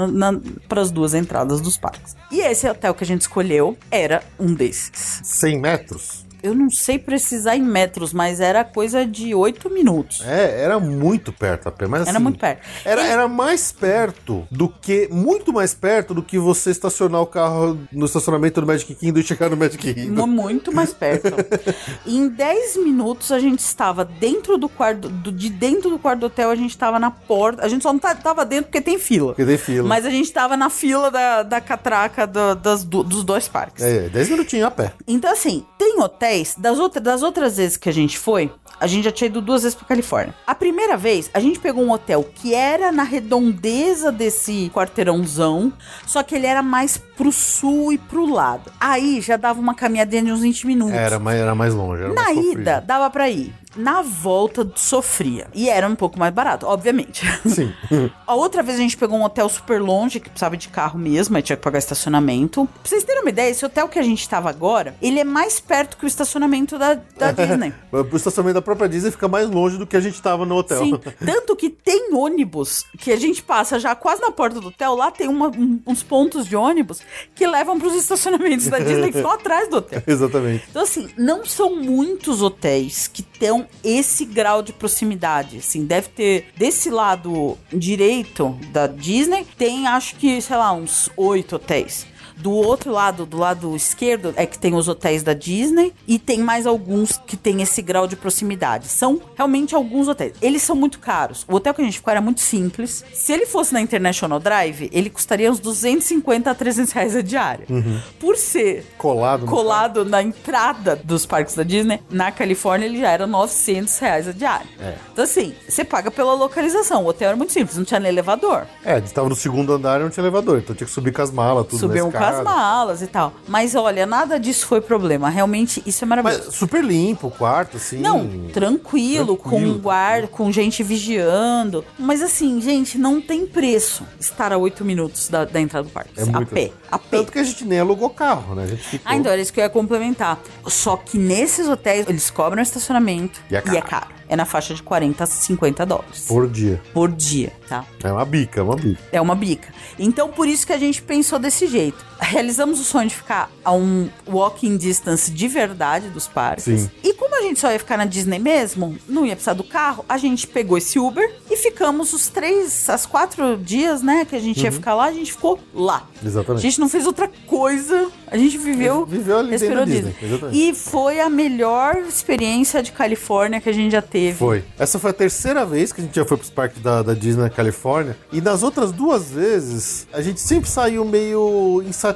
para as duas entradas dos parques. E esse hotel que a gente escolheu era um desses. 100 metros? Eu não sei precisar em metros, mas era coisa de oito minutos. É, era muito perto apenas. Mas, era assim, muito perto. Era, era mais perto do que. Muito mais perto do que você estacionar o carro no estacionamento do Magic Kingdom e chegar no Magic Kingdom. Muito mais perto. (laughs) em 10 minutos a gente estava dentro do quarto. Do, de dentro do quarto do hotel, a gente estava na porta. A gente só não estava tá, dentro porque tem fila. Porque tem fila. Mas a gente estava na fila da, da catraca do, das, do, dos dois parques. É, 10 minutinhos a pé. Então, assim, tem hotéis das, outra, das outras vezes que a gente foi, a gente já tinha ido duas vezes pra Califórnia. A primeira vez, a gente pegou um hotel que era na redondeza desse quarteirãozão, só que ele era mais pro sul e pro lado. Aí já dava uma caminhadinha de uns 20 minutos. Era, mas era mais longe. Era na mais ida, dava pra ir. Na volta sofria. E era um pouco mais barato, obviamente. Sim. (laughs) A outra vez a gente pegou um hotel super longe, que precisava de carro mesmo, aí tinha que pagar estacionamento. Pra vocês terem uma ideia, esse hotel que a gente tava agora, ele é mais perto que o estacionamento da, da (laughs) Disney. o estacionamento da própria Disney fica mais longe do que a gente tava no hotel. Sim, (laughs) tanto que tem ônibus que a gente passa já quase na porta do hotel, lá tem uma- um- uns pontos de ônibus que levam pros estacionamentos da Disney que estão atrás do hotel. Exatamente. Então, assim, não são muitos hotéis que esse grau de proximidade. Assim, deve ter desse lado direito da Disney, tem acho que, sei lá, uns oito hotéis. Do outro lado, do lado esquerdo, é que tem os hotéis da Disney e tem mais alguns que tem esse grau de proximidade. São realmente alguns hotéis. Eles são muito caros. O hotel que a gente ficou era muito simples. Se ele fosse na International Drive, ele custaria uns 250 a 300 reais a diária. Por ser Colado. colado na entrada dos parques da Disney, na Califórnia ele já era 900 reais a diária. É. Então assim, você paga pela localização. O hotel era muito simples, não tinha nem elevador. É, a gente tava no segundo andar e não tinha elevador, então tinha que subir com as malas, tudo Subiam com escada. as malas e tal. Mas olha, nada disso foi problema. Realmente, isso é maravilhoso. Mas super limpo o quarto, assim. Não, tranquilo, com Tranquilo. um guarda, com gente vigiando. Mas assim, gente, não tem preço estar a 8 minutos da, da entrada do parque. É a pé. A pé. Tanto que a gente nem alugou carro, né? A gente ficou... Ah, então era isso que eu ia complementar. Só que nesses hotéis, eles cobram estacionamento E é caro. É na faixa de 40 a 50 dólares Por dia. por dia, tá? É uma bica, é uma bica. É uma bica. Então, por isso que a gente pensou desse jeito. Realizamos o sonho de ficar a um walking distance de verdade dos parques. Sim. E como a gente só ia ficar na Disney mesmo, não ia precisar do carro, a gente pegou esse Uber e ficamos os três, as quatro dias, né, que a gente ia Uhum. ficar lá, a gente ficou lá. A Exatamente. gente não fez outra coisa. A gente viveu. Viveu ali respirou Disney, Disney. E foi a melhor experiência de Califórnia que a gente já teve. Foi. Essa foi a terceira vez que a gente já foi pros parques da, da Disney na Califórnia. E nas outras duas vezes, a gente sempre saiu meio insatisfeito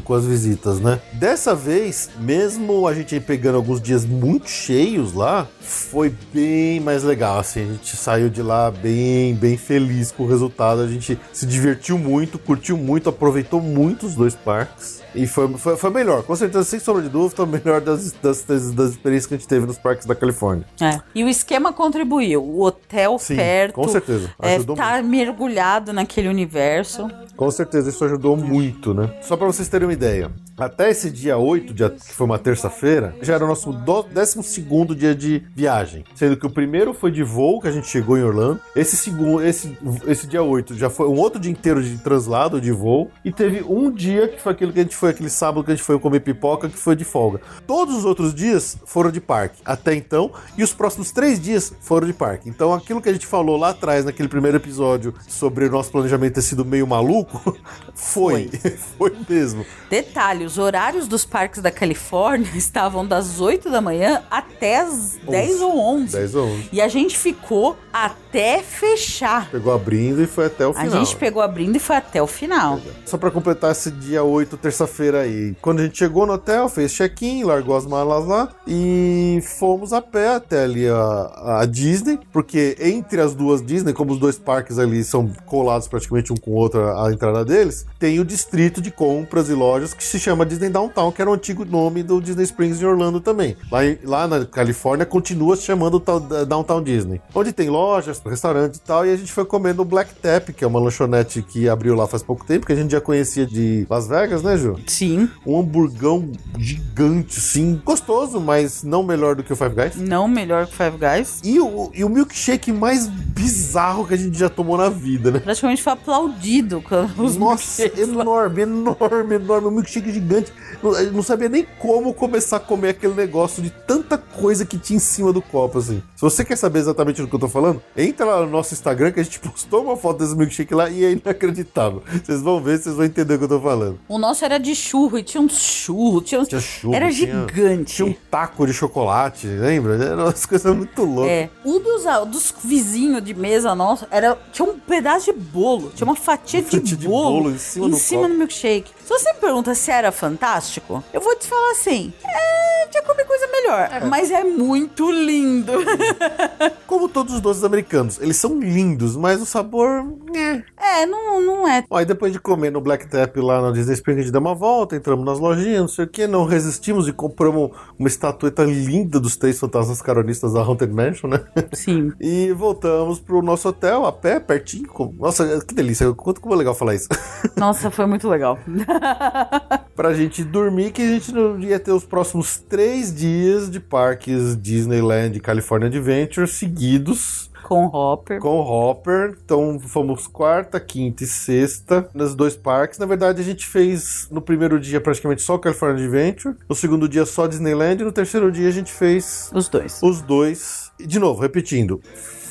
com as visitas, né? Dessa vez, mesmo a gente pegando alguns dias muito cheios lá, foi bem mais legal. Assim, a gente saiu de lá bem, bem feliz com o resultado. A gente se divertiu muito, curtiu muito, aproveitou muito os dois parques. E foi, foi, foi melhor, com certeza, sem sombra de dúvida, foi melhor das, das, das, das experiências que a gente teve nos parques da Califórnia. É. E o esquema contribuiu. O hotel Sim, perto. com certeza. É, Ajudou tá mergulhado naquele universo. Com certeza isso ajudou muito, né? Só pra vocês terem uma ideia. Até esse dia 8, dia, que foi uma terça-feira, já era o nosso do- 12 dia de viagem. Sendo que o primeiro foi de voo, que a gente chegou em Orlando. Esse segundo, esse, esse dia 8 já foi um outro dia inteiro de translado de voo. E teve um dia que foi aquilo que a gente foi, aquele sábado que a gente foi comer pipoca, que foi de folga. Todos os outros dias foram de parque, até então. E os próximos três dias foram de parque. Então aquilo que a gente falou lá atrás, naquele primeiro episódio, sobre o nosso planejamento ter sido meio maluco, (laughs) foi. (laughs) Foi, mesmo. Detalhe, os horários dos parques da Califórnia (laughs) estavam das 8 da manhã até as 10 ou 11. 10 ou 11. E a gente ficou até fechar. Pegou abrindo e foi até o A final. gente pegou abrindo e foi até o final. Só pra completar esse dia 8, terça-feira aí. Quando a gente chegou no hotel, fez check-in, largou as malas lá e fomos a pé até ali a, a Disney, porque entre as duas Disney, como os dois parques ali são colados praticamente um com o outro a, a entrada deles, tem o distrito de compras e lojas que se chama Disney Downtown, que era o antigo nome do Disney Springs em Orlando também. Lá, lá na Califórnia continua se chamando Downtown Disney, onde tem lojas, restaurantes e tal, e a gente foi comer no Black Tap, que é uma lanchonete que abriu lá faz pouco tempo, que a gente já conhecia de Las Vegas, né, Ju? Sim, Um hamburgão gigante, sim, gostoso, mas não melhor do que o Five Guys. não melhor que Five Guys. E o, e o milkshake mais bizarro que a gente já tomou na vida, né? Praticamente foi aplaudido com os Nossa, enorme, enorme, enorme. Um milkshake gigante. Não, eu não sabia nem como começar a comer aquele negócio de tanta coisa que tinha em cima do copo, assim. Se você quer saber exatamente do que eu tô falando, entra lá no nosso Instagram que a gente (laughs) postou uma foto desse milkshake lá e é inacreditável. Vocês vão ver, vocês vão entender o que eu tô falando. O nosso era de churro e tinha um churro, tinha, uns- Tinha churro, era tinha- gigante. Tinha um taco de chocolate, lembra? Era umas (laughs) coisas muito loucas. É, um dos, ah, dos vizinhos de mesa nosso era, tinha um pedaço de bolo, tinha uma fatia, Fatia de, de bolo bolo em cima do copo. do milkshake. Se você me pergunta se era fantástico, eu vou te falar assim: é, já comi coisa melhor, mas é muito lindo. (laughs) Como todos os doces americanos, eles são lindos, mas o sabor. né? É, não, não é. Ó, e depois de comer no Black Tap lá na Disney Springs, a gente deu uma volta, entramos nas lojinhas, não sei o que, não resistimos e compramos uma estatueta linda dos três fantasmas caronistas da Haunted Mansion, né? Sim. (laughs) E voltamos pro nosso hotel a pé, pertinho. com- Nossa, que delícia. Quanto como é legal falar isso. (laughs) Nossa, foi muito legal. Pra gente dormir, que a gente não ia ter os próximos três dias de parques Disneyland e California Adventure seguidos Com Hopper. com Hopper. Então fomos quarta, quinta e sexta nos dois parques. Na verdade, a gente fez no primeiro dia praticamente só o California Adventure, no segundo dia só Disneyland, e no terceiro dia a gente fez Os dois. os dois. E de novo, repetindo,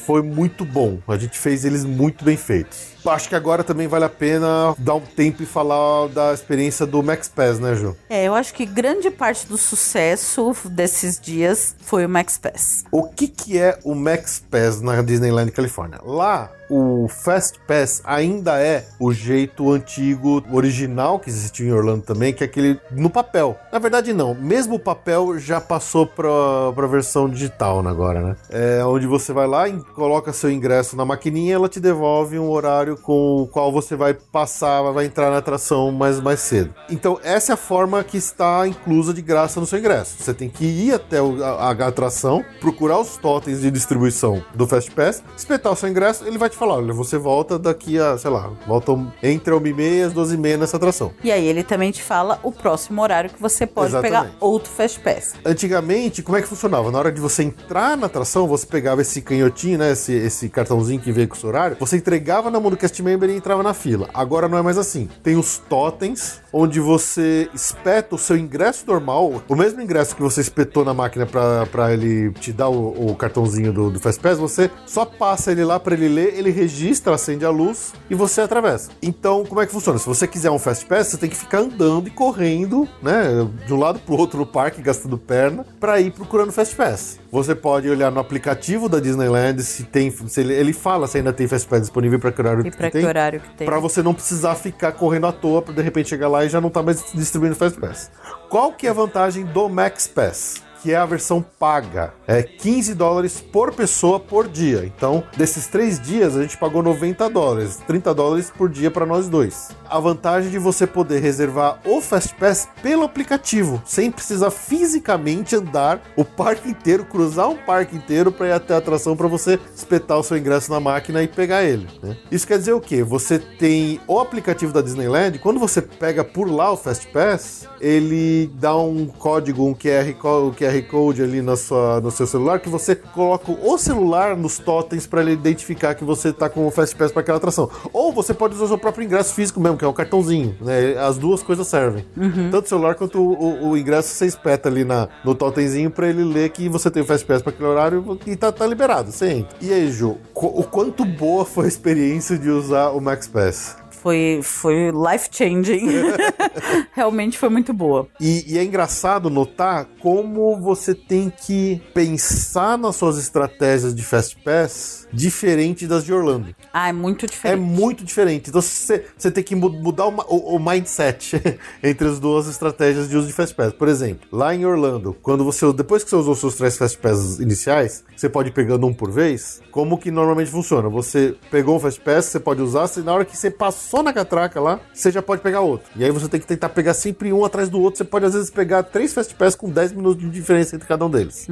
foi muito bom. A gente fez eles muito bem feitos. Acho que agora também vale a pena dar um tempo e falar da experiência do Max Pass, né, Ju? É, eu acho que grande parte do sucesso desses dias foi o Max Pass. O que, que é o Max Pass na Disneyland Califórnia? Lá, o Fast Pass ainda é o jeito antigo, original que existiu em Orlando também, que é aquele no papel. Na verdade, não. Mesmo o papel já passou para a versão digital agora, né? É onde você vai lá e coloca seu ingresso na maquininha, ela te devolve um horário com o qual você vai passar, vai entrar na atração mais, mais cedo. Então, essa é a forma que está inclusa de graça no seu ingresso. Você tem que ir até a, a atração, procurar os totens de distribuição do Fast Pass, espetar o seu ingresso, ele vai te falar: olha, você volta daqui a, sei lá, volta entre a 1h30 e as 12h30 nessa atração. E aí ele também te fala o próximo horário que você pode Exatamente. pegar outro Fast Pass. Antigamente, como é que funcionava? Na hora de você entrar na atração, você pegava esse canhotinho, né? Esse, esse cartãozinho que veio com o seu horário, você entregava na mão do cast member e entrava na fila. Agora não é mais assim. Tem os totens, onde você espeta o seu ingresso normal, o mesmo ingresso que você espetou na máquina pra ele te dar o, o cartãozinho do, do Fast Pass, você só passa ele lá pra ele ler, ele registra, acende a luz e você atravessa. Então, como é que funciona? Se você quiser um Fast Pass, você tem que ficar andando e correndo, né? De um lado pro outro no parque, gastando perna, pra ir procurando Fast Pass. Você pode olhar no aplicativo da Disneyland se tem. Se ele, ele fala se ainda tem Fast Pass disponível pra que horário E que tem. que horário que tem. Pra você não precisar ficar correndo à toa pra de repente chegar lá e já não tá mais distribuindo Fast Pass. Qual que é a vantagem do Max Pass? Que é a versão paga. É 15 dólares por pessoa por dia. Então, desses três dias, a gente pagou 90 dólares. 30 dólares por dia para nós dois. A vantagem de você poder reservar o Fast Pass pelo aplicativo, sem precisar fisicamente andar o parque inteiro, cruzar um parque inteiro para ir até a atração para você espetar o seu ingresso na máquina e pegar ele. né? Isso quer dizer o quê? Você tem o aplicativo da Disneyland, quando você pega por lá o Fast Pass, ele dá um código, um QR, um QR Code ali na sua, no seu celular, que você coloca o celular nos totens para ele identificar que você tá com o Fast Pass para aquela atração. Ou você pode usar o seu próprio ingresso físico mesmo, que é o cartãozinho. Né? As duas coisas servem. Tanto o celular quanto o, o- o ingresso você espeta ali na, no totemzinho para ele ler que você tem o Fast Pass para aquele horário e tá, tá liberado. Você entra. E aí, Ju, o quanto boa foi a experiência de usar o Max Pass? Foi, foi life changing. (laughs) Realmente foi muito boa. E, e é engraçado notar como você tem que pensar nas suas estratégias de Fast Pass diferente das de Orlando. Ah, é muito É diferente. muito diferente. Então você, você tem que mu- mudar o, o- o mindset (laughs) entre as duas estratégias de uso de Fast Pass. Por exemplo, lá em Orlando, quando você depois que você usou seus três Fast Pass iniciais, você pode ir pegando um por vez. Como que normalmente funciona? Você pegou um Fast Pass, você pode usar, se na hora que você passou na catraca lá, você já pode pegar outro. E aí você tem que tentar pegar sempre um atrás do outro. Você pode às vezes pegar três Fast Pass com 10 minutos de diferença entre cada um deles.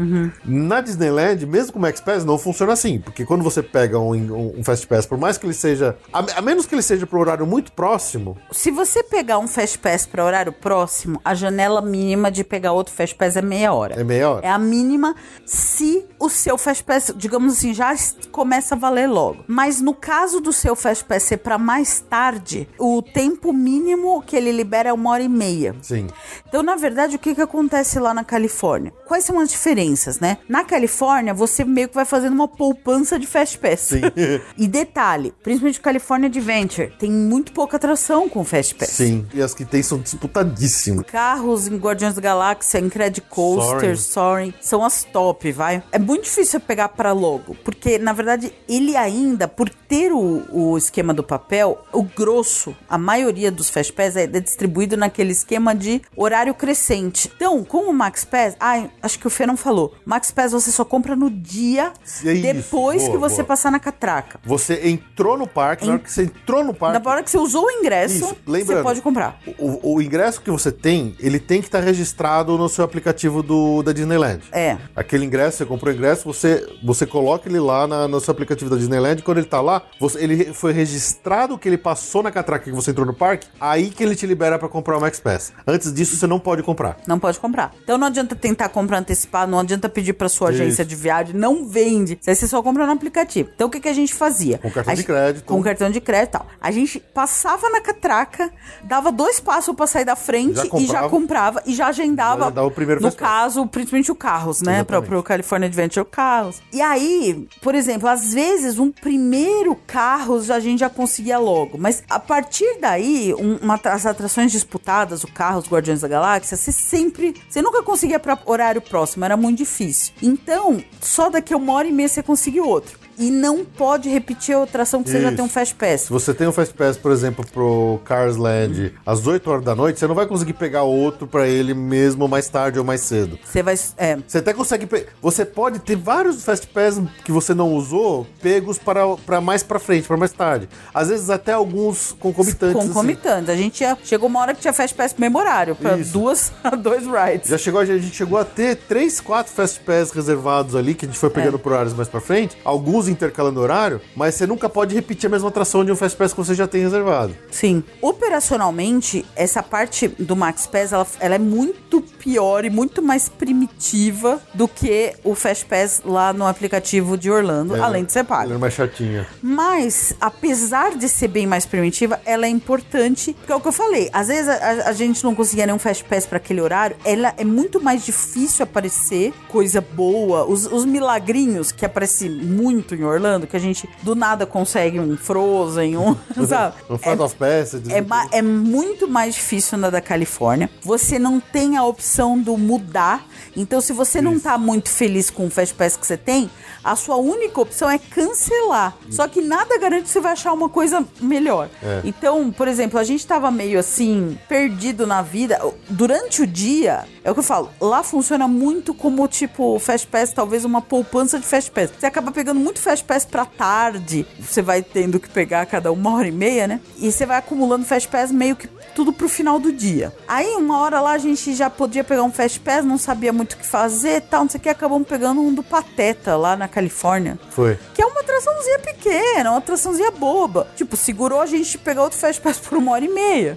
Na Disneyland, mesmo com o Max Pass, não funciona assim, porque quando você pega um, um- um Fast Pass, por mais que ele seja. A, a menos que ele seja para horário muito próximo, Se você pegar um Fast Pass para horário próximo, a janela mínima de pegar outro Fast Pass é meia hora. é meia hora. É a mínima se o seu Fast Pass, digamos assim, já começa a valer logo. Mas no caso do seu Fast Pass ser para mais tarde, o tempo mínimo que ele libera é uma hora e meia. Sim. Então, na verdade, o que, que acontece lá na Califórnia? Quais são as diferenças, né? Na Califórnia, você meio que vai fazendo uma poupança de Fast Pass. Sim. (laughs) e detalhe, principalmente California Adventure, tem muito pouca atração com Fast Pass. Sim. E as que tem são disputadíssimas. Carros em Guardiões da Galáxia, em Credit Coaster, Soaring, são as top, vai. É muito difícil pegar para logo, porque na verdade ele ainda, por ter o, o esquema do papel, o grosso, a maioria dos Fast Pass é distribuído naquele esquema de horário crescente. Então, com o Max Pass, ah, acho que o Fê não falou. Max Pass você só compra no dia É depois boa, que você boa. passar na catraca. Você entrou no parque, na hora que você entrou no parque. Na hora que você usou o ingresso, você pode comprar. O, o ingresso que você tem, ele tem que estar registrado no seu aplicativo do, da Disneyland. É. Aquele ingresso, você comprou o ingresso, você, você coloca ele lá na- no seu aplicativo da Disneyland. Quando ele tá lá, você- ele foi registrado que ele passou na catraca que você entrou no parque, aí que ele te libera pra comprar o Max Pass. Antes disso, você não pode comprar. Não pode comprar. Então não adianta tentar comprar antecipado, não adianta pedir pra sua Isso. agência de viagem, não vende. Você só compra no aplicativo. Então o que, que a gente fazia? Com cartão A de gente- crédito. Com cartão de crédito e tal. A gente passava na catraca, dava dois passos pra sair da frente Já e já comprava. e já agendava. Já o primeiro no Pass. caso, principalmente o Carros, né? Exatamente. pro California Adventure Carros. E aí, por exemplo, às vezes um primeiro Carros a gente já conseguia logo. Mas a partir daí, um- uma, as atrações disputadas, o Carros Guardiões da Galáxia, você sempre. Você nunca conseguia pra horário próximo, era muito difícil. Então, só daqui a uma hora e meia você conseguiu outro. E não pode repetir a atração que você já Isso. tem um Fast Pass. Se você tem um Fast Pass, por exemplo, pro Cars Land às 8 horas da noite, você não vai conseguir pegar outro pra ele mesmo mais tarde ou mais cedo. Você vai. É, Você até consegue. pe- Você pode ter vários Fast Pass que você não usou, pegos para, para mais pra frente, para mais tarde. Às vezes até alguns concomitantes. assim. concomitantes. A gente chegou uma hora que tinha Fast Pass memorário Isso. duas, (laughs) dois rides. Já chegou, a gente chegou a ter três, quatro Fast Pass reservados ali, que a gente foi pegando É. por horários mais pra frente, alguns intercalando horário, mas você nunca pode repetir a mesma atração de um Fast Pass que você já tem reservado. Sim. Operacionalmente, essa parte do Max Pass, ela, ela é muito pior e muito mais primitiva do que o Fast Pass lá no aplicativo de Orlando, além de ser Ela pago. é mais chatinha. Mas, apesar de ser bem mais primitiva, ela é importante, porque é o que eu falei, às vezes a, a- a gente não conseguia nenhum Fast Pass para aquele horário, ela é muito mais difícil aparecer coisa boa, os, os milagrinhos que aparecem muito em Orlando, que a gente do nada consegue um Frozen, um, (laughs) (laughs) sabe? Um Flight of Passage. É, ma- é muito mais difícil na da Califórnia. Você não tem a opção do mudar. Então, se você não tá muito feliz com o Fast Pass que você tem, a sua única opção é cancelar. Só que nada garante que você vai achar uma coisa melhor. É. Então, por exemplo, a gente tava meio assim, perdido na vida. Durante o dia, é o que eu falo, lá funciona muito como tipo Fast Pass, talvez uma poupança de Fast Pass. Você acaba pegando muito Fast Pass pra tarde, você vai tendo que pegar cada uma hora e meia, né? E você vai acumulando Fast Pass meio que tudo pro final do dia. Aí, uma hora lá, a gente já podia pegar um Fast Pass, não sabia muito o que fazer e tal, não sei o que, acabamos pegando um do Pateta lá na Califórnia. Foi. Que é uma atraçãozinha pequena, uma atraçãozinha boba. Tipo, segurou a gente pegar outro Fast Pass por uma hora e meia.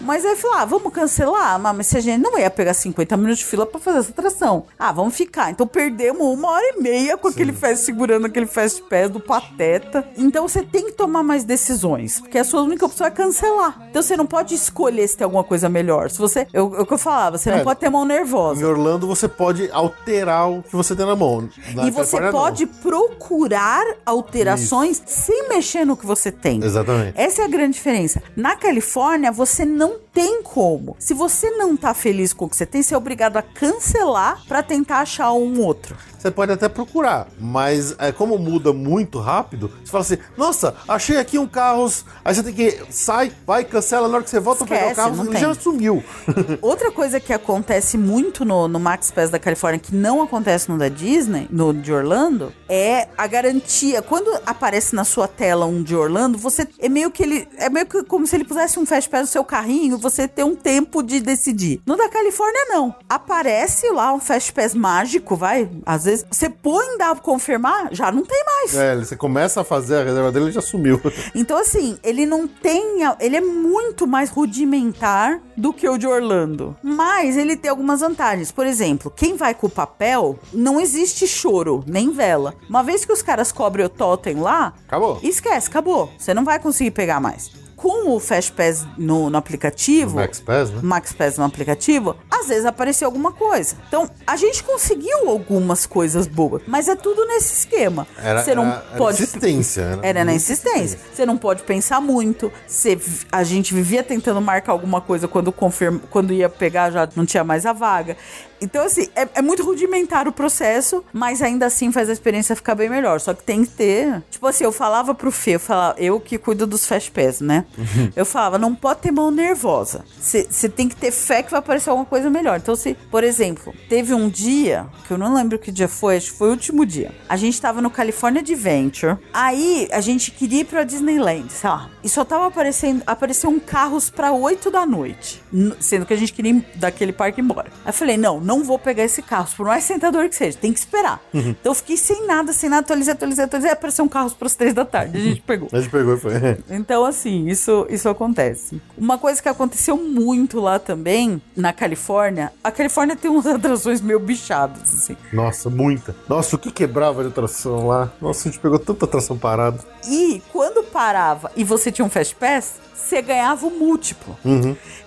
Mas aí falou: ah, vamos cancelar? Mas mas se a gente não ia pegar 50 minutos de fila pra fazer essa atração. Ah, vamos ficar. Então perdemos uma hora e meia com aquele fast, segurando aquele Fast Pass do Pateta. Então você tem que tomar mais decisões. Porque a sua única opção é cancelar. Então você não pode escolher se tem alguma coisa melhor. Se você. Eu- É o que eu falava, você É. não pode ter mão nervosa. Em Orlando você pode alterar o que você tem na mão. Na E você Califórnia, não. pode procurar alterações sem mexer no que você tem. Exatamente. Essa é a grande diferença. Na Califórnia, você não tem como. Se você não tá feliz com o que você tem, você é obrigado a cancelar pra tentar achar um outro. Você pode até procurar, mas é, como muda muito rápido, você fala assim: nossa, achei aqui um carros. Aí você tem que. Sai, vai, cancela. Na hora que você volta pra pegar o Esquece, carro, ele tem. já sumiu. (laughs) Outra coisa que acontece muito no, no Max Pass da Califórnia, que não acontece no da Disney, no de Orlando, é a garantia. Quando aparece na sua tela um de Orlando, você é meio que ele. É meio que como se ele pusesse um Fast Pass no seu carrinho, você ter um tempo de decidir. No da Califórnia, não. Aparece lá um Fast Pass mágico, vai. Às vezes você põe dá pra confirmar, já não tem mais. é, você começa a fazer a reserva dele, ele já sumiu. (laughs) Então, assim, ele não tem. Ele é muito mais rudimentar do que o de Orlando. Mas ele tem algumas vantagens. Por exemplo, quem vai com o papel, não existe choro, nem vela. Uma vez que os caras cobrem o totem lá, Acabou. esquece, acabou. Você não vai conseguir pegar mais. Com o Fast Pass no, no aplicativo. No Max Pass, né? Max Pass no aplicativo, às vezes apareceu alguma coisa. Então, a gente conseguiu algumas coisas boas, mas é tudo nesse esquema. Era, Você não era, era pode insistência. Era, era na insistência. Você não pode pensar muito. Você, a gente vivia tentando marcar alguma coisa quando confirma, quando ia pegar já não tinha mais a vaga. Então, assim, é, é muito rudimentar o processo, mas ainda assim faz a experiência ficar bem melhor. Só que tem que ter. Tipo assim, eu falava pro Fê, eu, falava, eu que cuido dos Fast Pass, né? Eu falava, não pode ter mão nervosa. Você tem que ter fé que vai aparecer alguma coisa melhor. Então, se, por exemplo, teve um dia, que eu não lembro que dia foi, acho que foi o último dia. A gente tava no California Adventure. Aí a gente queria ir pra Disneyland, sei lá. E só tava aparecendo, apareceu um carros pra 8 da noite. Sendo que a gente queria ir daquele parque embora. Aí eu falei, não, não vou pegar esse carro, por mais sentador que seja, tem que esperar. Então eu fiquei sem nada, sem nada, atualizei, atualizei, atualizei. Apareceu um carro pras 3 da tarde, a gente (laughs) pegou. A gente pegou e foi. (laughs) Então, assim, isso, isso acontece. Uma coisa que aconteceu muito lá também, na Califórnia, a Califórnia tem umas atrações meio bichadas, assim. Nossa, muita. Nossa, o que quebrava de atração lá? Nossa, a gente pegou tanta atração parada. E quando parava e você tinha um Fast Pass, você ganhava o múltiplo.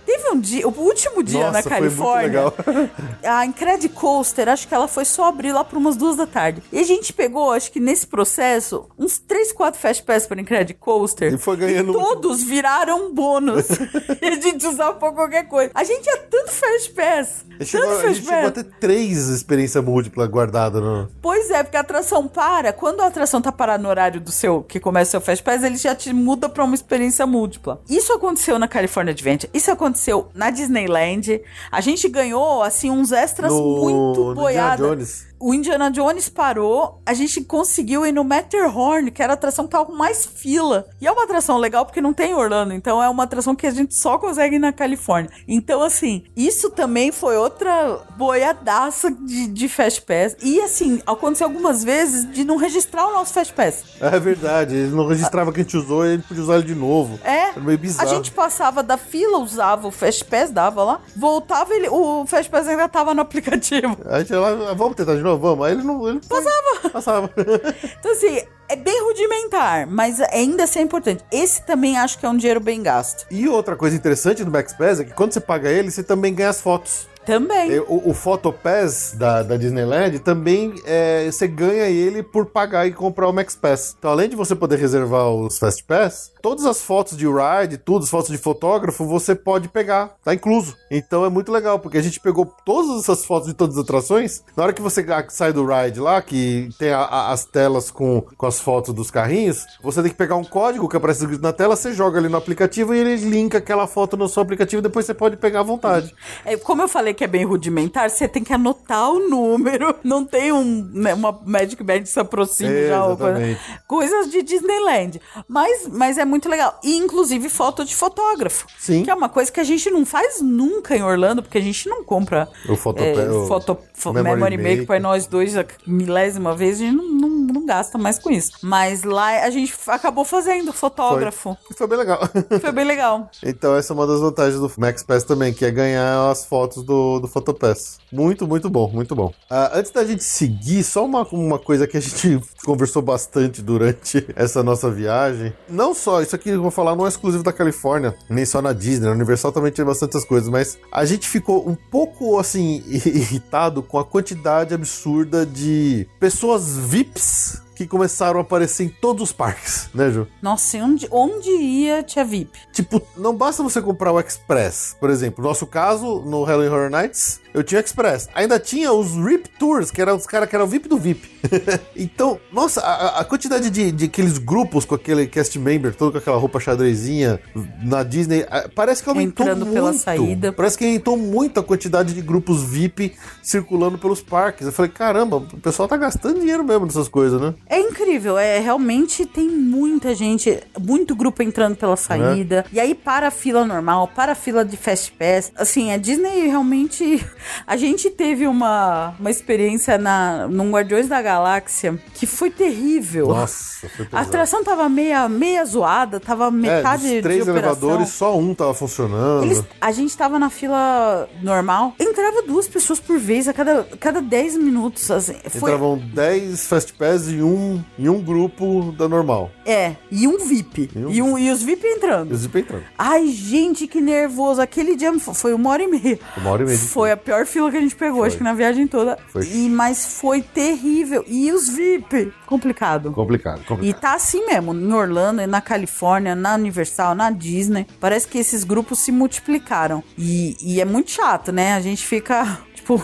Teve um dia, o último dia Nossa, na Califórnia, (laughs) a Incred Coaster, acho que ela foi só abrir lá por umas duas da tarde. E a gente pegou, acho que nesse processo, uns 3, 4 Fast Pass para Incred Coaster. E foi ganhando E todos viraram bônus. (laughs) e a gente usava pra qualquer coisa. A gente tinha tanto Fast Pass. Gente, chegou, tanto a Fast gente chegou a Pass. ter três experiências múltiplas guardadas no. Pois é, porque a atração para. Quando a atração tá parada no horário do seu, que começa o seu Fast Pass, ele já te muda pra uma experiência múltipla. Isso aconteceu na California Adventure, isso aconteceu na Disneyland. A gente ganhou, assim, uns extras no muito boiados. O Indiana Jones parou, a gente conseguiu ir no Matterhorn, que era a atração que tava com mais fila. E é uma atração legal porque não tem em Orlando, então é uma atração que a gente só consegue ir na Califórnia. Então, assim, isso também foi outra boiadaça de, de Fast Pass. E, assim, aconteceu algumas vezes de não registrar o nosso Fast Pass. É verdade, ele não registrava que a gente usou e ele podia usar ele de novo. É, Era meio a bizarro. gente passava da fila, usava o Fast Pass, dava lá, voltava, ele, o Fast Pass ainda tava no aplicativo. A gente lá, vamos tentar de novo, vamos. Aí ele não. Passava. Passava. (laughs) Então, assim, é bem rudimentar, mas ainda assim é importante. Esse também acho que é um dinheiro bem gasto. e outra coisa interessante do Max Pass é que quando você paga ele, você também ganha as fotos. Também. O, o Photopass da, da Disneyland também é, você ganha ele por pagar e comprar o Max Pass. Então, além de você poder reservar os Fast Pass, todas as fotos de ride, tudo, as fotos de fotógrafo, você pode pegar, tá incluso. Então é muito legal, porque a gente pegou todas essas fotos de todas as atrações. Na hora que você sai do ride lá, que tem a- a- as telas com, com as fotos dos carrinhos, você tem que pegar um código que aparece na tela, você joga ali no aplicativo e ele linka aquela foto no seu aplicativo e depois você pode pegar à vontade. É, como eu falei que é bem rudimentar, você tem que anotar o número. (laughs) Não tem um, né, uma Magic Band que se aproxime já. ou coisa- Exatamente. Coisas de Disneyland. Mas, mas é muito legal. E, inclusive, foto de fotógrafo. Sim. Que é uma coisa que a gente não faz nunca em Orlando, porque a gente não compra O Photo- é, o foto, fo- Memory Memory, Maker Maker. pra nós dois a milésima vez, a gente não, não, não gasta mais com isso. Mas lá a gente acabou fazendo fotógrafo. E foi bem legal. Foi bem legal. (laughs) Então essa é uma das vantagens do Max Pass também, que é ganhar as fotos do, do Photopass. Muito, muito bom, muito bom. Ah, antes da gente seguir, só uma, uma coisa que a gente (laughs) conversou bastante durante (laughs) essa nossa viagem. Não só, isso aqui eu vou falar não é exclusivo da Califórnia, nem só na Disney, na Universal também tinha bastante essas coisas, mas a gente ficou um pouco, assim, (laughs) irritado com a quantidade absurda de pessoas VIPs que começaram a aparecer em todos os parques, né, Ju? Nossa, e onde, onde ia tinha VIP? Tipo, não basta você comprar o Express. Por exemplo, no nosso caso, no Halloween Horror Nights, eu tinha o Express. Ainda tinha os RIP Tours, que eram os caras que eram VIP do VIP. (laughs) então, nossa, a, a quantidade de, de aqueles grupos com aquele cast member, todo com aquela roupa xadrezinha na Disney, parece que aumentou Entrando muito. pela saída. Parece que aumentou muito a quantidade de grupos VIP circulando pelos parques. Eu falei, caramba, o pessoal tá gastando dinheiro mesmo nessas coisas, né? É incrível, é realmente tem muita gente, muito grupo entrando pela saída. E aí para a fila normal, para a fila de Fast Pass. Assim, a Disney realmente. A gente teve uma, uma experiência na, num Guardiões da Galáxia que foi terrível. Nossa, foi A pesado. atração tava meia, meia zoada, tava É, metade de três operação. elevadores, só um tava funcionando. Eles- a gente tava na fila normal, entrava duas pessoas por vez a cada, cada 10 minutos. Assim, foi, Entravam 10 Fast Pass em um, em um grupo da normal. É, e um VIP. E um E, um, e os VIP E entrando. os Zip entrando. Ai, gente, que nervoso. Aquele dia fo- foi uma hora e meia. Uma hora e meia de Foi a pior fila que a gente pegou, Foi. acho que na viagem toda. Foi. E, mas foi terrível. E os VIP? Complicado. Complicado, E complicado. tá assim mesmo, em Orlando, e na Califórnia, na Universal, na Disney. Parece que esses grupos se multiplicaram. E, e é muito chato, né? A gente fica. (laughs) Tipo,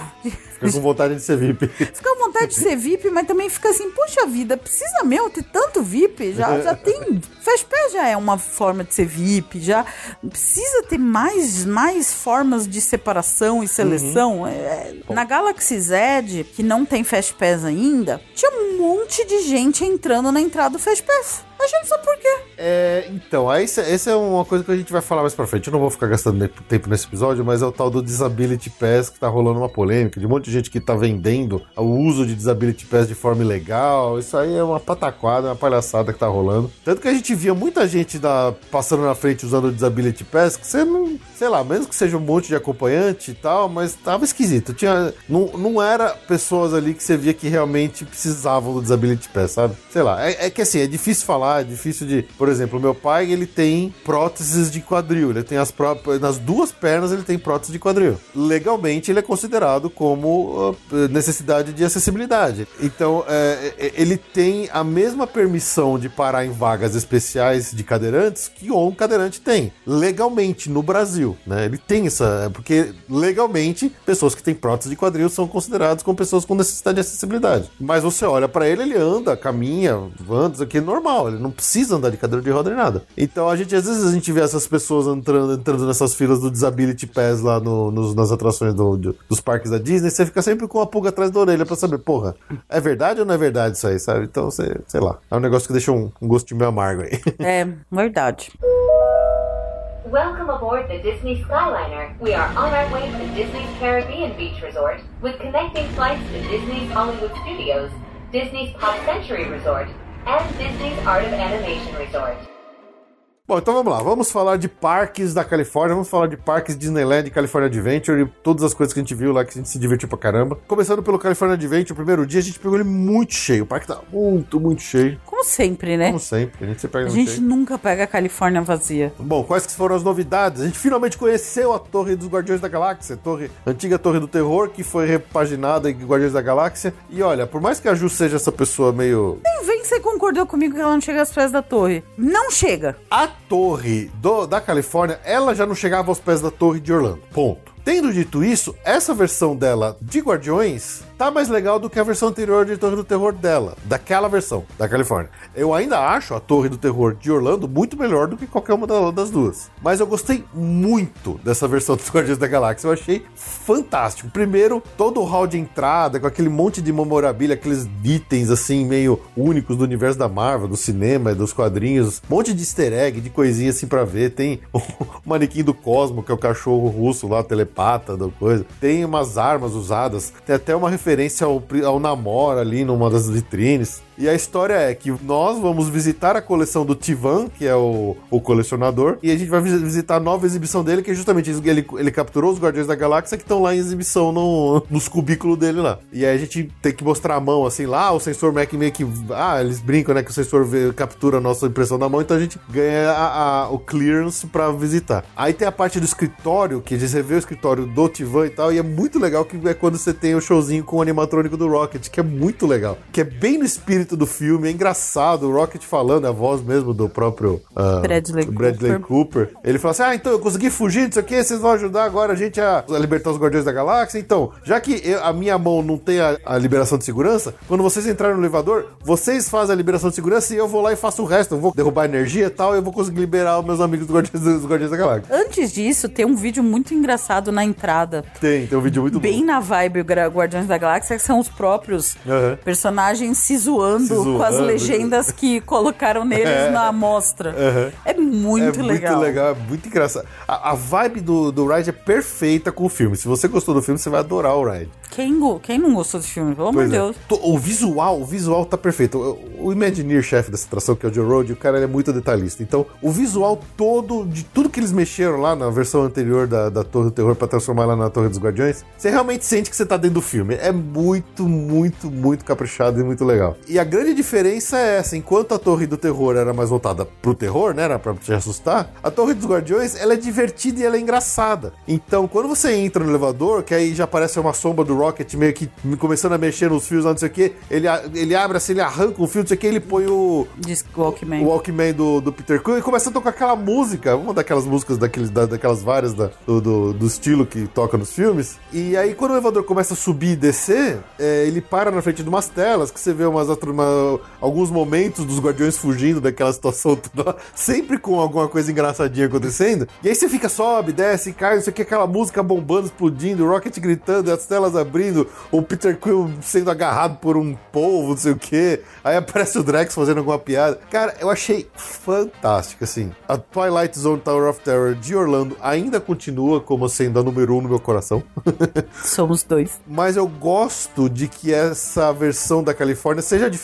Fica com vontade de ser VIP. fica com vontade de ser VIP, mas também fica assim, poxa vida, precisa mesmo ter tanto VIP? Já, já tem. Fastpass já é uma forma de ser VIP, já precisa ter mais, mais formas de separação e seleção. É, na Galaxy Z, que não tem Fastpass ainda, tinha um monte de gente entrando na entrada do Fastpass. A gente sabe por quê. É, então, essa é uma coisa que a gente vai falar mais pra frente. Eu não vou ficar gastando tempo nesse episódio, mas é o tal do Disability Pass que tá rolando uma polêmica de um monte de gente que tá vendendo o uso de Disability Pass de forma ilegal. Isso aí é uma pataquada, uma palhaçada que tá rolando. Tanto que a gente via muita gente da, passando na frente usando o Disability Pass, que você não, sei lá, mesmo que seja um monte de acompanhante e tal, mas tava esquisito. Tinha, não, não era pessoas ali que você via que realmente precisavam do Disability Pass, sabe? Sei lá, é, é que assim, é difícil falar, é difícil de. Por exemplo, meu pai, ele tem próteses de quadril, ele tem as próprias. Nas duas pernas ele tem prótese de quadril. Legalmente, ele é considerado como uh, necessidade de acessibilidade. Então, é, é, ele tem a mesma permissão de parar em vagas especiais de cadeirantes que um cadeirante tem, legalmente, no Brasil, né? Ele tem essa. Porque legalmente, pessoas que têm prótese de quadril são consideradas como pessoas com necessidade de acessibilidade. Mas você olha pra ele, ele anda, caminha, anda, isso aqui é normal, ele não precisa andar de cadeira de roda nem nada. Então a gente, às vezes, a gente vê essas pessoas entrando, entrando nessas filas do Disability Pass lá no- nos- nas atrações do- do- dos parques da Disney, você fica sempre com a pulga atrás da orelha pra saber, porra, é verdade ou não é verdade isso aí, sabe? Então, você, sei lá, é um negócio que deixa um, um gostinho meio amargo aí. (laughs) É, verdade. Welcome aboard the Disney Skyliner. We are on our way to Disney's Caribbean Beach Resort with connecting flights to Disney's Hollywood Studios, Disney's Pop Century Resort, Bom, então vamos lá. Vamos falar de parques da Califórnia. Vamos falar de parques Disneyland California Adventure e todas as coisas que a gente viu lá que a gente se divertiu pra caramba. Começando pelo California Adventure, o primeiro dia a gente pegou ele muito cheio. O parque tá muito, muito cheio. Como sempre, né? Como sempre. A gente sempre A gente nunca pega a Califórnia vazia. Bom, quais que foram as novidades? A gente finalmente conheceu a Torre dos Guardiões da Galáxia, a torre, antiga Torre do Terror, que foi repaginada em Guardiões da Galáxia. E olha, por mais que a Ju seja essa pessoa meio Nem vem você concordou comigo que ela não chega aos pés da torre. Não chega. A torre do- da Califórnia, ela já não chegava aos pés da torre de Orlando. Ponto. Tendo dito isso, essa versão dela de Guardiões tá mais legal do que a versão anterior de Torre do Terror dela, daquela versão da Califórnia. Eu ainda acho a Torre do Terror de Orlando muito melhor do que qualquer uma da- das duas. Mas eu gostei muito dessa versão (laughs) dos Guardiões da Galáxia. Eu achei fantástico. Primeiro, todo o hall de entrada, com aquele monte de memorabilia, aqueles itens assim, meio únicos do universo da Marvel, do cinema, dos quadrinhos. Um monte de easter egg, de coisinha assim pra ver. Tem (laughs) o manequim do Cosmo, que é o cachorro russo lá, telepata da coisa. Tem umas armas usadas. Tem até uma referência ao, pri- ao Namor ali numa das vitrines. E a história é que nós vamos visitar a coleção do Tivan, que é o, o colecionador, e a gente vai vis- visitar a nova exibição dele, que é justamente ele, ele capturou os Guardiões da Galáxia que estão lá em exibição no, nos cubículos dele lá. E aí a gente tem que mostrar a mão assim lá, o sensor Mac meio que. Ah, eles brincam, né? Que o sensor vê- captura a nossa impressão da mão, então a gente ganha a- a- o clearance pra visitar. Aí tem a parte do escritório, que você vê o escritório do Tivan e tal, e é muito legal que é quando você tem o showzinho com o animatrônico do Rocket, que é muito legal. Que é bem no espírito do filme, é engraçado, o Rocket falando, a voz mesmo do próprio ah, Bradley Bradley Cooper. Cooper. Ele fala assim: Ah, então eu consegui fugir disso aqui, vocês vão ajudar agora a gente a, a libertar os Guardiões da Galáxia. Então, já que eu- a minha mão não tem a, a liberação de segurança, quando vocês entrarem no elevador, vocês fazem a liberação de segurança e eu vou lá e faço o resto. Eu vou derrubar energia e tal, e eu vou conseguir liberar os meus amigos dos Guardiões, dos Guardiões da Galáxia. Antes disso, tem um vídeo muito engraçado na entrada. Tem, tem um vídeo muito Bem bom. na vibe Guardiões da Galáxia, que são os próprios Aham. personagens se zoando, Se zoando. com as legendas que colocaram neles É. na amostra. É muito é legal. muito legal, é muito engraçado. A, a vibe do, do Ride é perfeita com o filme. Se você gostou do filme, você vai adorar o Ride. Quem, quem não gostou desse filme? Pelo amor de é. Deus. To- O visual, o visual tá perfeito. O, o Imagineer, chefe dessa atração, que é o Joe Road, o cara é muito detalhista. Então, o visual todo, de tudo que eles mexeram lá na versão anterior da, da Torre do Terror pra transformar lá na Torre dos Guardiões, você realmente sente que você tá dentro do filme. É muito, muito, muito caprichado e muito legal. E a grande diferença é essa: enquanto a Torre do Terror era mais voltada pro terror, né? Era pra te assustar, a Torre dos Guardiões ela é divertida e ela é engraçada. Então, quando você entra no elevador, que aí já aparece uma sombra do Rocket meio que começando a mexer nos fios, não sei o que, ele, ele abre assim, ele arranca um fio, não sei o que, ele põe o. Diz Walkman. O Walkman do, do Peter Quill e começa a tocar aquela música, uma daquelas músicas daqueles, da, daquelas várias da, do, do, do, estilo que toca nos filmes. E aí, quando o elevador começa a subir e descer, é, ele para na frente de umas telas que você vê umas, uma, alguns momentos dos guardiões fugindo daquela situação toda, sempre com alguma coisa engraçadinha acontecendo. E aí você fica, sobe, desce, cai, não sei o que, aquela música bombando, explodindo, o Rocket gritando, as telas abrindo, o Peter Quill sendo agarrado por um polvo, não sei o que. Aí aparece o Drex fazendo alguma piada. Cara, eu achei fantástico, assim. A Twilight Zone Tower of Terror de Orlando ainda continua como sendo a número um no meu coração. (laughs) Somos dois. Mas eu gosto de que essa versão da Califórnia seja diferente,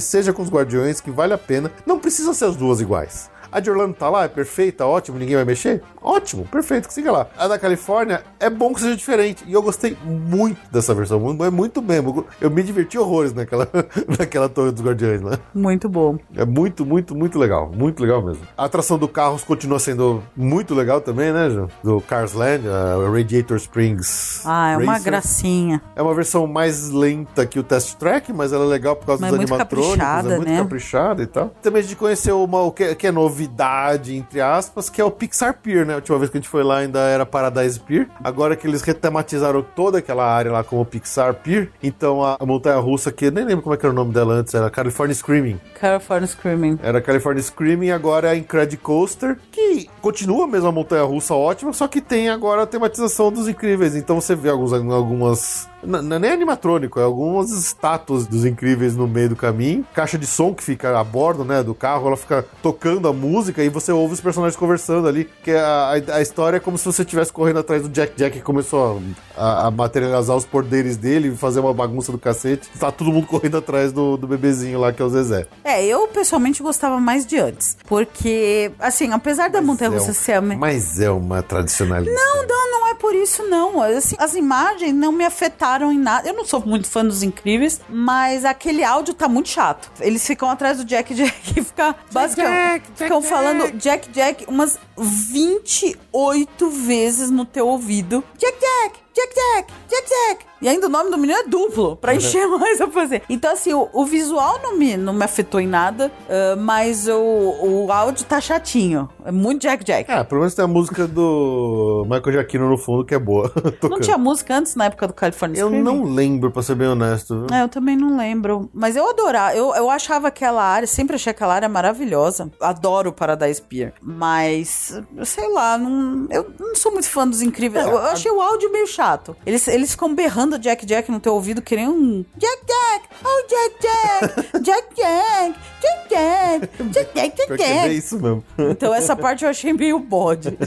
seja com os Guardiões, que vale a pena. Não precisam ser as duas iguais. A de Orlando tá lá, é perfeita, ótimo, ninguém vai mexer? Ótimo, perfeito, que siga lá. A da Califórnia é bom que seja diferente. E eu gostei muito dessa versão. É muito mesmo. Eu me diverti horrores naquela, (laughs) naquela Torre dos Guardiões, né? Muito bom. É muito, muito, muito legal. Muito legal mesmo. A atração do carros continua sendo muito legal também, né, Ju? Do Cars Land, a Radiator Springs. Ah, é Racer. uma gracinha. É uma versão mais lenta que o Test Track, mas ela é legal por causa mas dos é muito animatrônicos. Caprichada, é muito né? caprichada e tal. Também a gente conheceu uma, o que, que é novidade, entre aspas, que é o Pixar Pier, né? A última vez que a gente foi lá ainda era Paradise Pier. Agora que eles retematizaram toda aquela área lá como Pixar Pier, então a, a montanha russa, que eu nem lembro como é era o nome dela antes, era California Screaming. California Screaming. Era California Screaming, agora é a Incredicoaster, que continua mesmo a montanha russa ótima, só que tem agora a tematização dos incríveis. Então você vê alguns, algumas não é nem animatrônico, é algumas estátuas dos incríveis no meio do caminho. Caixa de som que fica a bordo, né, do carro, ela fica tocando a música e você ouve os personagens conversando ali. Que a, a, a história é como se você estivesse correndo atrás do Jack Jack que começou a, a, materializar os poderes dele e fazer uma bagunça do cacete. Tá todo mundo correndo atrás do, do bebezinho lá, que é o Zezé. É, eu pessoalmente gostava mais de antes. Porque, assim, apesar da montanha russa é um, ser. a- Mas é uma tradicionalista. Não, não, não é por isso, não. Assim, as imagens não me afetaram em nada. Eu não sou muito fã dos incríveis, mas aquele áudio tá muito chato. Eles ficam atrás do Jack (laughs) Jack e ficam basicamente Jack, Jack, ficam Jack. falando Jack Jack umas 28 vezes no teu ouvido. Jack Jack, Jack Jack, Jack Jack. E ainda o nome do menino é duplo, pra encher (laughs) mais a fazer. Então, assim, o, o visual não me, não me afetou em nada, ah, mas o, o áudio tá chatinho. É muito Jack Jack. Ah, pelo menos tem a música do Michael Giacchino no fundo que é boa. (laughs) Não tinha música antes, na época do California Eu Screaming? não lembro, pra ser bem honesto. É, eu também não lembro. Mas eu adorava. Eu, eu achava aquela área, sempre achei aquela área maravilhosa. Adoro o Paradise Pier. Mas, sei lá, não, eu não sou muito fã dos incríveis. Eu, eu achei o áudio meio chato. Eles, eles ficam berrando Jack Jack no teu ouvido, que nem um. Jack Jack! Oh, Jack Jack! (laughs) Jack Jack! Jack Jack! Jack Jack! Pior Jack que é Jack! isso mesmo. Então essa parte eu achei meio bode. (laughs)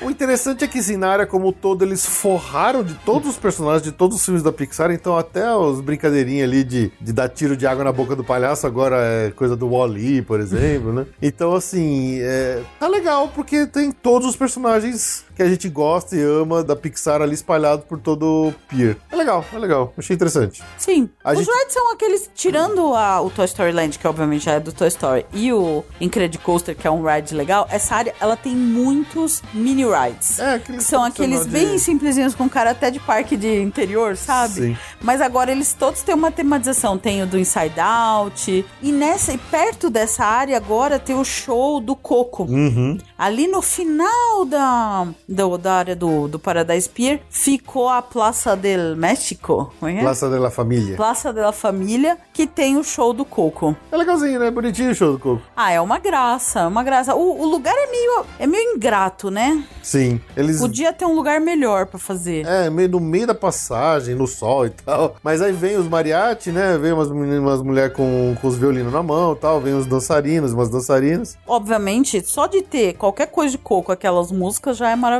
O interessante é que na área como todo, eles forraram de todos os personagens de todos os filmes da Pixar, então até os brincadeirinhas ali de, de dar tiro de água na boca do palhaço agora é coisa do Wall-E, por exemplo, né? (laughs) Então, assim, é, tá legal porque tem todos os personagens que a gente gosta e ama da Pixar ali espalhados por todo o pier. É legal, é legal. Achei interessante. Sim. A Os gente- rides são aqueles, tirando a- o Toy Story Land, que obviamente já é do Toy Story, e o Incredicoaster, que é um ride legal, essa área, ela tem muitos mini rides. É, aqueles São aqueles de- bem simplesinhos com cara até de parque de interior, sabe? Sim. Mas agora eles todos têm uma tematização. Tem o do Inside Out. E nessa, e perto dessa área agora tem o show do Coco. Uhum. Ali no final da, do- da área do, do Paradise Pier ficou a Plaza del México. Como é é? Plaza de la Família. Plaza da Família, que tem o show do Coco. É legalzinho, né? Bonitinho o show do Coco. Ah, é uma graça, uma graça. O, o lugar é meio, é meio ingrato, né? Sim. Eles. Podia ter um lugar melhor pra fazer. É, meio no meio da passagem, no sol e tal. Mas aí vem os mariachi, né? Vem umas, umas mulheres com, com os violinos na mão e tal. Vem os dançarinos, umas dançarinas. Obviamente, só de ter qualquer coisa de coco, aquelas músicas, já é maravilhoso,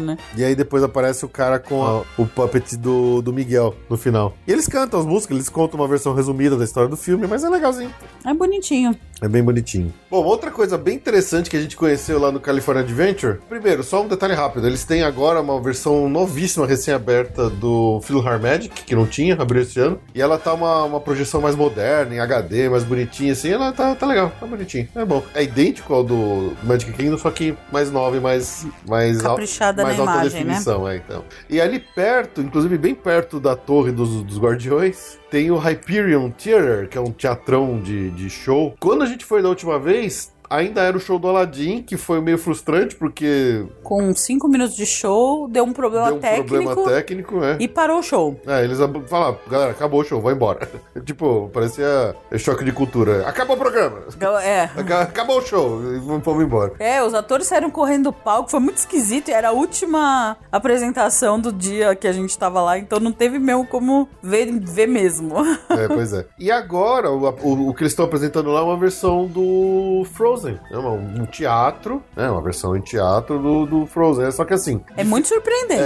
né? E aí depois aparece o cara com a- o puppet do, do Miguel no final. E eles cantam as músicas, eles contam uma versão resumida da história do filme, mas é legalzinho. É bonitinho. É bem bonitinho. Bom, outra coisa bem interessante que a gente conheceu lá no California Adventure. Primeiro, só um detalhe rápido. Eles têm agora uma versão novíssima, recém-aberta do Philharmagic, que não tinha, abriu esse ano. E ela tá uma, uma projeção mais moderna, em HD, mais bonitinha, assim. Ela tá, tá legal, tá bonitinho. É bom. É idêntico ao do Magic Kingdom, só que mais nova e mais, mais, Caprichada mais na alta imagem, né? definição. É, então. E ali perto, inclusive bem perto da torre dos, dos guardiões, tem o Hyperion Theater, que é um teatrão de, de show. Quando a gente foi da última vez, ainda era o show do Aladdin, que foi meio frustrante, porque Com cinco minutos de show, deu um problema deu um técnico problema técnico, né? e parou o show. É, eles falaram, galera, acabou o show, vai embora. (laughs) tipo, parecia choque de cultura. Acabou o programa. É. (laughs) Aca- Acabou o show, e vamos embora. É, os atores saíram correndo do palco, foi muito esquisito. e Era a última apresentação do dia que a gente tava lá, então não teve mesmo como ver, ver mesmo. (laughs) É, pois é. E agora, o, o, o que eles estão apresentando lá é uma versão do Frozen. É uma- um teatro, né? Uma versão em teatro do, do Frozen. Só que assim, É muito surpreendente.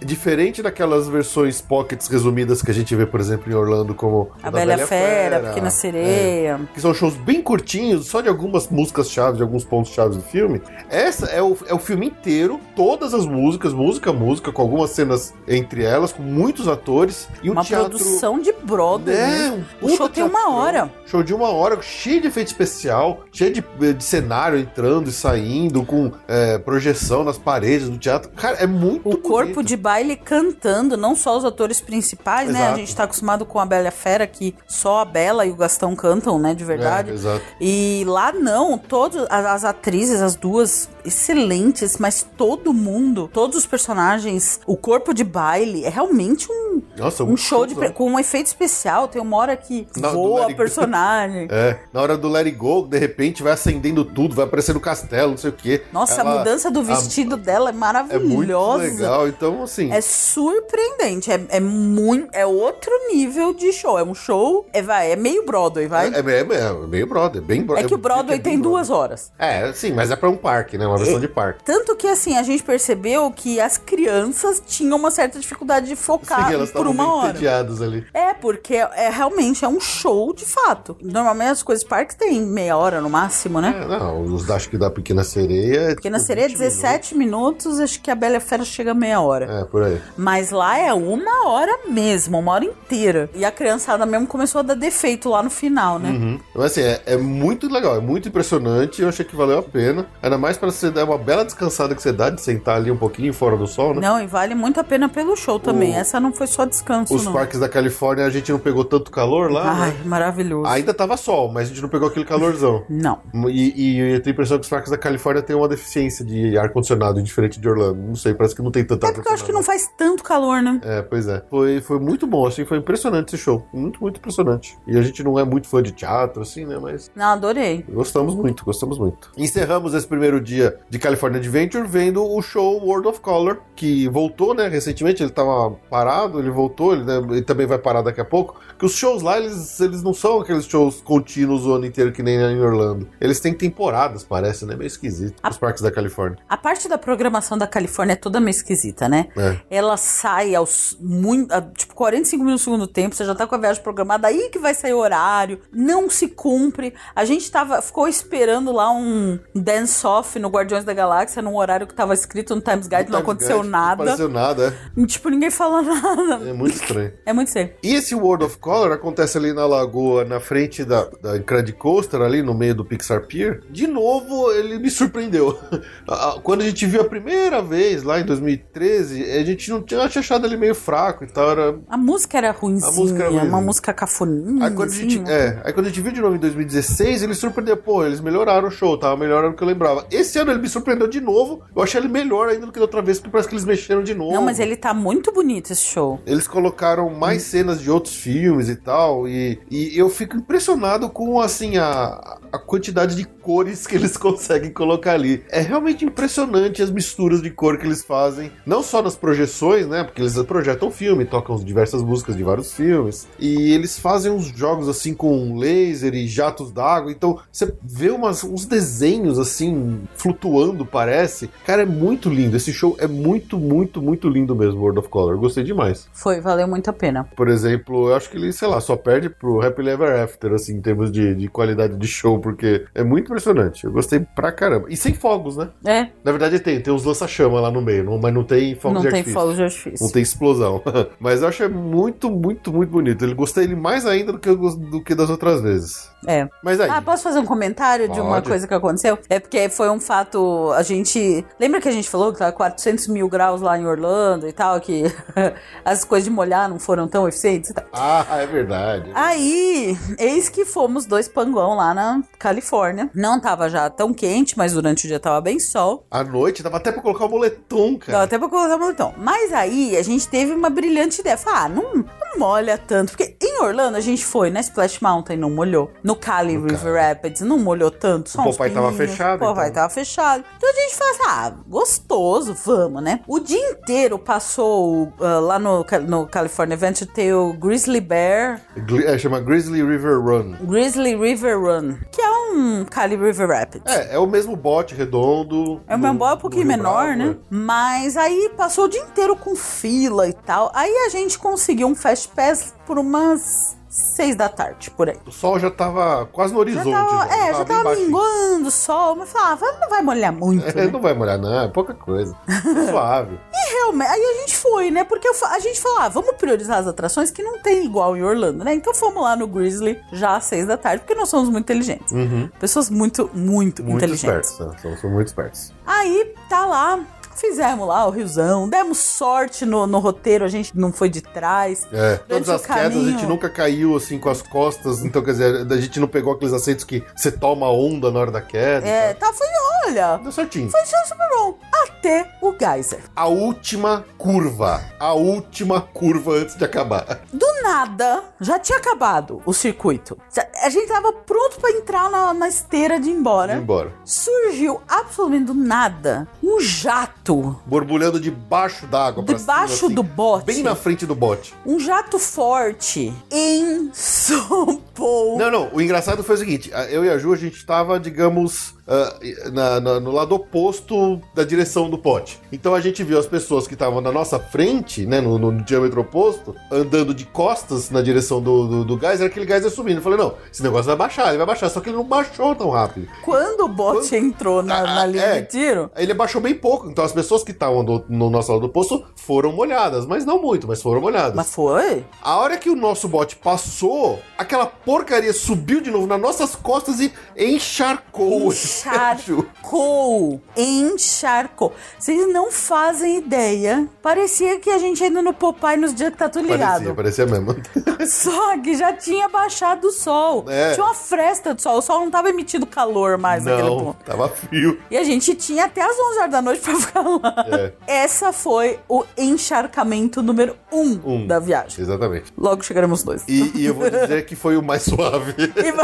É, diferente daquelas versões pockets resumidas que a gente vê, por exemplo, em Orlando, como a Bela e a Fera, a Pequena é, Sereia. que são shows bem curtinhos, só de algumas músicas-chave, de alguns pontos-chave do filme. Essa é o, é o filme inteiro, todas as músicas, música música, com algumas cenas entre elas, com muitos atores. E um Uma teatro. produção de Broadway. É, né? um O show tem uma hora. Show de uma hora, cheio de efeito especial, cheio de, de cenário entrando e saindo, com é, projeção nas paredes do teatro. Cara, é muito O corpo bonito. de baile cantando, não só os atores principais, né? A Exato. gente tá acostumado com a Bela e a Fera, que só a Bela e o Gastão cantam, né? De verdade. É, exato. E lá não, todas as, as atrizes, as duas excelentes, mas todo mundo, todos os personagens, o corpo de baile é realmente um, Nossa, um show de, pre- com um efeito especial. Tem uma hora que do voa a personagem. (laughs) É, na hora do Let It Go, de repente vai acendendo tudo, vai aparecendo o castelo, não sei o quê. Nossa, Ela- a mudança do vestido dela é É muito maravilhosa. legal, então assim. É surpreendente, é, é muito, é outro nível de show. É um show, é, vai, é meio Broadway, vai. É, é, é- é meio brother, bem É brother. que o Broadway tem duas horas. É, sim, mas é pra um parque, né? Uma versão de parque. Tanto que, assim, a gente percebeu que as crianças tinham uma certa dificuldade de focar Sim, elas por uma bem hora. entediadas ali. É, porque é realmente é um show de fato. Normalmente as coisas parques têm meia hora no máximo, né? É, não, os acho que da Pequena Sereia. é, Pequena tipo, Sereia, 20 17 minutos. acho que a Bela e Fera chega meia hora. minutos. É, por aí. Mas lá é uma hora mesmo, uma hora inteira. E a criançada mesmo começou a dar defeito lá no final, né? Uhum. Mas assim, é, é muito legal, é muito impressionante. Eu achei que valeu a pena. Ainda mais pra você dar uma bela descansada que você dá de sentar ali um pouquinho fora do sol, né? Não, e vale muito a pena pelo show também. O- Essa não foi só descanso, Os não. parques da Califórnia a gente não pegou tanto calor lá. Ai, né? maravilhoso. Ainda tava sol, mas a gente não pegou aquele calorzão. (laughs) Não. E, e eu tenho a impressão que os parques da Califórnia têm uma deficiência de ar-condicionado, diferente de Orlando. Não sei, parece que não tem tanto É porque eu acho que não faz tanto calor, né? É, pois é. Foi, foi muito bom, assim, foi impressionante esse show. Muito, muito impressionante. E a gente não é muito fã de teatro, assim, né? Mas Não, adorei. gostamos muito, gostamos muito. Encerramos esse primeiro dia de California Adventure vendo o show World of Color, que voltou, né? Recentemente ele tava parado, ele voltou, ele, né, ele também vai parar daqui a pouco. Que os shows lá, eles, eles não são aqueles shows contínuos o ano inteiro que nem em Orlando. Eles têm temporadas, parece, né? Meio esquisito. A- Os parques da Califórnia. A parte da programação da Califórnia é toda meio esquisita, né? É. Ela sai aos muito, a, tipo 45 minutos do segundo tempo, você já tá com a viagem programada, aí que vai sair o horário, não se cumpre. A gente tava, ficou esperando lá um dance-off no Guardiões da Galáxia, num horário que tava escrito no Times Guide, não Times aconteceu Guide, nada. Não aconteceu nada, E, Tipo, ninguém falou nada. é. É muito estranho. É muito sério. E esse World of Color acontece ali na lagoa, na frente da, da Incredible Coaster, ali no meio do Pixar Pier. De novo, ele me surpreendeu. (laughs) Quando a gente viu a primeira vez, lá em 2013, a gente não tinha, achado ele meio fraco e tal. Era... A música era ruimzinha, A música era uma música cafoninha. Aí, quando a assim, gente, né? é, aí quando a gente viu de novo em 2016, ele surpreendeu. Pô, eles melhoraram o show, tava melhor do que eu lembrava. Esse ano ele me surpreendeu de novo. Eu achei ele melhor ainda do que da outra vez, porque parece que eles mexeram de novo. Não, mas ele tá muito bonito esse show. Eles colocaram mais cenas de outros filmes e tal, e, e eu fico impressionado com, assim, a, a quantidade de cores que eles (laughs) conseguem colocar ali. É realmente impressionante as misturas de cor que eles fazem, não só nas projeções, né, porque eles projetam filme, tocam diversas músicas de vários filmes, e eles fazem uns jogos, assim, com laser e jatos d'água, então você vê umas, uns desenhos, assim, flutuando, parece. Cara, é muito lindo. Esse show é muito, muito, muito lindo mesmo, World of Color. Eu gostei demais. Foi, valeu muito a pena. Por exemplo, eu acho que ele, sei lá, só perde pro Happy Ever After, assim, em termos de, de qualidade de show, porque é muito impressionante. Eu gostei pra caramba. E sem fogos, né? É, Na verdade tem, tem uns lança-chama lá no meio, não- mas não tem fogos não de tem artifício. fogos de artifício. Não tem explosão. (laughs) Mas eu achei muito, muito, muito bonito. Ele gostei ele mais ainda do que, do que das outras vezes. É. Mas aí. Ah, posso fazer um comentário de uma Pode. coisa que aconteceu? É porque foi um fato. A gente. Lembra que a gente falou que tava 400 mil graus lá em Orlando e tal? Que (laughs) as coisas de molhar não foram tão eficientes e tal. Ah, é verdade. Aí, eis que fomos dois panguão lá na Califórnia. Não tava já tão quente, mas durante o dia tava bem sol. À noite, dava até pra colocar o moletom, Dava cara. até pra colocar o moletom. Mas aí a gente teve uma brilhante ideia. Falar, ah, não, não molha tanto. Porque em Orlando a gente foi na Splash Mountain, não molhou. No Cali No River Cali. Rapids, não molhou tanto. Só O Popeye tava fechado, O Popeye então. tava fechado. Então a gente falou assim, ah, gostoso, vamos, né? O dia inteiro passou ah, lá no, no California Adventure ter o Grizzly Bear Gli- É, chama Grizzly River Run. Grizzly River Run, que é um Cali River Rapids. É, é o mesmo bote redondo. É um no- bambu um pouquinho menor, Bravo, né? Mas aí passou o dia inteiro com fila e tal. Aí a gente conseguiu um Fast Pass por umas seis da tarde, por aí. O sol já tava quase no Já horizonte. tava, é, já bem tava minguando o sol, mas falava, "Ah, não vai molhar muito, É, né? não vai molhar, não. É pouca coisa. (laughs) Suave. E realmente, aí a gente foi, né? Porque a gente falou, ah, vamos priorizar as atrações que não tem igual em Orlando, né? Então fomos lá no Grizzly já às seis da tarde, porque nós somos muito inteligentes. Uhum. Pessoas muito, muito, Muito inteligentes. espertos. né? São muito espertos. Aí tá lá, fizemos lá o riozão, demos sorte no, no roteiro, a gente não foi de trás. É, todas as quedas a gente caminho- nunca caiu assim com as costas, então quer dizer, a gente não pegou aqueles assentos que você toma onda na hora da queda. É, tá, foi, olha, Deu certinho. foi super bom. Até o geyser. A última curva. A última curva antes de acabar. Do nada, já tinha acabado o circuito. A gente tava pronto pra entrar na, na esteira de ir embora. Vamos embora. Surgiu absolutamente do nada um jato Borbulhando debaixo d'água. debaixo cima, assim, do bote. Bem na frente do bote. Um jato forte em São Paulo. Não, não. O engraçado foi o seguinte: eu e a Ju, a gente tava, digamos, ah, na- na- no lado oposto da direção do pote. Então a gente viu as pessoas que estavam na nossa frente, né, no, no diâmetro oposto, andando de costas na direção do, do, do gás, era aquele gás ia subindo. Eu falei, não, esse negócio vai baixar, ele vai baixar. Só que ele não baixou tão rápido. Quando o bote entrou na, Ah, na linha é. de tiro, Ele abaixou bem pouco, então as pessoas que estavam no nosso lado do poço foram molhadas, mas não muito, mas foram molhadas. mas foi? A hora que o nosso bote passou, aquela porcaria subiu de novo nas nossas costas e encharcou. Encharcou. Encharcou. Vocês não fazem ideia. Parecia que a gente ainda no Popeye nos dias que tá tudo ligado. Parecia, parecia mesmo. (laughs) Só que já tinha baixado o sol. É. Tinha uma fresta de sol. O sol não tava emitindo calor mais naquele Não, ponto. tava frio. E a gente tinha até as 11 horas da noite pra ficar lá. É. Essa foi o encharcamento número um, Um. da viagem. Exatamente. Logo chegaremos dois. E, e eu vou dizer que foi o mais suave. (laughs) E (laughs)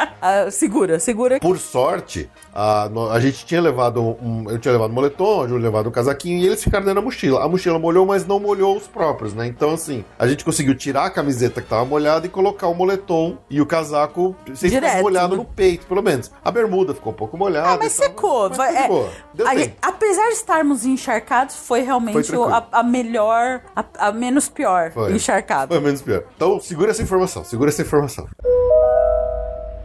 (laughs) Ah, segura, segura. Por sorte, a, a gente tinha levado um. Eu tinha levado um moletom, a Ju levado um casaquinho e eles ficaram dentro da mochila. A mochila molhou, mas não molhou os próprios, né? Então, assim, a gente conseguiu tirar a camiseta que tava molhada e colocar o moletom e o casaco sem ficar molhado no peito, pelo menos. A bermuda ficou um pouco molhada. Ah, mas tal, secou. mas é, a gente- apesar de estarmos encharcados, foi realmente Foi a, a melhor, a, a menos pior Foi. encharcado. Foi menos pior. Então, segura essa informação, segura essa informação.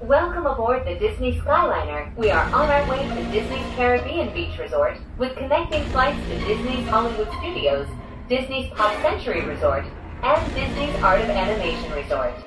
Welcome aboard the Disney Skyliner. We are on our way to Disney's Caribbean Beach Resort with connecting flights to Disney's Hollywood Studios, Disney's Pop Century Resort, and Disney's Art of Animation Resort.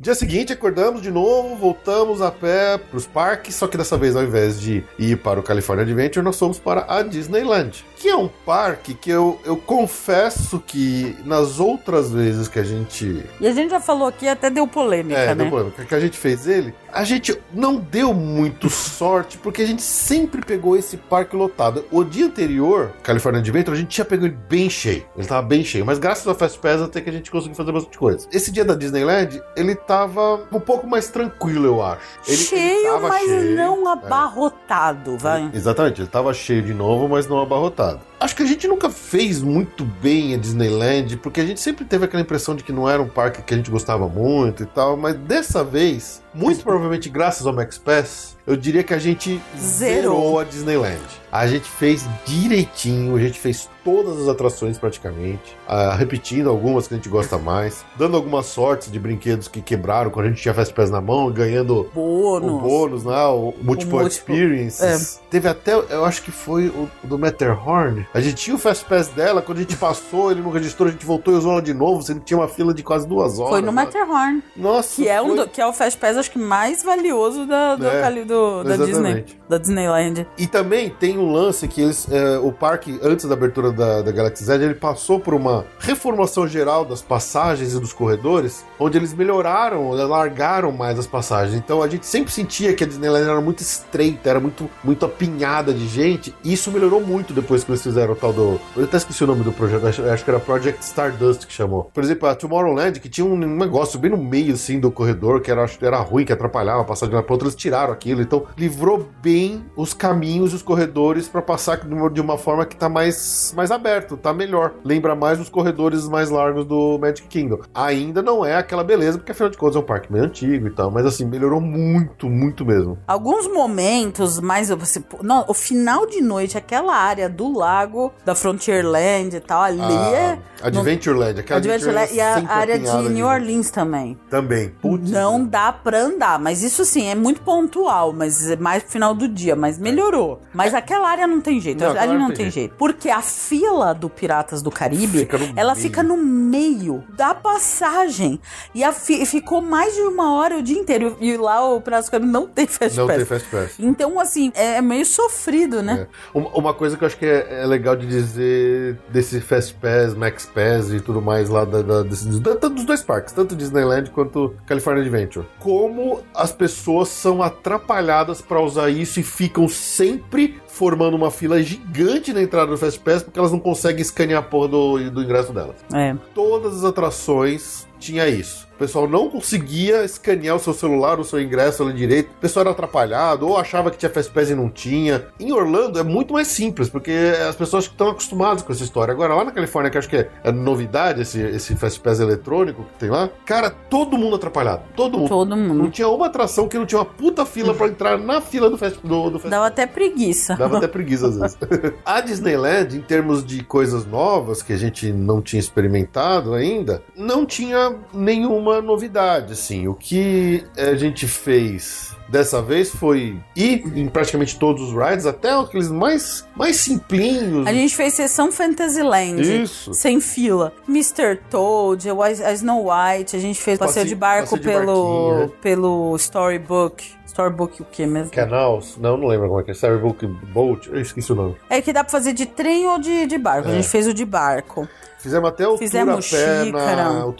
Dia seguinte, acordamos de novo, voltamos a pé para os parques, só que dessa vez, ao invés de ir para o California Adventure, nós fomos para a Disneyland, que é um parque que eu, eu confesso que nas outras vezes que a gente. E a gente já falou aqui, até deu polêmica, É, né? deu problema, que a gente fez ele, a gente não deu muito sorte, porque a gente sempre pegou esse parque lotado. O dia anterior, California Adventure, a gente tinha pegado ele bem cheio. Ele tava bem cheio, mas graças ao Fast Pass até que a gente conseguiu fazer bastante coisa. Esse dia da Disneyland, ele tava um pouco mais tranquilo, eu acho. Ele, ele cheio, tava mas cheio, não é. abarrotado, vai. Exatamente, ele tava cheio de novo, mas não abarrotado. Acho que a gente nunca fez muito bem a Disneyland, porque a gente sempre teve aquela impressão de que não era um parque que a gente gostava muito e tal, mas dessa vez, muito provavelmente graças ao Max Pass, eu diria que a gente Zerou. zerou a Disneyland. A gente fez direitinho, a gente fez todas as atrações praticamente, ah, repetindo algumas que a gente gosta mais, dando algumas sortes de brinquedos que quebraram quando a gente tinha Fast na mão, ganhando Bônus. o bônus lá, o Multiple múltiplo. Experiences. Teve até, eu acho que foi o, o do Matterhorn. A gente tinha o Fast Pass dela, quando a gente passou, ele não registrou, a gente voltou e usou ela de novo, você tinha uma fila de quase duas horas. Foi no né? Matterhorn, Nossa, que é, um foi- do- que é o Fast Pass, acho que mais valioso da, do, É, cali- do- da Disney, da Disneyland. E também tem um lance que eles, é, o parque, antes da abertura da, da Galaxy Z, ele passou por uma reformulação geral das passagens e dos corredores, onde eles melhoraram, alargaram mais as passagens. Então a gente sempre sentia que a Disneyland era muito estreita, era muito, muito apinhada de gente, e isso melhorou muito depois que eles fizeram o tal do. Eu até esqueci o nome do projeto, acho, que era Project Stardust que chamou. Por exemplo, a Tomorrowland, que tinha um negócio bem no meio assim do corredor, que era, era ruim, que atrapalhava a passagem de uma pra outra, eles tiraram aquilo. Então livrou bem os caminhos e os corredores para passar de uma, forma que tá mais, mais aberto, tá melhor. Lembra mais os corredores mais largos do Magic Kingdom. Ainda não é aquela beleza, porque afinal de contas é um parque meio antigo e tal, mas assim, melhorou muito, muito mesmo. Alguns momentos, mais você, não, o final de noite, aquela área do lago da Frontierland e tal, ali é A Adventureland, aquela Adventureland e a área de New Orleans também. Também. Putz, Não dá pra andar, mas isso assim é muito pontual, mas é mais pro final do dia, mas melhorou. Mas aquela área não tem jeito, Não, ali não tem jeito. Porque a fila do Piratas do Caribe, Fica ela meio. fica no meio da passagem. E a fi- ficou mais de uma hora o dia inteiro. E lá o Piratas do Caribe não tem Fast Não Pass. tem Fast Pass. Então, assim, é meio sofrido, né? É. Uma, uma coisa que eu acho que é, é legal de dizer desse Fast Pass, Max Pass e tudo mais lá da, da- desses- da- dos dois parques, tanto Disneyland quanto California Adventure. Como as pessoas são atrapalhadas pra usar isso e ficam sempre formando uma fila gigante na entrada do Fast Pass porque elas não conseguem escanear a porra do, do ingresso delas. É. Todas as atrações tinha isso. O pessoal não conseguia escanear o seu celular, o seu ingresso ali direito. O pessoal era atrapalhado, ou achava que tinha Fast Pass e não tinha. Em Orlando é muito mais simples, porque as pessoas estão acostumadas com essa história. Agora, lá na Califórnia, que acho que é, é novidade esse, esse Fast Pass eletrônico que tem lá, cara, todo mundo atrapalhado. Todo mundo. Todo Não mundo. tinha uma atração que não tinha uma puta fila pra entrar na fila do Fast, do, do Fast Dava até preguiça. Dava até preguiça às vezes. (laughs) a Disneyland, em termos de coisas novas que a gente não tinha experimentado ainda, não tinha nenhuma novidade, assim. O que a gente fez dessa vez foi ir em praticamente todos os rides, até aqueles mais, mais simplinhos. A gente fez sessão Fantasyland. Isso. Sem fila. Mr. Toad, a a Snow White, a gente fez passeio, Passeio- de barco passeio de pelo, barquinho. pelo Storybook. Storybook o que mesmo? Canals, não, não lembro como é que é. Storybook Boat, eu esqueci o nome. É que dá pra fazer de trem ou de, de barco. A É. gente fez o de barco. Fizemos até o Fizemos tour a pé, xícara. na, o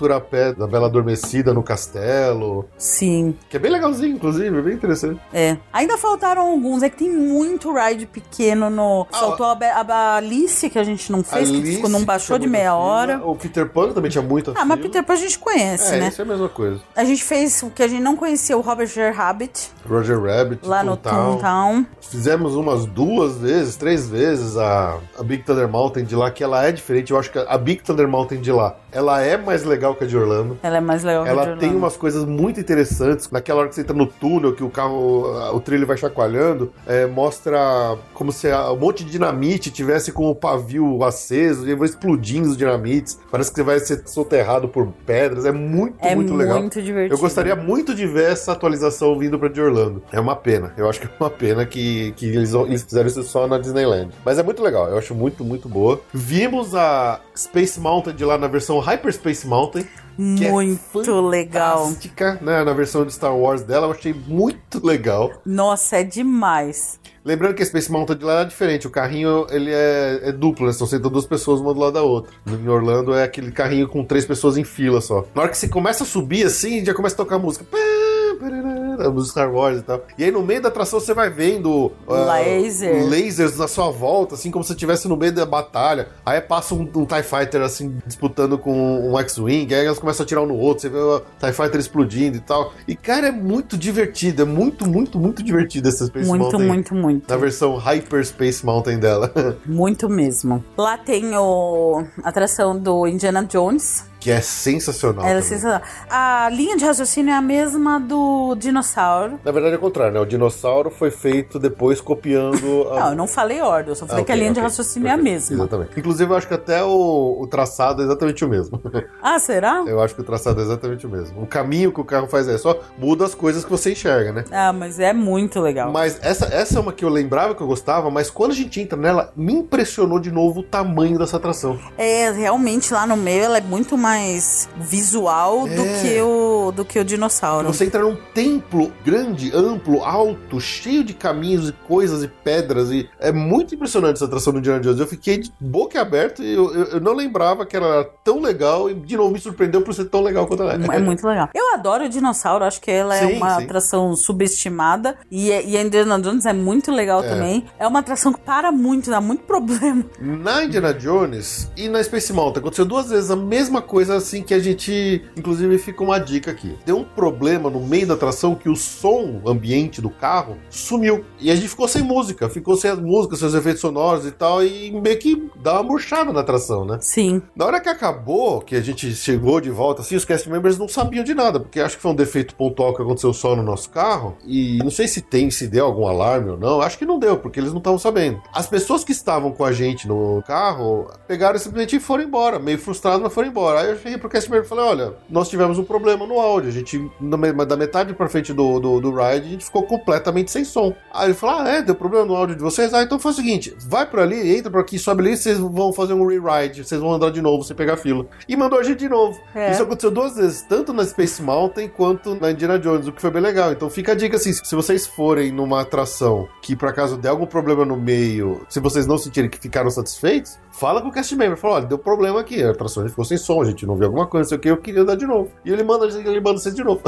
da Bela Adormecida no castelo, Sim, que é bem legalzinho, inclusive, é bem interessante. é. Ainda faltaram alguns. É que tem muito ride pequeno no. Ah, Faltou a, a Alice que a gente não fez, que Alice, ficou, não que baixou de meia fila. hora. O Peter Pan também tinha muita Ah, mas fila. Peter Pan a gente conhece, É, né? isso é a mesma coisa. A gente fez o que a gente não conhecia, o Robert. Rabbit, Roger Rabbit, lá no. Toontown. Fizemos umas duas vezes, três vezes a, a Big Thunder Mountain de lá, que ela é diferente. Eu acho que a Big Thunder Mountain de lá, ela é mais legal que a de Orlando. Ela é mais legal que a de Ela tem Orlando. umas coisas muito interessantes. Naquela hora que você entra no túnel, que o carro, o trilho vai chacoalhando, é, mostra como se a- um monte de dinamite tivesse com o pavio aceso e vai explodindo os dinamites. Parece que você vai ser soterrado por pedras. É muito, É muito legal. muito divertido. Eu gostaria muito de ver essa atualização vindo pra de Orlando. É uma pena. Eu acho que é uma pena que, que eles, eles fizeram isso só na Disneyland. Mas é muito legal. Eu acho muito, muito boa. Vimos a Space Mountain de lá na versão Hyperspace Mountain. é Muito legal. fantástica, né? Na versão de Star Wars dela, eu achei muito legal. Nossa, é demais. Lembrando que a Space Mountain de lá é diferente. O carrinho, ele é, é duplo, né? Estão sentando duas pessoas uma do lado da outra. Em Orlando é aquele carrinho com três pessoas em fila só. Na hora que você começa a subir assim, já começa a tocar a música. Pá, dos Star Wars e tal. E aí no meio da atração você vai vendo uh, Laser. lasers na sua volta, assim como se você estivesse no meio da batalha. Aí passa um, um TIE Fighter assim, disputando com um X-Wing, aí elas começam a tirar um no outro, você vê o TIE Fighter explodindo e tal. E cara, é muito divertido, é muito, muito, muito divertido essa Space Muito, Mountain. muito, muito. Na versão Hyper Space Mountain dela. (laughs) Muito mesmo. Lá tem o a atração do Indiana Jones. Que é sensacional. É também. sensacional. A linha de raciocínio é a mesma do dinossauro. Na verdade é o contrário, né? O dinossauro foi feito depois copiando a. Não, eu não falei ordem, eu só falei Ah, que a linha de ok. raciocínio é a mesma. Exatamente. Inclusive, eu acho que até o, o traçado é exatamente o mesmo. (laughs) Ah, será? eu acho que o traçado é exatamente o mesmo. O caminho que o carro faz é só muda as coisas que você enxerga, né? Ah, mas é muito legal. Mas essa, essa é uma que eu lembrava que eu gostava, mas quando a gente entra nela, me impressionou de novo o tamanho dessa atração. É, realmente lá no meio ela é muito mais visual do É. que o do que o dinossauro. Você entra num templo grande, amplo, alto, cheio de caminhos e coisas e pedras. E é muito impressionante essa atração do Indiana Jones. Eu fiquei de boca aberta e eu, eu, eu não lembrava que ela era tão legal. E de novo me surpreendeu por ser tão legal quanto ela é. É muito legal. Eu adoro o dinossauro, acho que ela é Sim, uma sim. atração subestimada. E, e a Indiana Jones é muito legal É. também. É uma atração que para muito, dá muito (laughs) problema. Na Indiana Jones e na Space Mountain aconteceu duas vezes a mesma coisa, assim que a gente, inclusive, fica uma dica aqui. Deu um problema no meio da atração que o som ambiente do carro sumiu. E a gente ficou sem música, ficou sem as músicas, seus efeitos sonoros e tal, e meio que dá uma murchada na atração, né? Sim. Na hora que acabou, que a gente chegou de volta, assim, os cast members não sabiam de nada, porque acho que foi um defeito pontual que aconteceu só no nosso carro. E não sei se tem, se deu algum alarme ou não. Acho que não deu, porque eles não estavam sabendo. As pessoas que estavam com a gente no carro pegaram e simplesmente foram embora, meio frustrados, mas foram embora. Aí eu cheguei pro cast member e falei: olha, nós tivemos um problema no áudio. A gente, da metade pra frente do, do, do ride, a gente ficou completamente sem som. Aí ele falou: ah, é, deu problema no áudio de vocês? Ah, então faz o seguinte: vai pra ali, entra por aqui, sobe ali, vocês vão fazer um rewrite, vocês vão andar de novo sem pegar fila. E mandou a gente de novo. É. Isso aconteceu duas vezes, tanto na Space Mountain quanto na Indiana Jones, o que foi bem legal. Então fica a dica assim: se vocês forem numa atração que por acaso der algum problema no meio, se vocês não sentirem que ficaram satisfeitos, fala com o cast member, fala: olha, deu problema aqui, a atração a gente ficou sem som, a gente não viu alguma coisa, não sei o que, eu queria andar de novo. E ele manda, ele manda vocês de novo.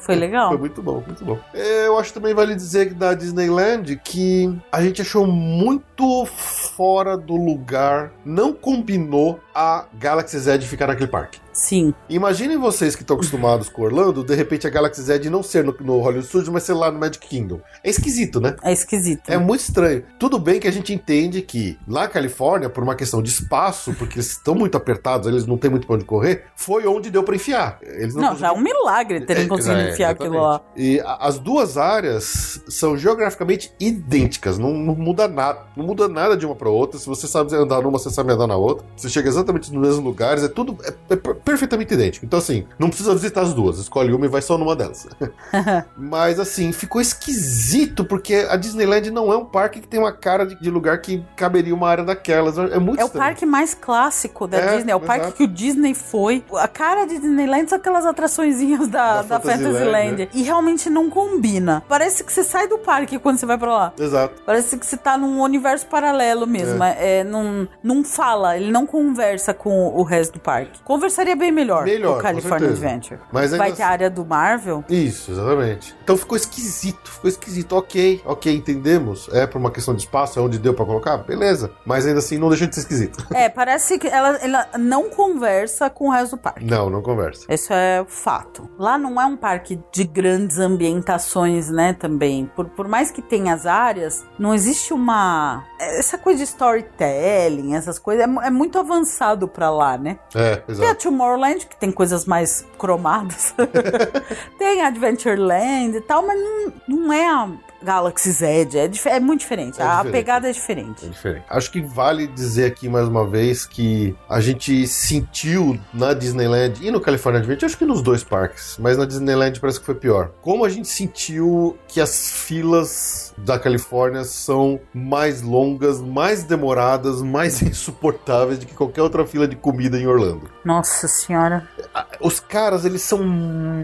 Foi (laughs) legal. Foi muito bom, muito bom. É, Eu acho também vale dizer que da Disneyland que a gente achou muito fora do lugar, não combinou a Galaxy Z ficar naquele parque. Sim. Imaginem vocês que estão acostumados com Orlando, de repente a Galaxy Z não ser no, no Hollywood Studios, mas ser lá no Magic Kingdom. É esquisito, né? É esquisito. É muito estranho. Tudo bem que a gente entende que lá na Califórnia, por uma questão de espaço, porque eles estão muito apertados, eles não têm muito pra onde correr, foi onde deu pra enfiar. Eles Não, já é um milagre terem É, conseguido é, enfiar aquilo lá. E a- as duas áreas são geograficamente idênticas, não, não muda nada. Não muda nada de uma para outra. Se você sabe andar numa, você sabe andar na outra. Você chega exatamente nos mesmos lugares, é tudo é, é perfeitamente idêntico. Então, assim, não precisa visitar as duas, escolhe uma e vai só numa delas. (laughs) Mas, assim, ficou esquisito, porque a Disneyland não é um parque que tem uma cara de, de lugar que caberia uma área daquelas. É muito É o estranho. parque mais clássico da É, Disney, é o parque exato. que o Disney foi. A cara de Disneyland são aquelas atraçõezinhas da, Da da, Fantasyland, Fantasyland. né? E realmente não combina. Parece que você sai do parque quando você vai pra lá. Exato. Parece que você tá num universo paralelo mesmo. É. não, não fala, ele não conversa com o resto do parque. Conversaria bem melhor, Melhor, o California. Adventure. Mas ainda Vai ter a área do Marvel. Isso, exatamente. Então ficou esquisito, ficou esquisito. Ok, ok, entendemos. É por uma questão de espaço, é onde deu pra colocar, beleza. Mas ainda assim não deixa de ser esquisito. (laughs) É, parece que ela, ela não conversa com o resto do parque. Não, não conversa. Isso é fato. Lá não é um parque de grandes ambientações, né? Também. Por, por mais que tenha as áreas, não existe uma. Essa coisa de storytelling, essas coisas, é, é muito avançado pra lá, né? É, Tem a exato. Tomorrowland, que tem coisas mais cromadas. (laughs) tem Adventureland e tal, mas não, não é a Galaxy Z. É, é muito diferente. É a diferente. pegada é É diferente. diferente. Acho que vale dizer aqui mais uma vez que a gente sentiu na Disneyland e no California Adventure, acho que nos dois parques, mas na Disneyland parece que foi pior. Como a gente sentiu que as filas da Califórnia são mais longas, mais demoradas, mais (laughs) insuportáveis do que qualquer outra fila de comida em Orlando. Nossa senhora. Os caras, eles são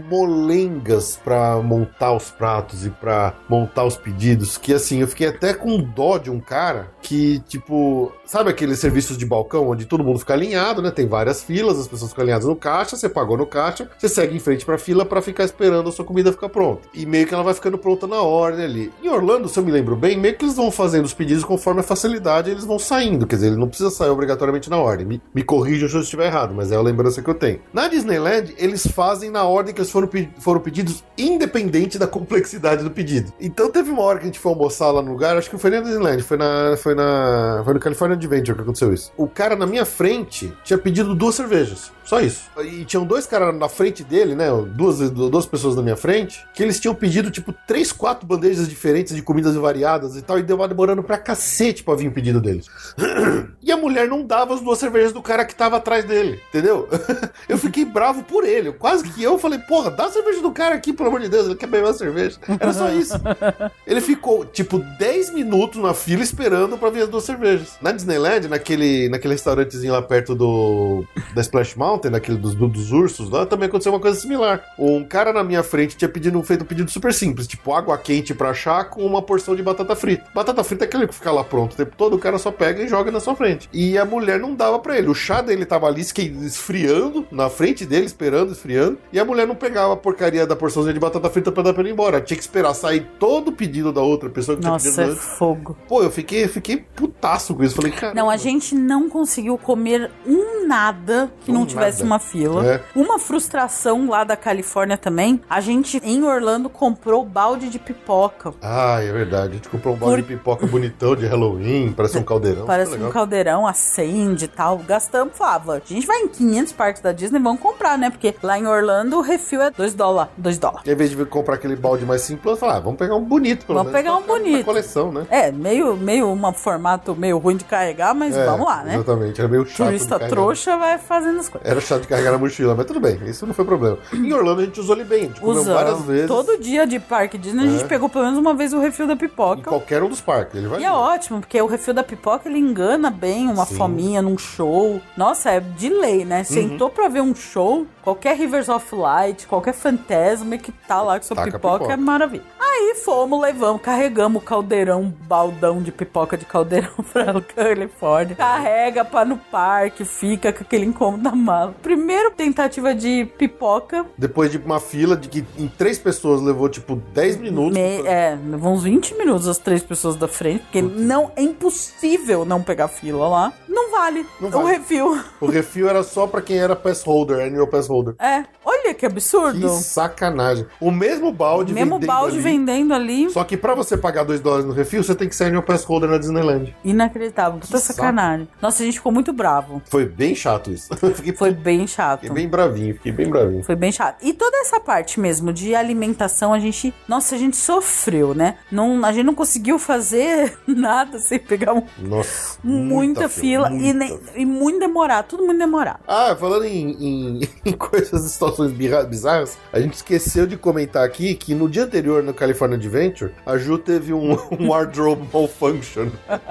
molengas pra montar os pratos e pra montar os pedidos. Que assim, eu fiquei até com dó de um cara que, tipo, sabe aqueles serviços de balcão onde todo mundo fica alinhado, né? Tem várias filas, as pessoas ficam alinhadas no caixa, você pagou no caixa, você segue em frente pra fila pra ficar esperando a sua comida ficar pronta. E meio que ela vai ficando pronta na ordem ali. Em Orlando, se eu me lembro bem, meio que eles vão fazendo os pedidos conforme a facilidade, eles vão saindo. Quer dizer, ele não precisa sair obrigatoriamente na ordem. Me, me corrijam se eu estiver errado, mas é a lembrança que eu tenho. Na Disneyland, eles fazem na ordem que eles foram, foram pedidos, independente da complexidade do pedido. Então teve uma hora que a gente foi almoçar lá no lugar, acho que não foi nem na Disneyland, foi na. Foi na. Foi no California Adventure que aconteceu isso. O cara na minha frente tinha pedido duas cervejas. Só isso. E tinham dois caras na frente dele, né? Duas, duas pessoas na minha frente, que eles tinham pedido, tipo, três, quatro bandejas diferentes de comidas variadas e tal, e deu demorando pra cacete pra vir o pedido deles. (clears throat) E a mulher não dava as duas cervejas do cara que tava atrás dele, entendeu? (laughs) Eu fiquei bravo por ele. Quase que eu falei, porra, dá a cerveja do cara aqui, pelo amor de Deus, ele quer beber uma cerveja. Era só isso. (laughs) Ele ficou, tipo, 10 minutos na fila esperando pra ver as duas cervejas. Na Disneyland, naquele, naquele restaurantezinho lá perto do da Splash Mountain, naquele dos, dos ursos lá, também aconteceu uma coisa similar. Um cara na minha frente tinha pedido, feito um pedido super simples, tipo água quente pra chá com uma porção de batata frita. Batata frita é aquele que fica lá pronto o tempo todo, o cara só pega e joga na sua frente. E a mulher não dava pra ele. O chá dele tava ali esfriando, na frente dele, esperando, esfriando, e a mulher não pegava a porcaria da porçãozinha de batata frita pra dar pra ele ir embora. Tinha que esperar sair todo o pedido da outra pessoa que tinha Nossa, pedido é antes. fogo. Pô, eu fiquei, fiquei putaço com isso. Falei, cara. Não, a gente não conseguiu comer um nada que Um não tivesse nada. uma fila. É. Uma frustração lá da Califórnia também. A gente, em Orlando, comprou balde de pipoca. Ah, é verdade. A gente comprou um balde de pipoca bonitão de Halloween, parece um caldeirão. Parece um caldeirão, acende e tal. Gastamos, falava. A gente vai em 500 parques da Disney, vamos comprar, né? Porque lá em Orlando o refil é 2 dólares. 2 dólares. Em vez de comprar aquele balde mais simples, falar, ah, vamos pegar um bonito, pelo Vamos menos, pegar pra um bonito. coleção, né? É, meio, meio um formato meio ruim de carregar, mas É, vamos lá, né? Exatamente, era meio chato. Turista trouxa vai fazendo as coisas. Era chato de carregar na mochila, mas tudo bem, isso não foi problema. (clears throat) Em Orlando a gente usou ele bem, a gente comeu Usamos. várias vezes. Todo dia de parque Disney a gente É. pegou pelo menos uma vez o refil da Em pipoca. qualquer um dos parques. Ele vai E é vir. ótimo, porque o refil da pipoca ele engana bem uma Sim. fominha num show. Nossa, é de lei, né? Uhum. Sentou pra ver um show, qualquer Rivers of Light, qualquer fantasma que tá lá com sua a pipoca, pipoca. é maravilha. Aí fomos, levamos, carregamos o caldeirão, baldão de pipoca de caldeirão (laughs) pra Califórnia. Carrega pra no parque, fica com aquele incômodo na mala. Primeiro tentativa de pipoca, Depois de uma fila de que em três pessoas levou tipo 10 minutos. Me- é, levou uns 20 minutos as três pessoas da frente, porque não é impossível não pegar fila lá. Não vale Não o vale. refil. O refil era só pra quem era pass holder, annual pass holder. É, olha que absurdo. Que sacanagem. O mesmo balde Mesmo vendendo balde ali, vendendo ali. Só que pra você pagar 2 dólares no refil, você tem que ser annual pass holder na Disneyland. Inacreditável, puta saco. sacanagem. Nossa, a gente ficou muito bravo. Foi bem chato isso. (laughs) fiquei, Foi bem chato. fiquei bem bravinho, fiquei bem bravinho. Foi bem chato. E toda essa parte mesmo de alimentação, a gente. Nossa, a gente sofreu, né? Não, a gente não conseguiu fazer (laughs) nada sem pegar um- Nossa. muita, fila, e, muita nem- e muito demorado, tudo muito demorado. Ah, falando em, em, (laughs) em coisas, situações bizarras, a gente esqueceu de comentar aqui que no dia anterior no California Adventure, a Ju teve um, (laughs) um wardrobe malfunction. (laughs)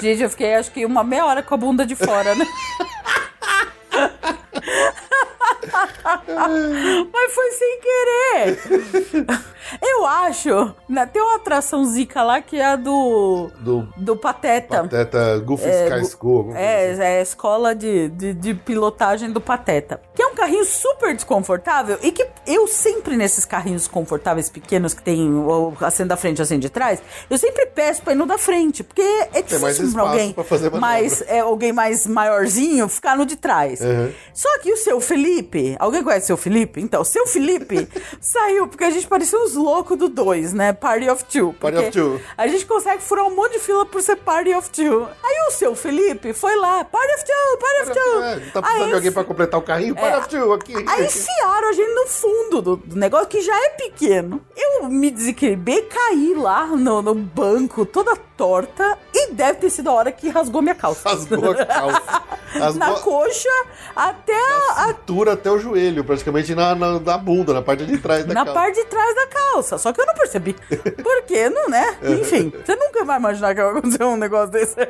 Gente, eu fiquei acho que uma meia hora com a bunda de fora, né? Mas foi sem querer. Eu acho. né, Tem uma atração zica lá que é a do. Do Do Pateta. Pateta Goofy É, Sky School. coisa assim. É, é a escola de, de, de pilotagem do Pateta. Que é um carrinho super desconfortável e que eu sempre, nesses carrinhos desconfortáveis pequenos que tem o assento da frente e o assento de trás, eu sempre peço pra ir no da frente, porque é difícil mais pra alguém pra fazer manobra. é, alguém mais maiorzinho ficar no de trás. Uhum. Só que o seu Felipe, alguém conhece o seu Felipe? Então, o seu Felipe (laughs) saiu, porque a gente parecia uns loucos do dois, né? Party of Two. Party of two. A gente consegue furar um monte de fila por ser Party of Two. Aí o seu Felipe foi lá, Party of Two, Party of Two. É, tá precisando Aí de alguém pra completar o carrinho? Para, tio, aqui. Aí enfiaram a gente no fundo do, do negócio que já é pequeno. Eu me desequilibrei, caí lá no, no banco, toda torta, e deve ter sido a hora que rasgou minha calça. Rasgou a calça. As (laughs) na coxa até a, a- cintura até o joelho, praticamente na, na, na bunda, na parte de trás da na calça. parte de trás da calça. Só que eu não percebi. Por quê? Não, né? (laughs) Enfim, você nunca vai imaginar que vai acontecer um negócio desse. (laughs)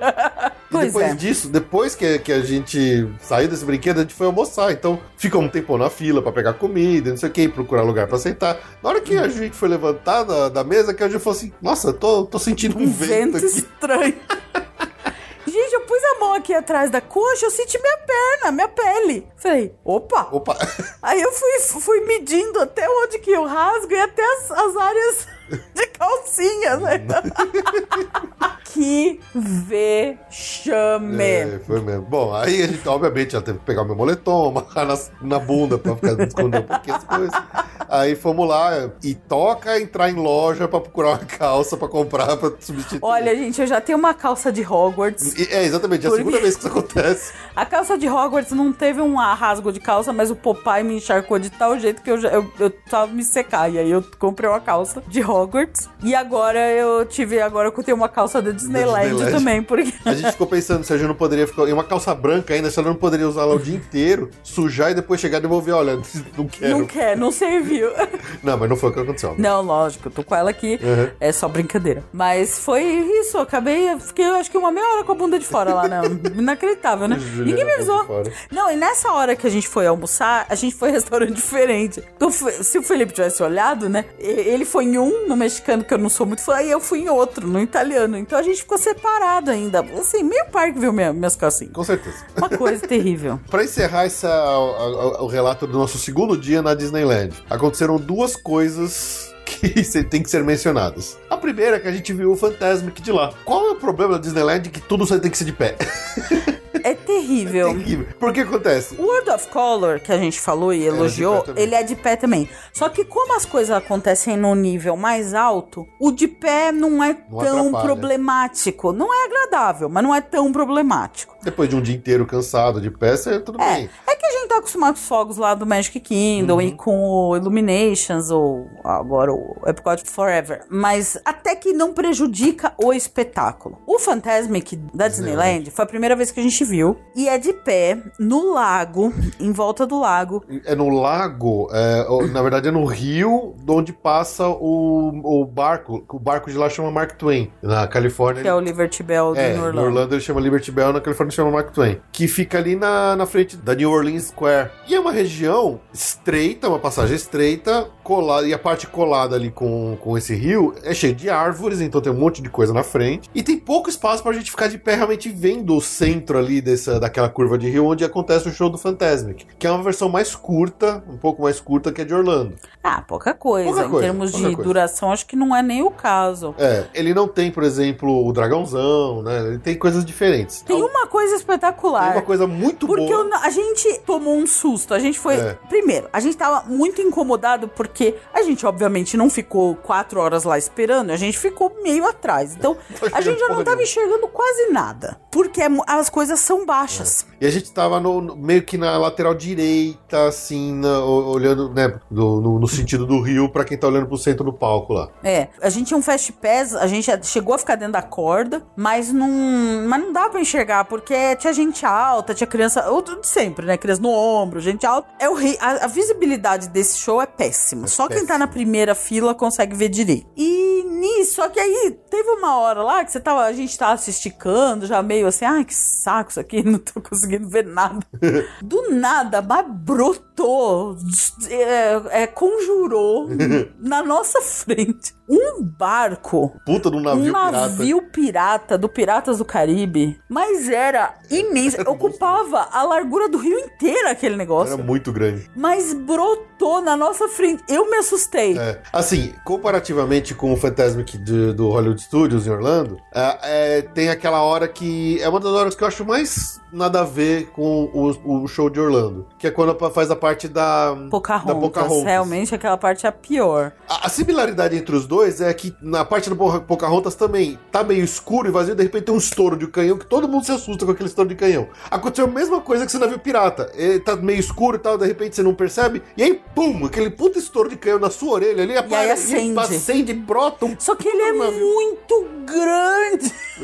E pois depois é. disso, depois que, que a gente saiu desse brinquedo, a gente foi almoçar. Então, ficou um tempão na fila pra pegar comida, não sei o que, procurar lugar pra sentar. Na hora que a gente foi levantar da, da mesa, que a gente falou assim: Nossa, tô, tô sentindo um, Um vento, vento estranho. (laughs) Gente, eu pus a mão aqui atrás da coxa, eu senti minha perna, minha pele. Falei, opa! Opa! Aí eu fui, fui medindo até onde que eu rasgo e até as, as áreas de calcinha, né? (laughs) que vexame. É, foi mesmo. Bom, aí a gente, obviamente, ela teve que pegar o meu moletom, (laughs) amarrar na, na bunda pra ficar esconder um pouquinho as coisas. Aí fomos lá e toca entrar em loja pra procurar uma calça pra comprar pra substituir. Olha, gente, eu já tenho uma calça de Hogwarts. E- É, exatamente, é a segunda vez que isso acontece. A calça de Hogwarts não teve um rasgo de calça, mas o Popeye me encharcou de tal jeito que eu, já, eu, eu tava me secar. E aí eu comprei uma calça de Hogwarts. E agora eu tive, agora eu tenho uma calça da Disneyland, Disneyland. também, porque... A gente ficou pensando se a gente não poderia ficar. E uma calça branca ainda, se ela não poderia usar ela o dia (laughs) inteiro, sujar e depois chegar e devolver. Olha, (laughs) não quero. Não quer, não serviu. (laughs) Não, mas não foi o que aconteceu. Não, lógico, eu tô com ela aqui. Uhum. É só brincadeira. Mas foi isso, acabei, eu fiquei acho que uma meia hora com a bunda de fora lá, né? Inacreditável, né? Juliana Ninguém me de avisou. Não, e nessa hora que a gente foi almoçar, a gente foi em restaurante diferente. Então, se o Felipe tivesse olhado, né? Ele foi em um, no mexicano, que eu não sou muito fã, e eu fui em outro, no italiano. Então a gente ficou separado ainda. Assim, meio parque viu minha, minhas calcinhas. Com certeza. Uma coisa (laughs) terrível. Pra encerrar essa, a- o relato do nosso segundo dia na Disneyland, aconteceram duas coisas que (laughs) tem que ser mencionadas. A primeira é que a gente viu o Fantasmic de lá. Qual é o problema da Disneyland que tudo tem que ser de pé? (laughs) É terrível. Terrível. Por que acontece? O World of Color, que a gente falou e elogiou, de pé também. ele é de pé também. Só que como as coisas acontecem no nível mais alto, o de pé não é Não tão atrapalha. problemático. Não é agradável, mas não é tão problemático. Depois de um dia inteiro cansado de pé, você, tudo É, bem. é que a gente tá acostumado com os fogos lá do Magic Kingdom Uhum. e com o Illuminations ou agora o Epcot Forever. Mas até que não prejudica o espetáculo. O Fantasmic da Disneyland foi a primeira vez que a gente viu e é de pé no lago, em volta do lago. É no lago, é, na verdade é no rio, onde passa o, o barco. O barco de lá chama Mark Twain. Na Califórnia. Que é o Liberty Bell de É, New no Orlando. Orlando ele chama Liberty Bell, na Califórnia chama Mark Twain. Que fica ali na, na frente da New Orleans Square. E é uma região estreita, uma passagem estreita, colada, e a parte colada ali com, com esse rio é cheio de árvores, então tem um monte de coisa na frente. E tem pouco espaço pra gente ficar de pé realmente vendo o centro ali dessa, daquela curva de rio onde acontece o show do Fantasmic. Que é uma versão mais curta, um pouco mais curta que a de Orlando. Ah, pouca coisa. Pouca em coisa, termos de coisa. duração, acho que não é nem o caso. É, ele não tem, por exemplo, o dragãozão, né? Ele tem coisas diferentes. Tem uma coisa Tem espetacular. uma coisa muito Porque boa. não- a gente tomou um susto. A gente foi. É. Primeiro, a gente tava muito incomodado porque a gente, obviamente, não ficou quatro horas lá esperando, a gente ficou meio atrás. Então, (laughs) a gente já não tava enxergando quase nada. Porque é as coisas são baixas. E a gente tava no- no- meio que na lateral direita, assim, na- o- olhando, né, do- no, no sentido do rio, pra quem tá olhando pro centro do palco lá. É. A gente tinha um fast pass, a gente chegou a ficar dentro da corda, mas não. Mas não dá pra enxergar, porque tinha gente alta, tinha criança. O de sempre, né? Criança no ombro, gente alta. É horrível. A, a visibilidade desse show é péssima. Só quem tá na primeira fila consegue ver direito. E nisso, só que aí teve uma hora lá que você tava. A gente tava se esticando, já meio assim, ai, que saco isso aqui, (laughs) não tô conseguindo ver nada. (laughs) Do nada, mas brotou, é, é, conjurou (laughs) na nossa frente um barco. Puta de um navio, um navio pirata. do Piratas do Caribe. Mas era imenso. (laughs) Ocupava a largura do rio inteiro aquele pirata. negócio. Era muito grande. Mas brotou na nossa frente. Eu me assustei. É. Assim, comparativamente com o Fantasmic do, do Hollywood Studios em Orlando, é, é, tem aquela hora que é uma das horas que eu acho mais nada a ver com o, o show de Orlando, que é quando faz a parte da Pocahontas. da Pocahontas. Realmente aquela parte é a pior. A, a similaridade entre os dois é que na parte do Poca- Pocahontas também tá meio escuro e vazio, de repente tem um estouro de canhão que todo mundo se assusta com aquele estouro de canhão. Aconteceu a mesma coisa que esse navio pirata. Ele tá meio escuro e tal, de repente você não percebe, e aí, pum, aquele puto estouro de canhão na sua orelha ali, aí acende. acende, brota um Só que ele é navio. muito grande. (laughs)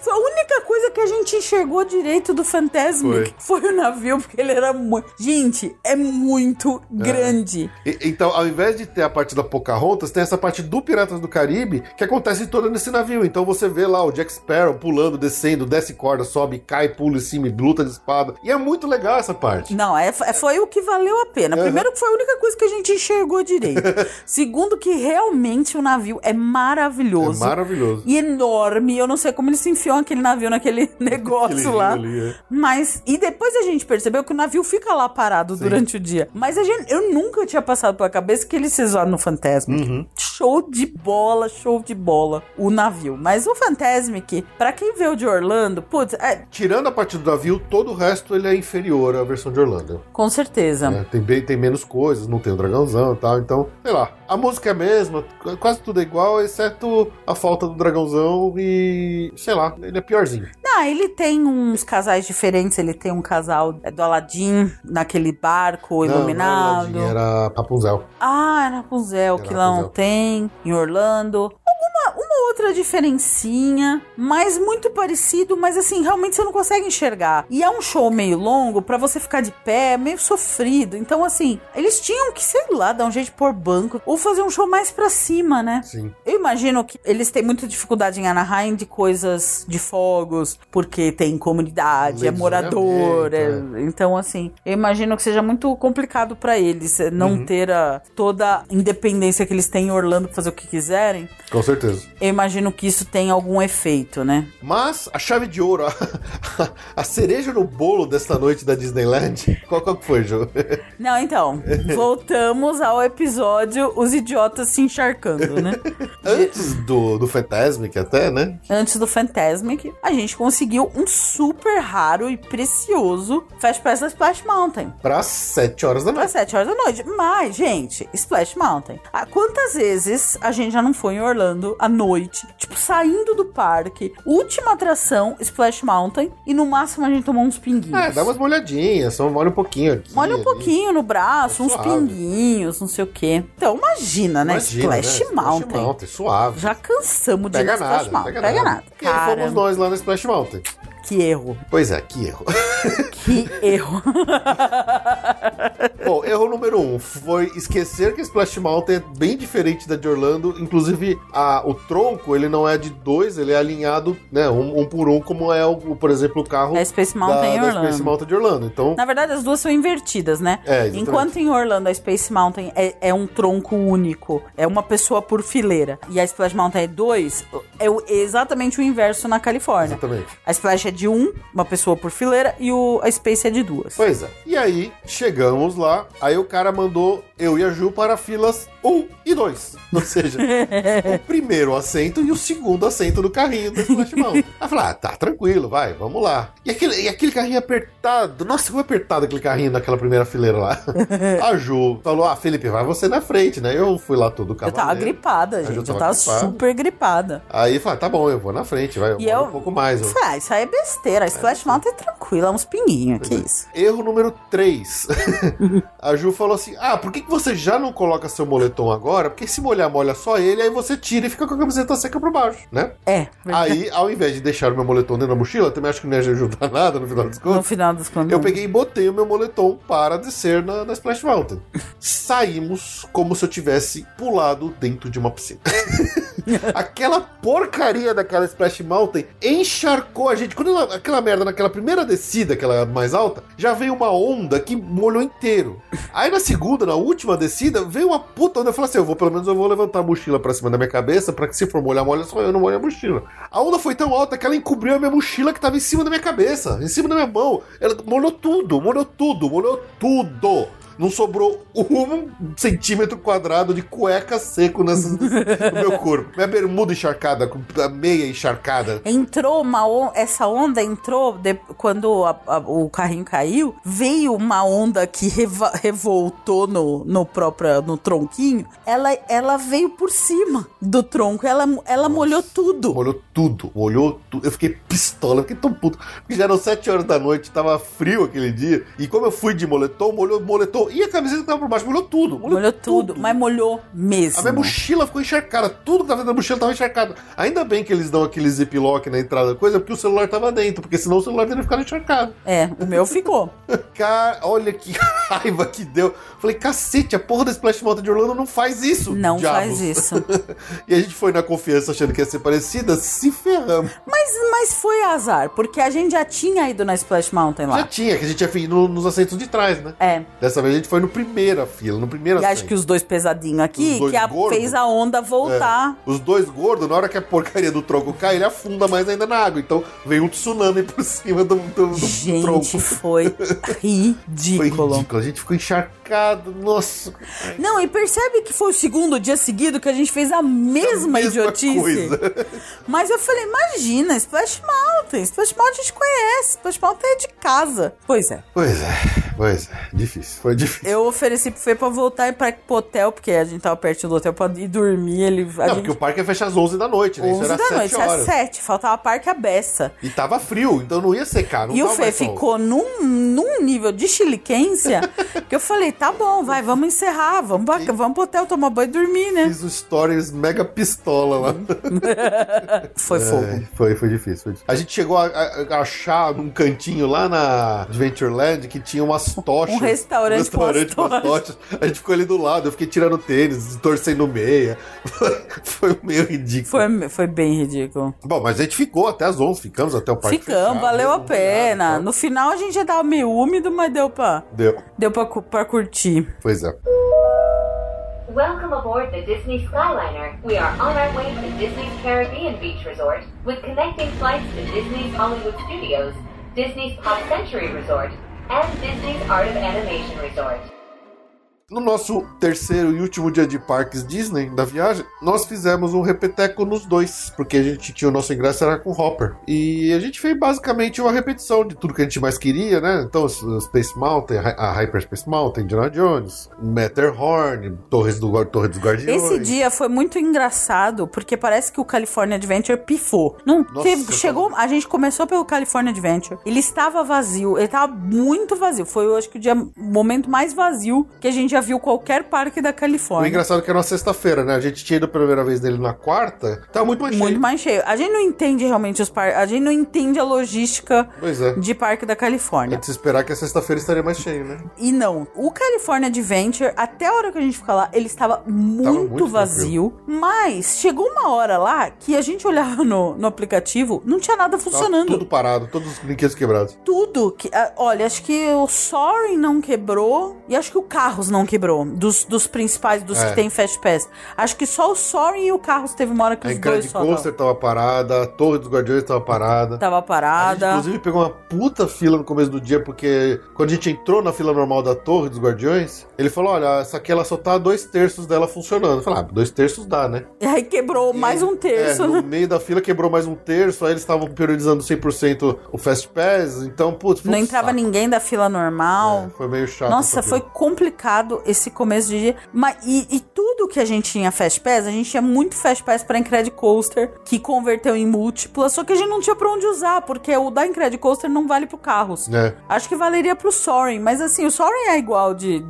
Foi a única coisa que a gente enxergou direito do Fantasmic. Foi, o navio, porque ele era muito. Gente, é muito grande. E- então, ao invés de ter a parte da Pocahontas, tem essa parte do Piratas do Caribe que acontece toda nesse navio. Então você vê lá o Jack Sparrow pulando, descendo, desce corda, sobe, cai, pula em cima, e luta de espada. E é muito legal essa parte. Não, é, é- foi o que valeu a pena. Uhum. Primeiro, que foi a única coisa que a gente enxergou direito. (laughs) Segundo, que realmente o navio é É maravilhoso. maravilhoso. E enorme. Eu não sei como eles se enfiam aquele navio naquele (laughs) negócio lá. ali, é. Mas. E depois a gente percebeu que o navio fica lá parado durante o dia. Mas a gente, eu nunca tinha passado pela cabeça que eles se no Fantasmic. Uhum. Show de bola, show de bola. O navio. Mas o Fantasmic, pra quem vê o de Orlando, putz, é, Tirando a parte do navio, todo o resto ele é inferior à versão de Orlando. com certeza. né? Tem, bem- tem menos coisas, não tem o dragãozão e tal. Então, sei lá. A música é a mesma, qu- quase tudo é igual, exceto a falta do dragãozão e. sei lá, ele é piorzinho. Ah, ele tem uns casais diferentes. Ele tem um casal do Aladdin naquele barco Não, iluminado. não era Aladdin, era Rapunzel. Ah, era Rapunzel, Era que lá não tem. Em Orlando. Alguma uma outra diferencinha, mas muito parecido, mas assim, realmente você não consegue enxergar. E é um show meio longo, pra você ficar de pé, é meio sofrido. Então, assim, eles tinham que, sei lá, dar um jeito de pôr banco. Ou fazer um show mais pra cima, né? Sim. Eu imagino que eles têm muita dificuldade em Anaheim de coisas de fogos, porque tem comunidade, é morador. é- zonamento, Então, assim, eu imagino que seja muito complicado pra eles eh, não Uhum. ter a, toda a independência que eles têm em Orlando pra fazer o que quiserem. Com certeza. Eu imagino que isso tem algum efeito, né? Mas a chave de ouro, (laughs) a, a cereja no bolo desta noite da Disneyland, qual, qual que foi, Ju? (laughs) Não, então, voltamos ao episódio Os Idiotas se encharcando, né? (laughs) Antes do, do Fantasmic até, né? antes do Fantasmic, a gente conseguiu um super raro e precioso Fast Pass da Splash Mountain. Pra 7 horas da noite. 7 horas da noite. Mas, gente, Splash Mountain. Ah, quantas vezes a gente já não foi em Orlando à noite, tipo, saindo do parque, última atração, Splash Mountain, e no máximo a gente tomou uns pinguinhos. É, dá umas molhadinhas, só molha um pouquinho aqui. Molha um ali. pouquinho no braço, É uns suave. pinguinhos, não sei o quê. Então, imagina, né? Imagina, Splash, né? Mountain. Splash Mountain, suave. Já cansamos de ir no nada, Splash Mountain. pega, Pega nada. nada. E aí Cara, fomos nós lá no Splash Mountain. Que erro. Pois é, que erro. (laughs) Que erro. (laughs) Bom, erro número um foi esquecer que Splash Mountain é bem diferente da de Orlando. Inclusive, a, o tronco, ele não é de dois, ele é alinhado, né, um, um por um, como é, o, por exemplo, o carro É Space da, Mountain da Orlando. Space Mountain de Orlando. Então, Na verdade, as duas são invertidas, né? É, exatamente. Enquanto em Orlando a Space Mountain é, é um tronco único, é uma pessoa por fileira, e a Splash Mountain é dois, é o- exatamente o inverso na Califórnia. exatamente. A Splash é de um, uma pessoa por fileira, e o, a Space é de duas. Pois é. E aí, chegamos lá, aí o cara mandou eu e a Ju para filas 1 e 2. Ou seja, o (laughs) primeiro assento e o segundo assento do carrinho do Splash Mountain. Aí falei, ah, tá, tranquilo, vai, vamos lá. E aquele, e aquele carrinho apertado, nossa, como apertado aquele carrinho naquela primeira fileira lá. (laughs) A Ju falou, ah, Felipe, vai você na frente, né? Eu fui lá todo Eu tava gripada, gente. Eu tava tava gripada. super gripada. Aí eu falei, tá bom, eu vou na frente, vai, eu E eu- um pouco mais. Eu ah, isso aí é besteira. A Splash Mountain é tranquila, é uns pinguinhos. Que isso? Erro número 3. (laughs) a Ju falou assim: Ah, por que, que você já não coloca seu moletom agora? Porque se molhar, molha só ele, aí você tira e fica com a camiseta seca por baixo, né? É, verdade. Aí, ao invés de deixar o meu moletom dentro da mochila, também acho que não ia ajudar (laughs) nada no final das no contas. final dos contos. Eu peguei e botei o meu moletom para descer na, na Splash Mountain. (laughs) Saímos como se eu tivesse pulado dentro de uma piscina. (laughs) aquela porcaria daquela Splash Mountain encharcou a gente. Quando ela- aquela merda, naquela primeira descida, aquela mais alta, já veio uma onda que molhou inteiro. Aí na segunda, na última descida, veio uma puta Eu falei assim: eu vou, pelo menos eu vou levantar a mochila pra cima da minha cabeça, pra que se for molhar, molha só eu, não molho a mochila. A onda foi tão alta que ela encobriu a minha mochila que tava em cima da minha cabeça, em cima da minha mão. Ela molhou tudo, molhou tudo, molhou tudo. Não sobrou um centímetro quadrado de cueca seco nessa, no meu corpo. Minha bermuda encharcada, com a meia encharcada. Entrou uma onda, essa onda entrou de- quando a- a- o carrinho caiu, veio uma onda que reva- revoltou no, no próprio no tronquinho. Ela, ela veio por cima do tronco, ela, ela molhou tudo. Molhou tudo, molhou tudo. Eu fiquei pistola, fiquei tão puto. Porque já eram sete horas da noite, tava frio aquele dia. E como eu fui de moletom, molhou moletom molhou. E a camiseta que tava por baixo, molhou tudo. Molhou tudo, mas molhou mesmo. A minha mochila ficou encharcada, tudo que tava dentro da mochila tava encharcado. Ainda bem que eles dão aquele ziplock na entrada da coisa, porque o celular tava dentro, porque senão o celular teria ficado encharcado. É, o meu ficou. (laughs) Cara, olha que (laughs) raiva que deu. Falei, cacete, a porra da Splash Mountain de Orlando não faz isso. Não diabos. faz isso. (laughs) e a gente foi na confiança achando que ia ser parecida, se ferramos. Mas, mas foi azar, porque a gente já tinha ido na Splash Mountain Já lá. tinha, que a gente tinha ido no- nos assentos de trás, né? É. Dessa vez a gente foi no primeira fila, no primeiro E acho que os dois pesadinhos aqui, dois que a- fez a onda voltar. Os dois gordos, na hora que a porcaria do tronco cai, ele afunda mais ainda na água. Então veio um tsunami (laughs) por cima do, do, do Gente, tronco. foi (laughs) Foi ridículo. ridículo. A gente ficou encharcado. Nossa. Não, e percebe que foi o segundo dia seguido que a gente fez a mesma, A mesma idiotice. coisa. (laughs) Mas eu falei, imagina, Splash Mountain. Splash Mountain a gente conhece. Splash Mountain é de casa. Pois é. Pois é, pois é. Difícil, foi difícil. Eu ofereci pro Fê pra voltar e pra, pro hotel, porque a gente tava perto do hotel pra ir dormir. Ele, Não, gente, porque o parque fecha às 11 da noite, né? 11 Isso era da 7 noite, horas. às 7. Faltava parque a beça. E tava frio, então não ia secar. Não E o Fê ficou num, num nível de chiliquência (laughs) que eu falei, tá bom, vai, vamos encerrar, vamos, pra, vamos pro hotel tomar banho e dormir, né? Fiz o stories mega pistola lá. (laughs) Foi fogo. É, foi, foi difícil, foi difícil. A gente chegou a, a- a achar num cantinho lá na Adventureland que tinha umas tochas. Um restaurante restaurante tochas. A gente ficou ali do lado, eu fiquei tirando tênis, torcendo meia. (laughs) foi meio ridículo. Foi, foi bem ridículo. Bom, mas a gente ficou até as 11, ficamos até o parque Ficamos, fechar, valeu a pena. molhado, No final a gente já tava meio úmido, mas deu pra, Deu, deu pra, pra curtir. pois é. Welcome aboard the Disney Skyliner. We are on our way to Disney's Caribbean Beach Resort with connecting flights to Disney's Hollywood Studios, Disney's Pop Century Resort, and Disney's Art of Animation Resort. No nosso terceiro e último dia de parques Disney da viagem, nós fizemos um repeteco nos dois, porque a gente tinha o nosso ingresso era com Hopper. E a gente fez basicamente uma repetição de tudo que a gente mais queria, né? Então, Space Mountain, a Hyperspace Mountain, Indiana Jones, Matterhorn, Torres do Torre dos Guardiões. Esse dia foi muito engraçado, porque parece que o California Adventure pifou. Não Nossa, teve- chegou, a gente começou pelo California Adventure. Ele estava vazio, ele estava muito vazio. Foi, eu acho que o dia, momento mais vazio que a gente já viu qualquer parque da O Califórnia. engraçado é que era uma sexta-feira, né? A gente tinha ido a primeira vez dele na quarta, tava muito mais Muito cheio. mais cheio. A gente não entende realmente os parques, a gente não entende a logística é. de parque da É Califórnia. de se esperar que a sexta-feira estaria mais cheio, né? E não, o California Adventure, até a hora que a gente ficou lá, ele estava muito, muito vazio. Mas chegou uma hora lá que a gente olhava no, no aplicativo, não tinha nada Tava funcionando. tudo parado, todos os brinquedos quebrados. Tudo que. ah, Olha, acho que o Soaring não quebrou. E acho que o Carros não quebrou. Dos, dos principais, dos É. que tem Fast Pass. Acho que só o Soaring e o Carros teve uma hora que A os dois só Coaster tava parada, a Torre dos Guardiões tava parada. tava A gente, parada. inclusive, pegou uma puta fila no começo do dia, porque quando a gente entrou na fila normal da Torre dos Guardiões, ele falou: Olha, essa aqui ela só tá dois terços dela funcionando. Eu falei: Ah, dois terços dá, né? E aí quebrou mais um terço, É, no meio da fila quebrou mais um terço, aí eles estavam priorizando 100% o Fast Pass, então, putz, Não entrava saco. ninguém da fila normal. É, foi meio chato. Nossa, foi complicado esse começo de dia. Mas, e, e tudo que a gente tinha Fast Pass, a gente tinha muito Fast Pass pra Incred Coaster, que converteu em múltipla, só que a gente não tinha pra onde usar, porque o da Incred Coaster não vale pro carros. É. Acho que valeria pro Soaring, mas assim, o Soaring é igual de...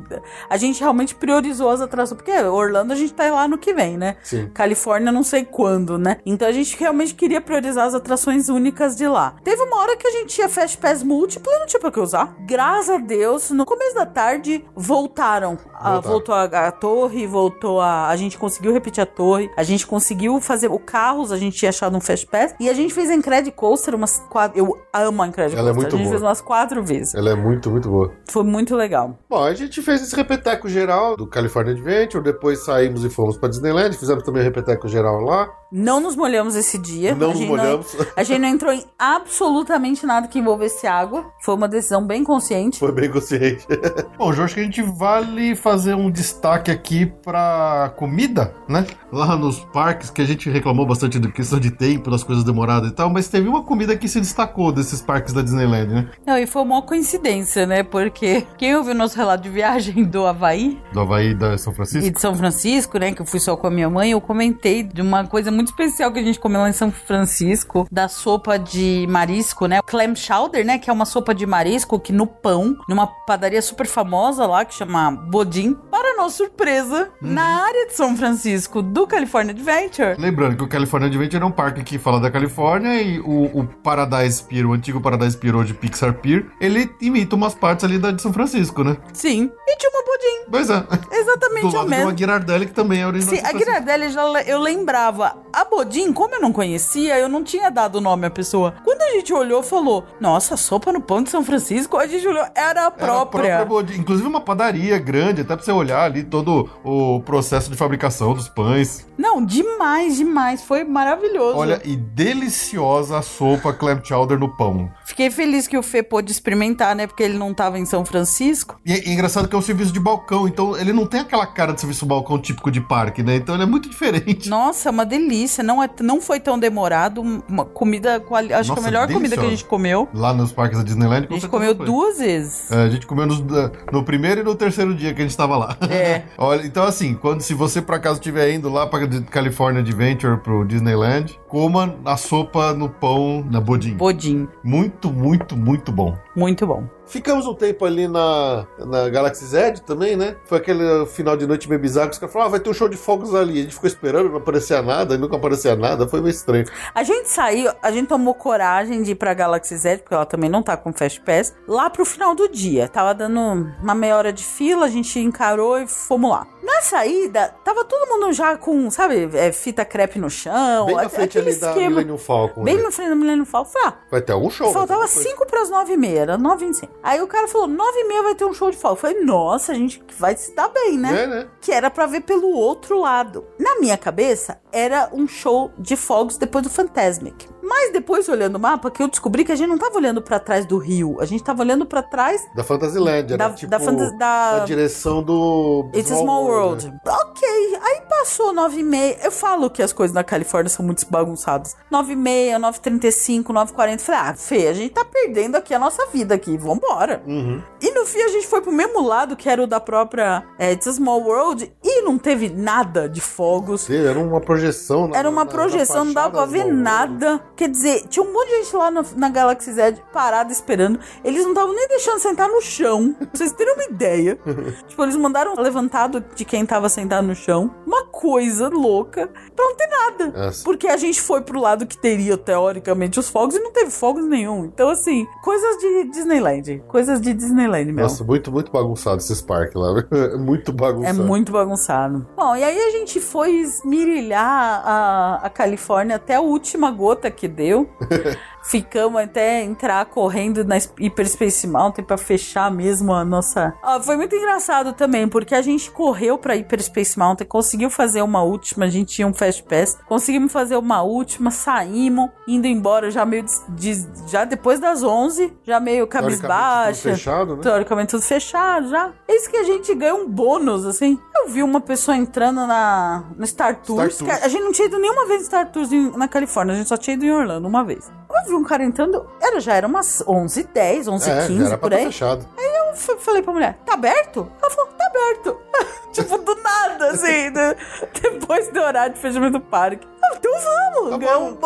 A gente realmente priorizou as atrações, porque Orlando a gente tá lá no que vem, né? Sim. Califórnia não sei quando, né? Então a gente realmente queria priorizar as atrações únicas de lá. Teve uma hora que a gente tinha Fast Pass múltiplo e não tinha pra que usar. Graças a Deus, no começo da tarde, voltaram. Ah, Voltaram. voltou a, a torre, voltou a... A gente conseguiu repetir a torre, a gente conseguiu fazer o Carros, a gente tinha achado um Fast Pass, e a gente fez a Incred Coaster umas quatro... Eu amo a Incred Ela é Coaster. muito a gente boa. fez umas quatro vezes. Ela é muito, muito boa. Foi muito legal. Bom, a gente fez esse repeteco geral do California Adventure, depois saímos e fomos pra Disneyland, fizemos também o repeteco geral lá. Não nos molhamos esse dia. Não a nos molhamos. a gente não entrou em absolutamente nada que envolvesse água. Foi uma decisão bem consciente. Foi bem consciente. (laughs) Bom, Jorge, que a gente vale fazer um destaque aqui pra comida, né? Lá nos parques, que a gente reclamou bastante da questão de tempo, das coisas demoradas e tal, mas teve uma comida que se destacou desses parques da Disneyland, né? Não, e foi uma coincidência, né? Porque quem ouviu nosso relato de viagem do Havaí Do Havaí e da São Francisco. e de São Francisco, né? Que eu fui só com a minha mãe, eu comentei de uma coisa muito muito especial que a gente comeu lá em São Francisco, da sopa de marisco, né? Clam chowder, né? Que é uma sopa de marisco que no pão, numa padaria super famosa lá, que chama Bodim, para nossa surpresa, na área de São Francisco do California Adventure. Lembrando que o California Adventure é um parque que fala da Califórnia e o, o Paradise Pier, o antigo Paradise Pier hoje Pixar Pier, ele imita umas partes ali da de São Francisco, né? Sim. E tinha uma Bodim. Pois é. Exatamente Do a lado de mesma. uma Girardelli que também é original. Sim, a. Girardelli já eu lembrava. A Bodin, como eu não conhecia, eu não tinha dado o nome à pessoa. Quando a gente olhou, falou: Nossa, sopa no pão de São Francisco. A gente olhou, era a Era a própria. Bodin. Inclusive uma padaria grande, até pra você olhar ali todo o processo de fabricação dos pães. Não, demais, demais. Foi maravilhoso. Olha, e deliciosa a sopa clam chowder no pão. Fiquei feliz que o Fê pôde experimentar, né? Porque ele não tava em São Francisco. E é engraçado que é um serviço de balcão, então ele não tem aquela cara de serviço balcão típico de parque, né? Então ele é muito diferente. Nossa, é uma delícia. Não, é, não foi tão demorado. Uma comida. quali- Acho que Nossa, a melhor comida que a deliciosa. gente comeu. Lá nos parques da Disneyland. A gente comeu foi. duas vezes. É, a gente comeu nos- no primeiro e no terceiro dia que a gente estava lá. É. (laughs) Olha, então assim, quando se você por acaso estiver indo lá para California Adventure pro Disneyland, coma a sopa no pão na Bodin. Bodim. Muito, muito, muito bom. Muito bom. Ficamos um tempo ali na, na Galaxy Z também, né? Foi aquele final de noite meio bizarro que os caras falaram, ah, vai ter um show de fogos ali. A gente ficou esperando, não aparecia nada, e nunca aparecia nada, foi meio estranho. A gente saiu, a gente tomou coragem de ir pra Galaxy Z, porque ela também não tá com Fast Pass, lá pro final do dia. Tava dando uma meia hora de fila, a gente encarou e fomos lá. Na saída, tava todo mundo já com, sabe, é, fita crepe no chão. Bem na frente ali da esquema. Millennium Falcon. Bem né? na frente da Millennium Falcon. Falei, ah, Vai ter algum show. Faltava vai ter alguma coisa. 5 pras 9 e meia, era 9 e 25. Aí o cara falou, 9 e meia vai ter um show de fogos. Eu falei, nossa, a gente vai se dar bem, né? É, né? Que era pra ver pelo outro lado. Na minha cabeça, era um show de fogos depois do Fantasmic. Mas depois, olhando o mapa, que eu descobri que a gente não tava olhando pra trás do rio. A gente tava olhando pra trás Da Fantasyland, era da, tipo da, fanta- da- na direção do... It's a Small World. né? Ok, aí passou 9 e meia. Eu falo que as coisas na Califórnia são muito bagunçadas. 9 e meia, 9 e 35, 9 e 40. Falei, ah, Fê, a gente tá perdendo aqui a nossa vida aqui, vambora. Uhum. E no fim a gente foi pro mesmo lado, que era o da própria é, It's a Small World, e não teve nada de fogos. Sim, Era uma projeção. na- Era uma na- na projeção, não dava pra ver Small nada. Quer dizer, tinha um monte de gente lá na, na Galaxy Z parada esperando. Eles não estavam nem deixando sentar no chão. (laughs) Pra vocês terem uma ideia. (laughs) tipo, eles mandaram levantado de quem tava sentado no chão. Uma coisa louca. Pra não ter nada. Nossa. Porque a gente foi pro lado que teria, teoricamente, os fogos e não teve fogos nenhum. Então, assim, coisas de Disneyland. Coisas de Disneyland mesmo. Nossa, muito, muito bagunçado esses parques lá. (laughs) É muito É bagunçado. muito bagunçado. Bom, e aí a gente foi esmirilhar a, a Califórnia até a última gota que deu. (laughs) Ficamos até entrar correndo na Hyper Space Mountain pra fechar mesmo a nossa. Ah, foi muito engraçado também, porque a gente correu pra Hyper Space Mountain, conseguiu fazer uma última, a gente tinha um Fast Pass, conseguimos fazer uma última, saímos, indo embora já meio. des- des- já depois das 11, já meio Teoricamente, tudo cabisbaixa. fechado, né? Teoricamente tudo fechado já. Eis que a gente ganha um bônus, assim. Eu vi uma pessoa entrando na, no Star Tours. Tours. que a gente não tinha ido nenhuma vez no Star Tours na Califórnia, a gente só tinha ido em Orlando uma vez. Eu vi um cara entrando, era, já era umas 11 10 11 É, já 15 era por estar aí. fechado. Eu f- falei pra mulher, tá aberto? Ela falou, tá aberto. (laughs) tipo, do nada, assim, né? (laughs) depois do horário de fechamento do parque. Ah, então vamos, Tá ganhamos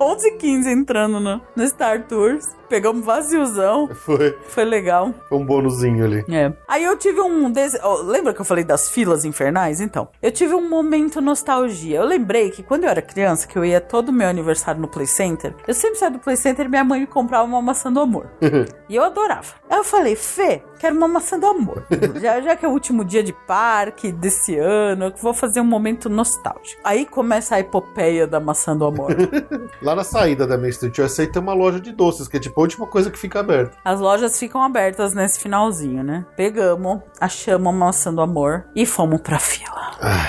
11 15 entrando no, no Star Tours. Pegamos vaziozão, Foi, foi legal. foi um bônusinho ali. É. Aí eu tive um. Desse... ó, lembra que eu falei das filas infernais? Então, eu tive um momento nostalgia. Eu lembrei que quando eu era criança, que eu ia todo meu aniversário no Play Center, eu sempre saía do Play Center e minha mãe me comprava uma maçã do amor. (laughs) e eu adorava. Aí eu falei, Fê, quero uma maçã do amor. (laughs) já, já que é o último dia de parque desse ano, eu vou fazer um momento nostálgico. Aí começa a epopeia da maçã do amor. (laughs) Lá na saída da Main Street USA tem uma loja de doces, que é tipo a última coisa que fica aberta. As lojas ficam abertas nesse finalzinho, né? Pegamos, achamos uma maçã do amor e fomos pra fila.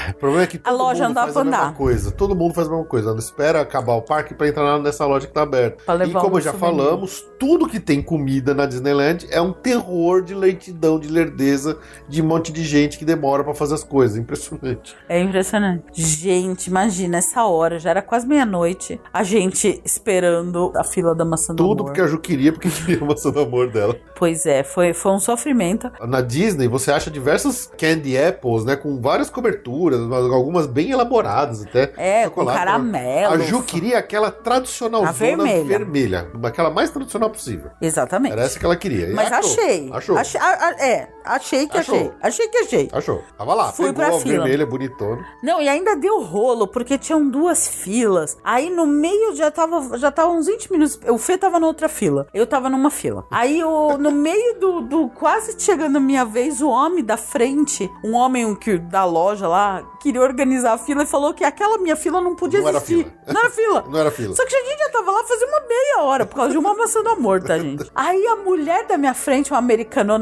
O problema é que todo loja dá faz a mesma andar. coisa. Todo mundo faz a mesma coisa. Não espera acabar o parque pra entrar nessa loja que tá aberta. E como já souvenir. falamos, tudo que tem comida na Disneyland é um terror de leitidão, de lerdeza, de um monte de gente que demora pra fazer as coisas. Impressionante. É impressionante. Gente, imagina essa hora, já era quase meia-noite, a gente esperando a fila da maçã do Tudo amor. porque a Ju queria porque (laughs) queria a maçã do amor dela. Pois é, foi, foi um sofrimento. Na Disney você acha diversas candy apples, né? Com várias coberturas, algumas bem elaboradas até. É, Chocolate. com caramelo. A Ju queria aquela tradicional A vermelha. vermelha. Aquela mais tradicional possível. Exatamente. Era essa que ela queria. E Mas achou. achei. Achou. Achei- a- a- é, achei que Achou. achei. Achei que achei. Achou. Tava lá. Fui pegou pra a fila. vermelha, bonitona. Não, e ainda deu rolo, porque tinham duas filas. Aí no meio já tava, já tava uns 20 minutos. O Fê tava na outra fila. Eu tava numa fila. Aí o, no meio do, do quase chegando a minha vez, o homem da frente, um homem que, da loja lá, queria organizar a fila e falou que aquela minha fila não podia Não era existir. fila. Não era fila. (laughs) Não era fila. Só que a gente já tava lá fazia uma meia hora por causa de uma maçã do amor, tá, gente? (laughs) Aí a mulher da minha frente, uma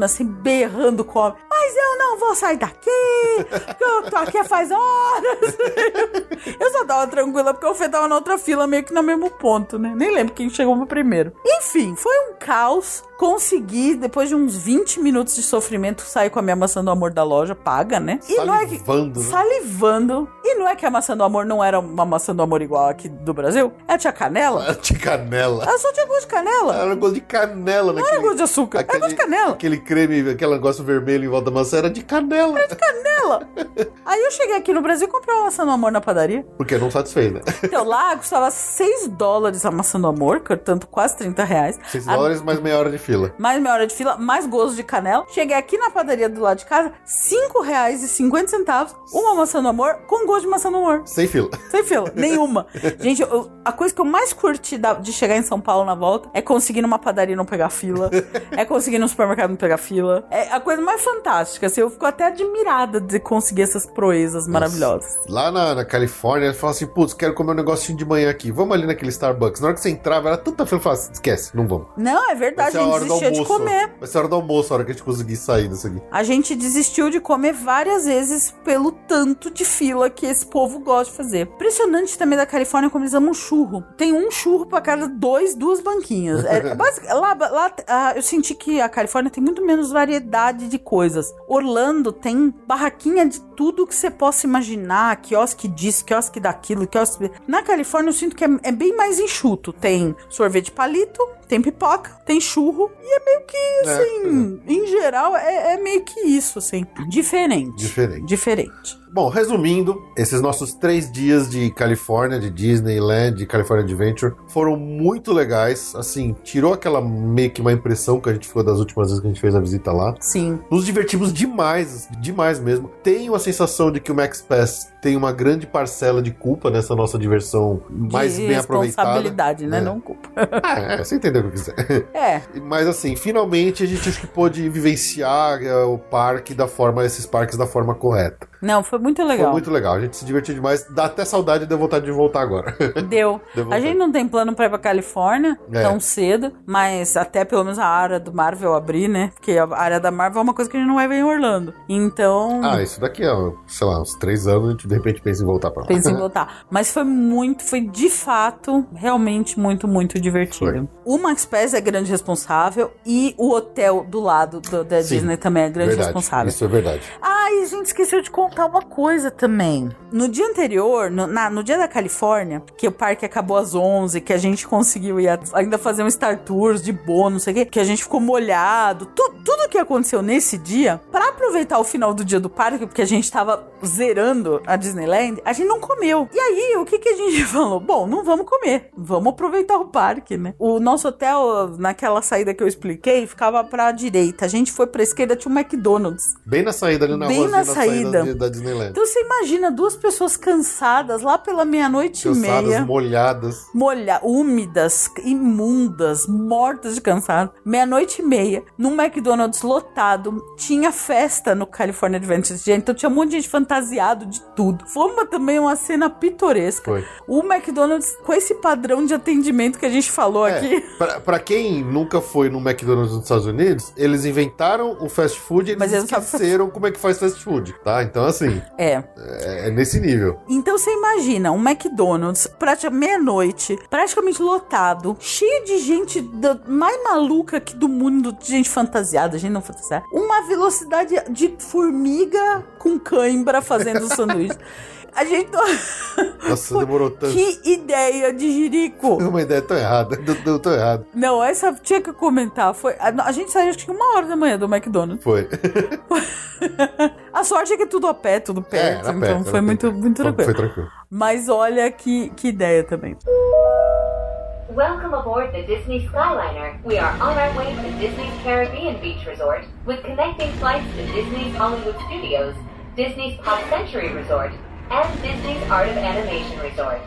assim, berrando com o homem. Mas eu não vou sair daqui, que eu tô aqui faz horas. (laughs) eu só tava tranquila porque o Fê tava na outra fila, meio que no mesmo ponto, né? Nem lembro quem chegou primeiro. Enfim, foi um caos. Consegui, depois de uns 20 minutos de sofrimento, sair com a minha maçã do amor da loja, paga, né? E não é que Salivando, né? salivando. E não é que a maçã do amor não era uma maçã do amor igual aqui do Brasil? Ela tinha canela? Ela (laughs) tinha canela. Ela só tinha gosto de canela. Era gosto de canela Não era gosto de açúcar, era gosto de canela. Aquele creme, aquele negócio vermelho em volta da maçã era de canela. Canela. (laughs) Aí eu cheguei aqui no Brasil e comprei uma maçã do amor na padaria. Porque não satisfez, né? Então lá custava 6 dólares a maçã do amor, portanto quase 30 reais. 6 A- dólares mais meia hora de fila. Mais meia hora de fila, mais gosto de canela. Cheguei aqui na padaria do lado de casa, 5 reais e 50 centavos, uma maçã do amor com gosto de maçã do amor. Sem fila. Sem fila, nenhuma. (laughs) Gente, eu- a coisa que eu mais curti da- de chegar em São Paulo na volta é conseguir numa padaria e não pegar fila. (laughs) é conseguir no supermercado não pegar fila. É a coisa mais fantástica. Assim, eu fico até admirada de conseguir essas proezas maravilhosas. Lá na, na Califórnia, ele fala assim: putz, quero comer um negocinho de manhã aqui. Vamos ali naquele Starbucks. Na hora que você entrava, era tanta fila. Eu falava, esquece, não vamos. Não, é verdade, a gente hora do de comer. Vai ser hora do almoço, a hora que a gente conseguir sair disso aqui. A gente desistiu de comer várias vezes pelo tanto de fila que esse povo gosta de fazer. Impressionante também da Califórnia como eles amam churro. Tem um churro pra cada dois, duas banquinhas. É, (laughs) basic- lá, lá ah, eu senti que a Califórnia tem muito menos variedade de coisas. Orlando tem barraquinha de tudo que você possa imaginar, quiosque disso, quiosque daquilo, quiosque... Na Califórnia eu sinto que é, é bem mais enxuto. Tem sorvete palito, tem pipoca, tem churro e é meio que assim, em geral, é, é meio que isso, assim. Diferente. Diferente. Diferente. Bom, resumindo, esses nossos três dias de Califórnia, de Disneyland, de California Adventure, foram muito legais. Assim, tirou aquela meio que uma impressão que a gente ficou das últimas vezes que a gente fez a visita lá. Sim. Nos divertimos demais, demais mesmo. Tenho a sensação de que o Max Pass tem uma grande parcela de culpa nessa nossa diversão mais de bem aproveitada. responsabilidade, né? É. Não culpa. (laughs) É, você entendeu o que eu quiser. (laughs) É. Mas assim, finalmente a gente acho que pôde vivenciar é, o parque da forma, esses parques da forma correta. Não, foi muito legal. Foi muito legal, a gente se divertiu demais. Dá até saudade e deu vontade de voltar agora. (laughs) Deu. Deu A gente não tem plano pra ir pra Califórnia É. tão cedo, mas até pelo menos a área do Marvel abrir, né? Porque a área da Marvel é uma coisa que a gente não vai ver em Orlando. Então. ah, isso daqui é, sei lá, uns três anos a gente de repente pensa em voltar pra lá. Pensa em (laughs) voltar. Mas foi muito, foi de fato, realmente muito, muito divertido. O Max Pass é grande responsável e o hotel do lado do- da Sim, Disney também é grande verdade, responsável. Isso é verdade. Ah, e a gente esqueceu de contar uma coisa também. No dia anterior, no, na- no dia da Califórnia, que o parque acabou às 11, que a gente conseguiu ir a- ainda fazer um Star Tours de boa, não sei o quê, que a gente ficou molhado, tu- tudo que aconteceu nesse dia, pra aproveitar o final do dia do parque, porque a gente tava zerando a Disneyland, a gente não comeu. E aí, o que que a gente (laughs) falou? Bom, não vamos comer, vamos aproveitar o parque, né? O nosso hotel, naquela saída que eu expliquei, ficava pra direita. A gente foi pra esquerda, tinha um McDonald's. Bem na saída ali na Bem na saída. de- da Disneyland. Então você imagina duas pessoas cansadas lá pela meia-noite e Cansadas, meia, molhadas. molha, úmidas, imundas, mortas de cansado. Meia-noite e meia, num McDonald's lotado, tinha festa no California Adventure. Então tinha um monte de gente fantasiado de tudo. Foi uma, também uma cena pitoresca. Foi. O McDonald's, com esse padrão de atendimento que a gente falou É, aqui. (laughs) pra, pra quem nunca foi no McDonald's nos Estados Unidos, eles inventaram o fast food e eles Mas eles não esqueceram como é que faz fast food, tá? Então, assim, É. é, é nesse nível. Então você imagina um McDonald's, pratica- meia-noite, praticamente lotado, cheio de gente da- mais maluca que do mundo, de gente fantasiada, gente não fantasiada. Uma velocidade de formiga com cãibra fazendo (laughs) sanduíche. A gente. Nossa, demorou tanto. que ideia de jirico! Uma ideia tão errada. (laughs) Deu, deu tão errado. Não, essa tinha que comentar. Foi, a, gente saiu acho que uma hora da manhã do McDonald's. Foi. (laughs) A sorte é que é tudo a pé, tudo perto. É, então perto, foi muito, perto. muito tranquilo. Foi tranquilo. Mas olha que, que ideia também. Welcome aboard the Disney Skyliner. We are on our way to Disney's Caribbean Beach Resort with connecting flights to Disney's Hollywood Studios, Disney's Pop Century Resort, and Disney's Art of Animation Resort.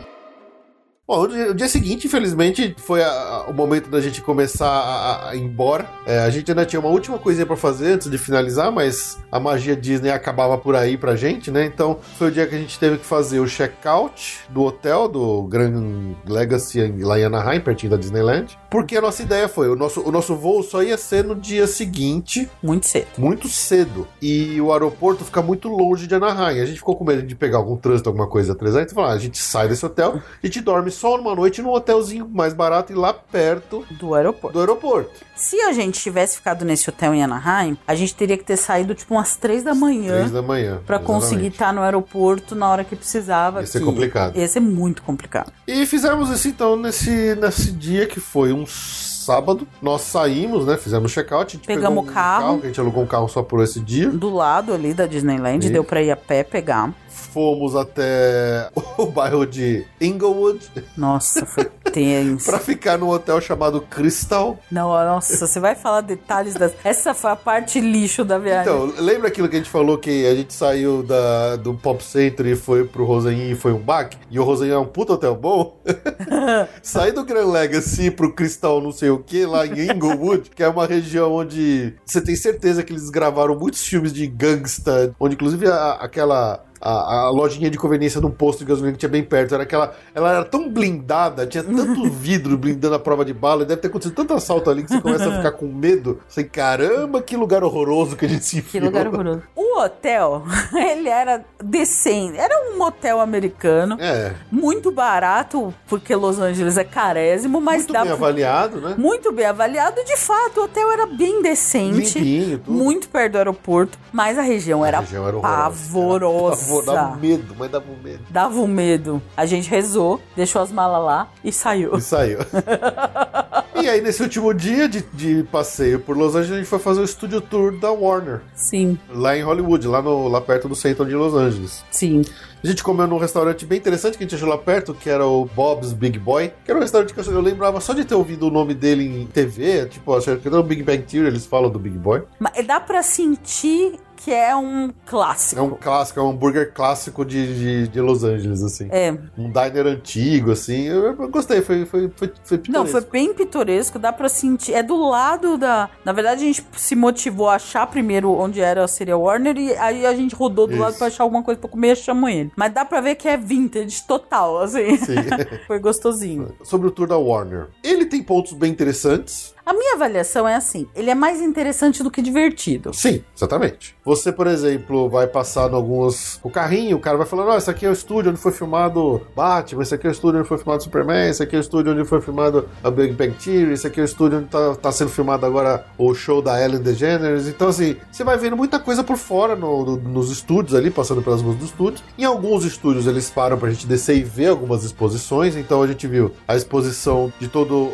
Bom, o dia, seguinte, infelizmente, foi a- a- o momento da gente começar a, a- ir embora. É, a gente ainda tinha uma última coisinha pra fazer antes de finalizar, mas a magia Disney acabava por aí pra gente, né? Então foi o dia que a gente teve que fazer o check-out do hotel do Grand Legacy lá em Anaheim, pertinho da Disneyland. Porque a nossa ideia foi: o nosso, o nosso voo só ia ser no dia seguinte, Muito cedo. muito cedo. E o aeroporto fica muito longe de Anaheim. A gente ficou com medo de pegar algum trânsito, alguma coisa atrás. Então falou: ah, a gente sai desse hotel, a gente dorme só uma noite num hotelzinho mais barato e lá perto Do aeroporto. do aeroporto. Se a gente tivesse ficado nesse hotel em Anaheim, a gente teria que ter saído tipo umas três da manhã. Três da manhã. Pra exatamente. conseguir estar no aeroporto na hora que precisava. Ia ser que complicado. Ia ser muito complicado. E fizemos isso então nesse, nesse dia que foi um sábado. Nós saímos, né? Fizemos check-out. Pegamos pegou um o carro. que A gente alugou um carro só por esse dia. Do lado ali da Disneyland, Isso. deu pra ir a pé pegar. Fomos até o bairro de Inglewood Nossa, foi (laughs) tenso. pra ficar num hotel chamado Crystal. Não, nossa, você vai falar detalhes das. Essa foi a parte lixo da viagem. Então, lembra aquilo que a gente falou que a gente saiu da, do Pop Center e foi pro Rosanhin e foi um baque? E o Rosanhin é um puto hotel bom? (laughs) Sair do Grand Legacy pro Cristal não sei o que, lá em Inglewood, que é uma região onde você tem certeza que eles gravaram muitos filmes de gangsta, onde inclusive a- aquela... A, a lojinha de conveniência de um posto de gasolina que tinha bem perto, era aquela. Ela era tão blindada, tinha tanto (laughs) vidro blindando a prova de bala, e deve ter acontecido tanto assalto ali que você começa a ficar com medo. Você, caramba, que lugar horroroso que a gente se Que enfiou. lugar horroroso. O hotel, (laughs) ele era decente. Era um motel americano. É, Muito barato, porque Los Angeles é carésimo, mas muito dá bem avaliado, né? muito bem avaliado. De fato, o hotel era bem decente. Limpinho, tudo. Muito perto do aeroporto, mas a região A era região era pavorosa. Era pavor- Dava medo, mas dava um medo. Dava um medo. A gente rezou, deixou as malas lá e saiu. E saiu. (laughs) e aí, nesse último dia de, de passeio por Los Angeles, a gente foi fazer o estúdio tour da Warner, Sim, lá em Hollywood, lá, no, lá perto do centro de Los Angeles. sim. A gente comeu num restaurante bem interessante que a gente achou lá perto, que era o Bob's Big Boy, que era um restaurante que eu, lembrava só de ter ouvido o nome dele em TV, tipo, acho que no Big Bang Theory eles falam do Big Boy. Mas dá pra sentir que é um clássico. É um clássico, é um hambúrguer clássico de, de, de Los Angeles, assim. É. Um diner antigo, assim. Eu, eu gostei, foi, foi, foi, foi Não, pitoresco. foi bem pitoresco, dá pra sentir. É do lado da. Na verdade, a gente se motivou a achar primeiro onde era a Seria Warner e aí a gente rodou do Isso. lado pra achar alguma coisa pra comer e chamou ele. Mas dá pra ver que é vintage total, assim. Sim. (laughs) Foi gostosinho. Sobre o tour da Warner. Ele tem pontos bem interessantes. A minha avaliação é assim: ele é mais interessante do que divertido. Sim, exatamente. Você, por exemplo, vai passar em alguns. O carrinho, o cara vai falando: Ó, esse aqui é o estúdio onde foi filmado Batman, esse aqui é o estúdio onde foi filmado Superman, esse aqui é o estúdio onde foi filmado a Big Bang Theory, esse aqui é o estúdio onde tá, tá sendo filmado agora o show da Ellen DeGeneres. Então, assim, você vai vendo muita coisa por fora no- no- nos estúdios ali, passando pelas ruas dos estúdios. Em alguns estúdios eles param pra gente descer e ver algumas exposições. Então a gente viu a exposição de todos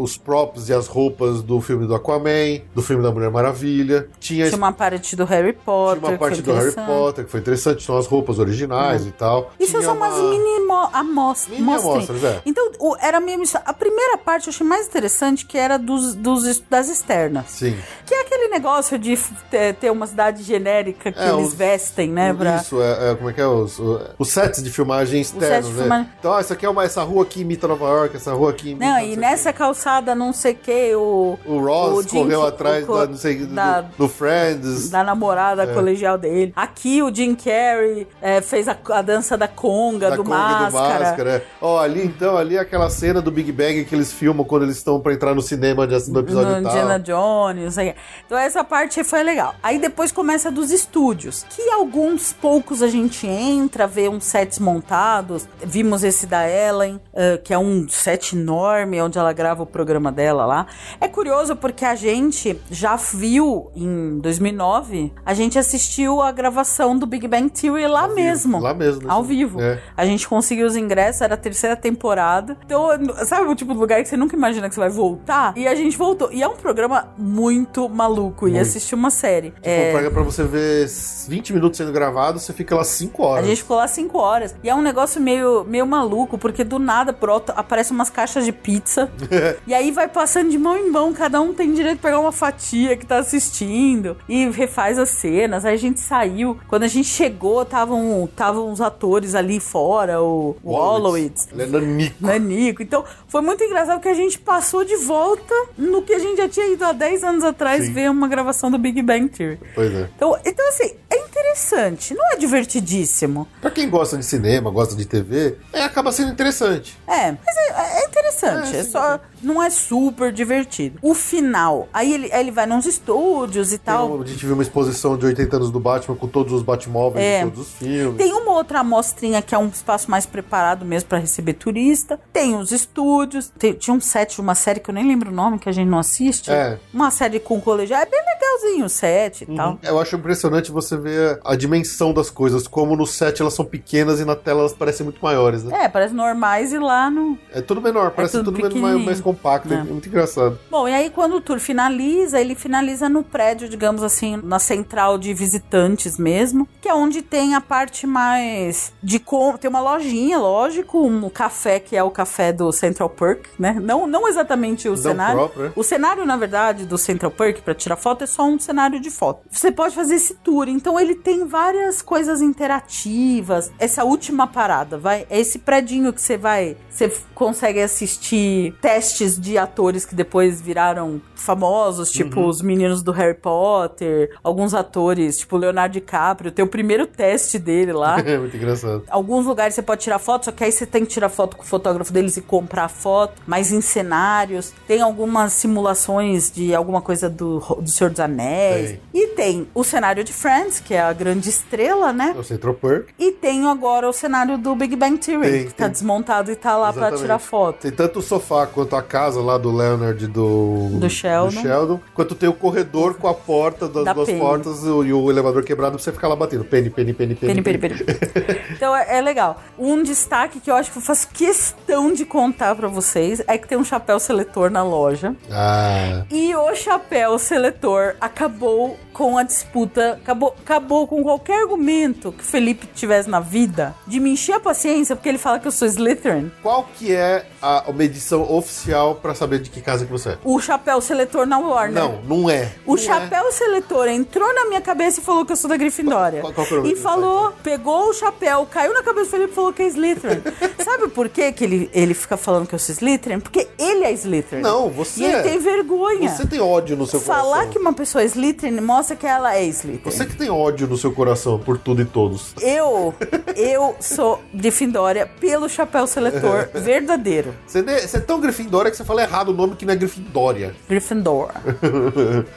os props e as roupas do filme do Aquaman, do filme da Mulher Maravilha. Tinha, Tinha uma parte do Harry Potter. tinha uma que parte do Harry. Potter que foi interessante, são as roupas originais e tal. Isso Tinha são umas uma- mini mo- amostras. Mini amostras, é. Então, o- era isso. A primeira parte eu achei mais interessante, que era dos, dos- das externas. Sim. Que é aquele negócio de ter, ter uma cidade genérica que É, eles os- vestem, né? Pra... Isso, é, é, como é que é? Os, os sets de filmagem externos, né? filmagem. Então, ah, essa aqui é uma, essa rua aqui imita Nova York, essa rua aqui imita... Não, sei e nessa calçada, não sei o que, o. O Ross o Jim- correu atrás co- da, não sei, do- da- do, Friends. Da namorada colegial dele. Aqui o Jim Carrey é, fez a, a dança da conga, da do, Conga máscara. do Máscara. é. Ó, ali então, ali é aquela cena do Big Bang que eles filmam quando eles estão pra entrar no cinema de, no episódio no tal. Indiana Jones, não sei. Então essa parte foi legal. Aí depois começa dos estúdios, que alguns poucos a gente entra, vê uns sets montados. Vimos esse da Ellen, eh, que é um set enorme, onde ela grava o programa dela lá. É curioso porque a gente já viu em 2009, a gente assistiu a gravação do Big Bang Theory lá mesmo. Lá mesmo. né? Ao vivo. É. A gente conseguiu os ingressos, era a terceira temporada. Então, sabe o tipo de lugar que você nunca imagina que você vai voltar? E a gente voltou. E é um programa muito maluco. E Muito. assistir uma série. Tipo, é, pra, pra você ver 20 minutos sendo gravado, você fica lá 5 horas. A gente ficou lá cinco horas. E é um negócio meio, meio maluco, porque do nada brota, aparecem umas caixas de pizza. (laughs) e aí vai passando de mão em mão, cada um tem direito de pegar uma fatia que tá assistindo. E refaz as cenas. Aí a gente saiu. Quando a gente chegou, estavam tavam os atores ali fora, o Wallowitz. É nanico. Nanico. Então, foi muito engraçado que a gente passou de volta no que a gente já tinha ido há 10 anos atrás Sim. ver uma gravação do Big Bang Theory. Pois é. Então, então, assim, é interessante, não é divertidíssimo. Pra quem gosta de cinema, gosta de TV, é, acaba sendo interessante. É, mas é, é interessante. É, É, só. Não é super divertido. O final. Aí ele, aí ele vai nos estúdios e Tem tal. a gente viu uma exposição de 80 anos do Batman com todos os Batmóveis É. de todos os filmes. Tem uma outra amostrinha que é um espaço mais preparado mesmo pra receber turista. Tem os estúdios. Tem- tinha um set de uma série que eu nem lembro o nome, que a gente não assiste. É. Uma série com colegial. É bem legalzinho o set e tal. Eu acho impressionante você ver a dimensão das coisas, como no set elas são pequenas e na tela elas parecem muito maiores, né? É, parece normais e lá no. É, tudo menor, parece tudo tudo, menos- mais, mais compacto, é. É. muito engraçado. Bom, e aí quando o tour finaliza, ele finaliza no prédio, digamos assim, na central de visitantes mesmo, que é onde tem a parte mais de com... tem uma lojinha, lógico, um café que é o café do Central Perk, né? Não, não exatamente o Não cenário. próprio, né? O cenário, na verdade, do Central Perk para tirar foto é só um cenário de foto. Você pode fazer esse tour, então ele tem várias coisas interativas. Essa última parada, vai, é esse predinho que você vai, você consegue assistir testes de atores que depois viraram famosos, tipo os meninos do Harry Potter, alguns atores, tipo Leonardo DiCaprio, tem o primeiro teste dele lá. É (laughs) muito engraçado. Alguns lugares você pode tirar foto, só que aí você tem que tirar foto com o fotógrafo deles e comprar foto, mas em cenários. Tem algumas simulações de alguma coisa do, do Senhor dos Anéis. Tem. E tem o cenário de Friends, que é a grande estrela, né? É o Central Perk. E tem agora o cenário do Big Bang Theory, Tem, que tá tem. desmontado e tá lá pra Exatamente. tirar foto. Tem tanto o sofá quanto a casa lá do Leonard do, Do Sheldon. Sheldon, quanto tem o corredor com a porta das Da duas Penny. portas e o, elevador quebrado pra você ficar lá batendo. Penny, penny, penny, penny. Peri, peri, peri. então é, é legal. Um destaque que eu acho que eu faço questão de contar pra vocês é que tem um chapéu seletor na loja. Ah, E o chapéu seletor acabou com a disputa, acabou, acabou com qualquer argumento que o Felipe tivesse na vida de me encher a paciência porque ele fala que eu sou Slytherin. qual que é a medição oficial pra saber de que casa que você é? O chapéu seletor na Warner. Não, não é. O Não chapéu seletor entrou na minha cabeça e falou que eu sou da Grifindória. Qual- qual que é e falou, pegou o chapéu, caiu na cabeça do Felipe e falou que é Slytherin. (laughs) Sabe por que, que ele, ele fica falando que eu sou Slytherin? Porque ele é Slytherin. Não, você E ele é. tem vergonha. Você tem ódio no seu Falar coração. que uma pessoa é Slytherin mostra que ela é Slytherin. Você que tem ódio no seu coração por tudo e todos. Eu, (laughs) eu sou Grifindória pelo chapéu seletor (laughs) verdadeiro. Você, é tão Grifindória que você fala errado o nome que não é Grifindória. Gryffindor. (laughs)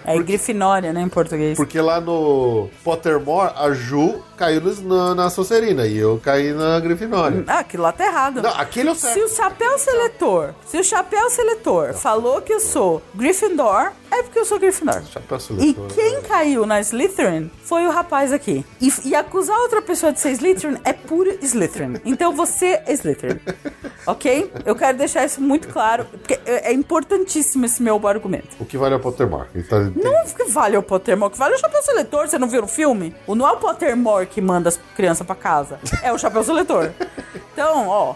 É Grifinória, né, em português. Porque lá no Pottermore, a Ju caiu nos- na, na Sonserina e eu caí na Grifinória. Ah, aquilo lá tá errado. Não, aquele é o Se certo. o chapéu seletor, se o chapéu seletor falou que eu sou Gryffindor, é porque eu sou Gryffindor. Chapéu E seletor, quem né? caiu na Slytherin foi o rapaz aqui. E, e acusar outra pessoa de ser Slytherin é puro Slytherin. Então você é Slytherin. Ok? Eu quero deixar isso muito claro, porque é é importantíssimo esse meu argumento. O que vale é o Pottermore. Tá- tem- Não que vale o Pottermore, que vale o chapéu seletor. Você não viu no filme? O não é o Pottermore que manda as crianças pra casa. É o chapéu seletor. Então, ó,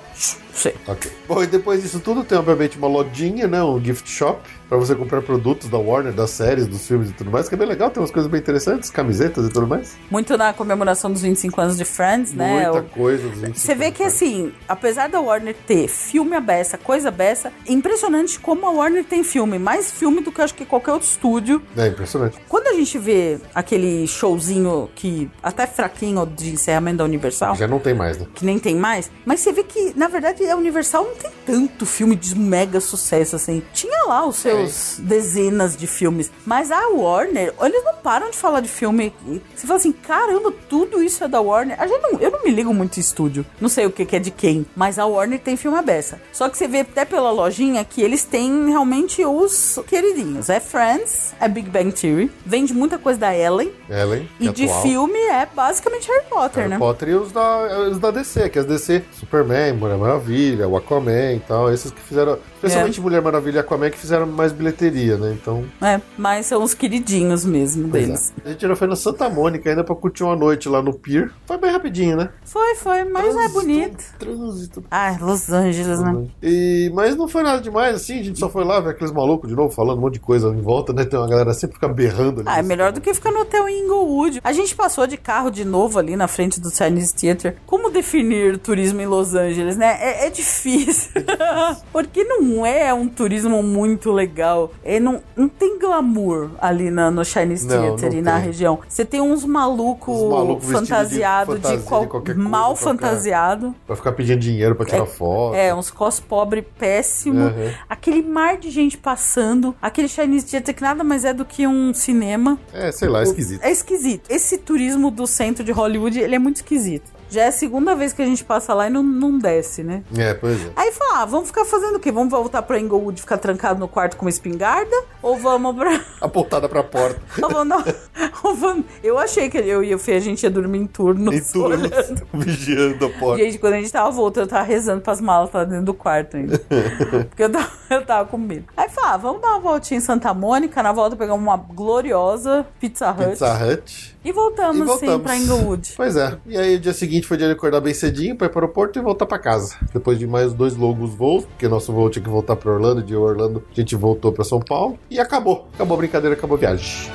sei. Ok. Bom, e depois disso tudo tem obviamente uma lojinha, né? Um gift shop. Pra você comprar produtos da Warner, das séries, dos filmes e tudo mais, que é bem legal, tem umas coisas bem interessantes, camisetas e tudo mais. Muito na comemoração dos 25 anos de Friends, né? Muita O- coisa. dos 25 Você vê que assim, apesar da Warner ter filme a beça, coisa a beça, é impressionante como a Warner tem filme. Mais filme do que acho que qualquer outro estúdio. É impressionante. Quando a gente vê aquele showzinho que até fraquinho de encerramento da Universal, Já não tem mais, né? que nem tem mais, mas você vê que, na verdade, a Universal não tem tanto filme de mega sucesso assim. Tinha lá os seus vários dezenas de filmes. Mas a Warner, eles não param de falar de filme. Você fala assim, caramba, tudo isso é da Warner. A gente não, eu não me ligo muito em estúdio. Não sei o que, que é de quem. Mas a Warner tem filme beça. Só que você vê até pela lojinha que eles têm realmente os queridinhos. É Friends, é Big Bang Theory. Vende muita coisa da Ellen. Ellen. E é de atual. filme é basicamente Harry Potter, Harry né? Potter e os da, os da DC, que é as DC, Superman, Mulher Maravilha, o Aquaman e tal, esses que fizeram, especialmente Mulher Maravilha e Aquaman, que fizeram mais bilheteria, né? Então, É, mas são os queridinhos mesmo pois deles. é. A gente já foi na Santa Mônica ainda pra curtir uma noite lá no Pier. Foi bem rapidinho, né? Foi, foi, mas é Trânsito, bonito. Trânsito. Ah, Los Angeles, né? E, mas não foi nada demais, assim, a gente só foi lá ver aqueles malucos de novo falando um monte de coisa em volta, né? Tem uma galera sempre fica berrando ali. Ah, é melhor do que ficar no hotel em Inglewood. A gente passou de carro de novo ali na frente do Chinese Theater. Como definir turismo em Los Angeles, né? É, é difícil. (laughs) Porque não é um turismo muito legal. É, não, não tem glamour ali na, no Chinese Não, Theater não e na região. Você tem uns malucos de fantasiados de, fantasia, qual- de qualquer coisa, mal fantasiado. Pra ficar pedindo dinheiro pra tirar foto. É, uns cos pobre péssimo. Uhum. Aquele mar de gente passando. Aquele Chinese Theater que nada mais é do que um cinema. É, sei lá, é esquisito. É esquisito. Esse turismo do centro de Hollywood, ele é muito esquisito. Já é a segunda vez que a gente passa lá e não, não desce, né? É, pois é. Aí fala, ah, vamos ficar fazendo o quê? Vamos voltar pra Inglewood e ficar trancado no quarto com uma espingarda? Ou vamos pra... (laughs) Apontada pra porta. (laughs) ou vamos ou vamos- Eu achei que eu e o Fê, a gente ia dormir em turno. Em turnos, (laughs) vigiando a porta. Gente, quando a gente tava voltando, eu tava rezando pras malas lá dentro do quarto ainda. Porque eu tava, eu tava com medo. Aí falei, ah, vamos dar uma voltinha em Santa Mônica. Na volta pegamos uma gloriosa Pizza Hut. Pizza Hut. E voltamos, E voltamos. sim, pra Inglewood. Pois é. E aí, o dia seguinte foi de acordar bem cedinho pra ir para o aeroporto e voltar pra casa. Depois de mais dois longos voos, porque nosso voo tinha que voltar pra Orlando, de Orlando a gente voltou pra São Paulo. E acabou. Acabou a brincadeira, acabou a viagem.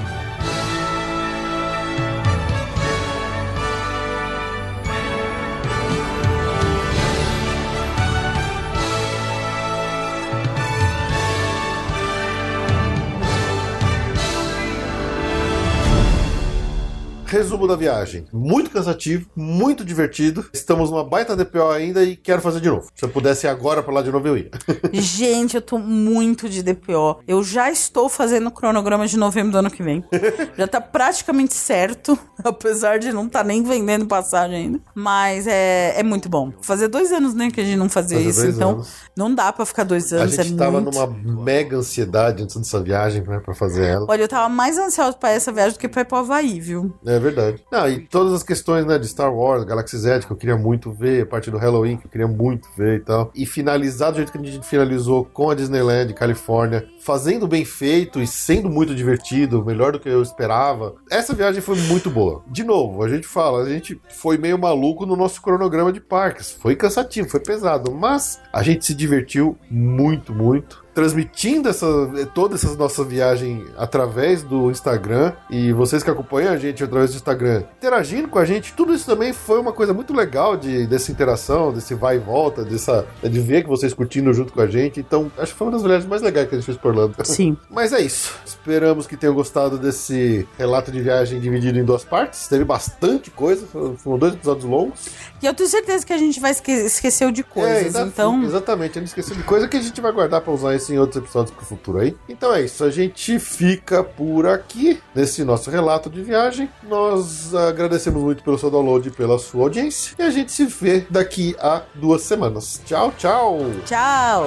Resumo da viagem. Muito cansativo, muito divertido. Estamos numa baita DPO ainda e quero fazer de novo. Se eu pudesse ir agora pra lá de novo, eu ia. (laughs) Gente, eu tô muito de DPO. Eu já estou fazendo o cronograma de novembro do ano que vem. (laughs) já tá praticamente certo, (laughs) apesar de não tá nem vendendo passagem ainda. Mas é, é muito bom. Fazer dois anos, né, que a gente não fazia Fazer isso. Então, anos. não dá pra ficar dois A anos. gente é tava muito... numa mega ansiedade antes dessa viagem, né, pra fazer ela. Olha, eu tava mais ansiosa pra essa viagem do que pra ir pro Havaí, viu? É verdade. Não, e todas as questões, né, de Star Wars, Galaxy Z, que eu queria muito ver, a parte do Halloween, que eu queria muito ver e tal. E finalizar do jeito que a gente finalizou com a Disneyland, Califórnia, fazendo bem feito e sendo muito divertido, melhor do que eu esperava. Essa viagem foi muito boa. De novo, a gente fala, a gente foi meio maluco no nosso cronograma de parques. Foi cansativo, foi pesado, mas a gente se divertiu muito, muito transmitindo essa, toda essa nossa viagem através do Instagram e vocês que acompanham a gente através do Instagram interagindo com a gente, tudo isso também foi uma coisa muito legal de, dessa interação, desse vai e volta, dessa, de ver que vocês curtindo junto com a gente. Então, acho que foi uma das viagens mais legais que a gente fez por Orlando. Sim. (laughs) Mas é isso. Esperamos que tenham gostado desse relato de viagem dividido em duas partes. Teve bastante coisa, foram dois episódios longos. E eu tenho certeza que a gente vai esque esquecer de coisas. É, então, Exatamente, eu não esqueci de coisa que a gente vai guardar pra usar isso em outros episódios pro futuro aí. Então é isso, a gente fica por aqui nesse nosso relato de viagem. Nós agradecemos muito pelo seu download e pela sua audiência. E a gente se vê daqui a duas semanas. Tchau, tchau! tchau.